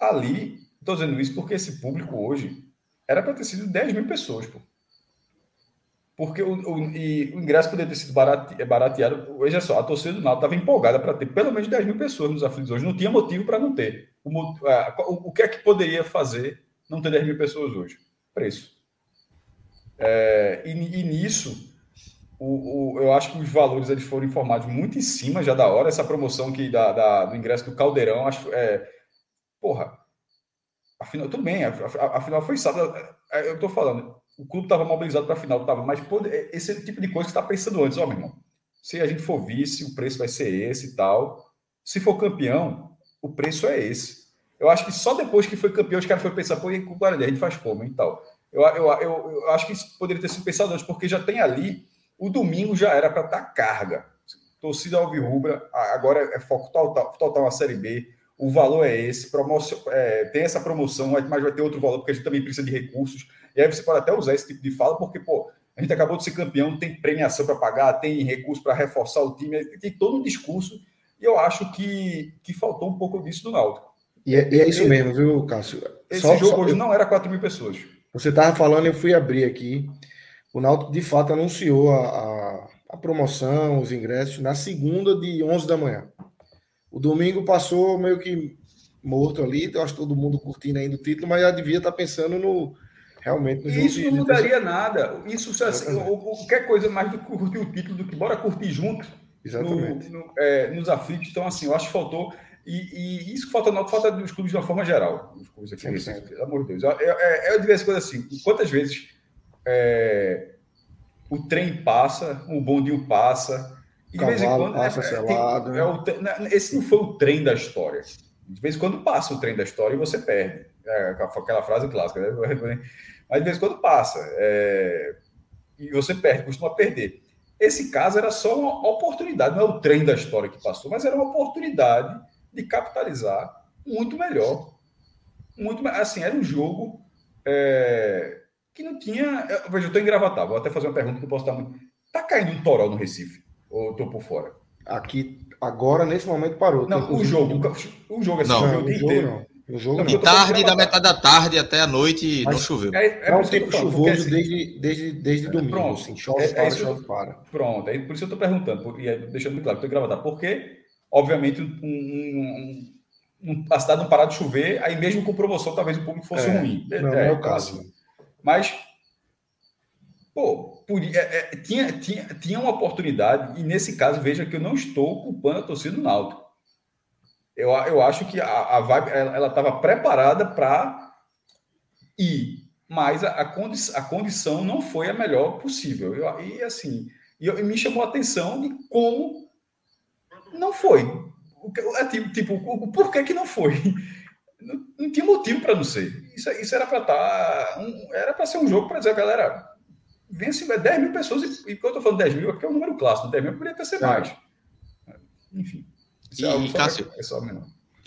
Ali, estou dizendo isso porque esse público hoje era para ter sido 10 mil pessoas, pô porque o, o, o ingresso poderia ter sido barate, barateado. Veja só, a torcida do Náutico estava empolgada para ter pelo menos 10 mil pessoas nos aflitos hoje. Não tinha motivo para não ter. O, o, o, que é que poderia fazer não ter 10 mil pessoas hoje? Preço. É, e, e, nisso, o, o, eu acho que os valores eles foram informados muito em cima já da hora. Essa promoção que da, da do ingresso do Caldeirão, acho é, porra, Afinal, tudo bem, afinal foi sábado. Eu estou falando, o clube estava mobilizado para a final, tava, mas pô, esse é o tipo de coisa que está pensando antes, ó, meu irmão. Se a gente for vice, o preço vai ser esse e tal. Se for campeão, o preço é esse. Eu acho que só depois que foi campeão, os caras foram pensar, pô, e com o Guarani, a gente faz como e tal. Eu, eu, eu, eu, acho que isso poderia ter sido pensado antes, porque já tem ali, o domingo já era para estar tá carga. Torcida Alvirrubra, agora é foco total, total na Série B, o valor é esse, promoção, é, tem essa promoção, mas vai ter outro valor, porque a gente também precisa de recursos. E aí você pode até usar esse tipo de fala, porque, pô, a gente acabou de ser campeão, tem premiação para pagar, tem recurso para reforçar o time, tem todo um discurso, e eu acho que, que faltou um pouco disso do Náutico. E é, e é isso mesmo, viu, Cássio? Esse só, jogo só, hoje eu... não era 4 mil pessoas. Você estava falando, eu fui abrir aqui. O Náutico, de fato, anunciou a, a, a, promoção, os ingressos, na segunda de 11 da manhã. O domingo passou meio que morto ali, eu acho todo mundo curtindo ainda o título, mas já devia estar tá pensando no, realmente no Isso não mudaria nada. Isso assim, qualquer coisa mais do que curtir o título do que bora curtir junto. Exatamente. No, no, é, nos aflitos. Então, assim, eu acho que faltou. E, e isso que falta, não, falta dos clubes de uma forma geral. Os clubes aqui, pelo amor de Deus. É, é de vez coisa assim. Quantas vezes é, o trem passa, o bondinho passa. E de vez em quando. Passa é, selado, tem, é o, esse não foi o trem da história. De vez em quando passa o trem da história e você perde. É, aquela frase clássica, né? Mas de vez em quando passa. É... E você perde, costuma perder. Esse caso era só uma oportunidade, não é o trem da história que passou, mas era uma oportunidade de capitalizar muito melhor. Muito assim, era um jogo é... que não tinha. Veja, eu estou engravatado, vou até fazer uma pergunta que eu posso estar muito. Está caindo um toró no Recife? Ou estou por fora? Aqui, agora, nesse momento, parou. Não, o jogo, o jogo, assim, não, o jogo inteiro. Não. O jogo de tarde, da metade da tarde até a noite, Mas não choveu. É, é um tempo chuvoso assim, desde, desde, desde é, domingo. Pronto, assim, chove é, para, é chove para. Pronto, é por isso eu estou perguntando, e deixando muito claro, estou gravando, porque, obviamente, um, um, um, a cidade não parar de chover, aí mesmo com promoção, talvez o público fosse é, ruim. Não, é, é o caso. Mas, pô, por, tinha, tinha, tinha uma oportunidade, e nesse caso, veja que eu não estou culpando a torcida do Náutico eu, eu acho que a, a vibe ela estava preparada para ir, mas a, a, condi a condição não foi a melhor possível. Eu, e assim, e, me chamou a atenção de como não foi. É, tipo, tipo, o, porquê que não foi? Não, não tinha motivo para não ser. Isso, isso era para estar. Tá, um, era para ser um jogo para dizer, galera, vence 10 mil pessoas, e, e quando eu estou falando 10 mil, é porque é um número clássico, 10 mil poderia ter ser mais. Enfim. E, é e Cássio, é só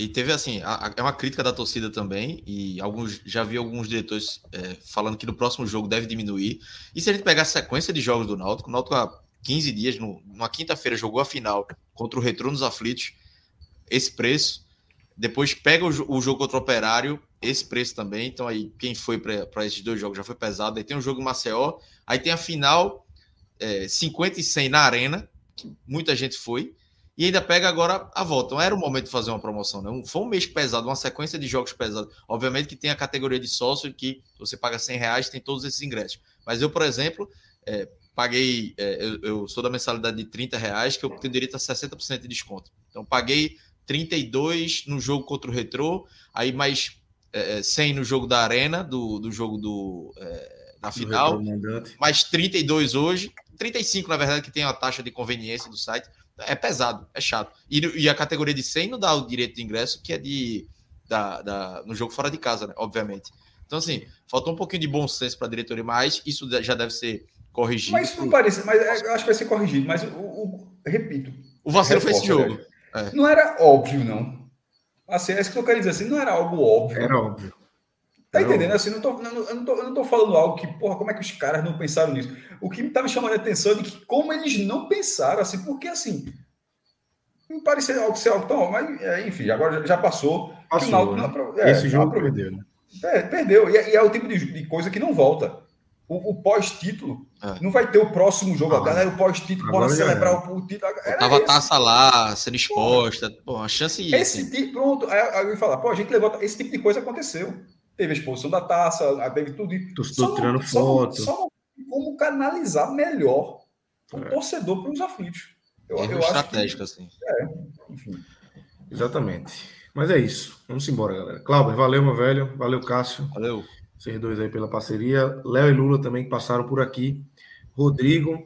e teve assim, a, a, é uma crítica da torcida também, e alguns já vi alguns diretores é, falando que no próximo jogo deve diminuir. E se a gente pegar a sequência de jogos do Náutico, o Náutico há 15 dias, no, numa quinta-feira, jogou a final contra o Retrô nos Aflitos, esse preço. Depois pega o, o, jogo contra o Operário, esse preço também. Então aí, quem foi para esses dois jogos já foi pesado. Aí tem o jogo em Maceió, aí tem a final é, 50 e 100 na Arena, que muita gente foi e ainda pega agora a volta. Não era o momento de fazer uma promoção, não. Foi um mês pesado, uma sequência de jogos pesados. Obviamente que tem a categoria de sócio que você paga 100 reais, tem todos esses ingressos. Mas eu, por exemplo, é, paguei, é, eu, eu, sou da mensalidade de 30 reais, que eu tenho direito a 60% de desconto. Então, paguei 32 no jogo contra o Retrô, aí mais é, 100 é, no jogo da Arena, do, do jogo do, é, da final, mais 32 hoje, 35 na verdade, que tem a taxa de conveniência do site é pesado, é chato. E, e, a categoria de 100 não dá o direito de ingresso, que é de da, da, no jogo fora de casa, né? Obviamente. Então, assim, faltou um pouquinho de bom senso para a diretoria, mas isso já deve ser corrigido. Mas não parece, mas é, eu acho que vai ser corrigido. Mas, o, o repito. O vacilo foi esse jogo. É. Não era óbvio, não. Assim, é isso que eu quero dizer, assim, não era algo óbvio. Era óbvio. Tá entendendo? Assim, não tô, não, eu, não tô, eu não tô falando algo que, porra, como é que os caras não pensaram nisso? O que me tá me chamando a atenção é de que como eles não pensaram, assim, porque assim, me parecia algo ser algo tão, mas é, enfim, agora já passou. Passou, né? não, é, Esse jogo não, perdeu, né? É, perdeu, e, é, e, é o tipo de, de, coisa que não volta. O, o pós-título é. não vai ter o próximo jogo. Ah, galera, o pós-título, bora celebrar o, o título. Era Tava esse. taça lá, sendo exposta. Pô, a chance Esse tipo, pronto. Aí, aí eu ia falar, pô, a gente levou. Esse tipo de coisa aconteceu. Teve a exposição da taça, teve tudo. Estou tirando foto. Só, só como canalizar melhor o é. torcedor para os aflitos. Eu, eu estratégico, que, assim. É, enfim. Exatamente. Mas é isso. Vamos embora, galera. Cláudio, valeu, meu velho. Valeu, Cássio. Valeu. Vocês dois aí pela parceria. Léo e Lula também que passaram por aqui. Rodrigo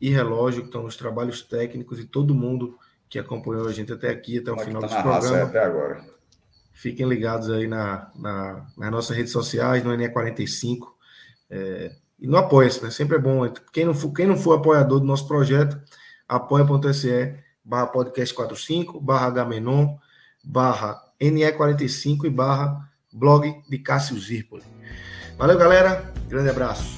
e Relógio, que estão nos trabalhos técnicos, e todo mundo que acompanhou a gente até aqui, até o Como final tá desse programa. Até agora. Fiquem ligados aí na, na, nas nossas redes sociais, no NE45. É, e no Apoia-se, né? Sempre é bom. Quem não, for, quem não for apoiador do nosso projeto, apoia.se barra podcast 45, barra Gamenon, barra NE45 e barra blog de Cássio Zirpoli. Valeu, galera. Grande abraço.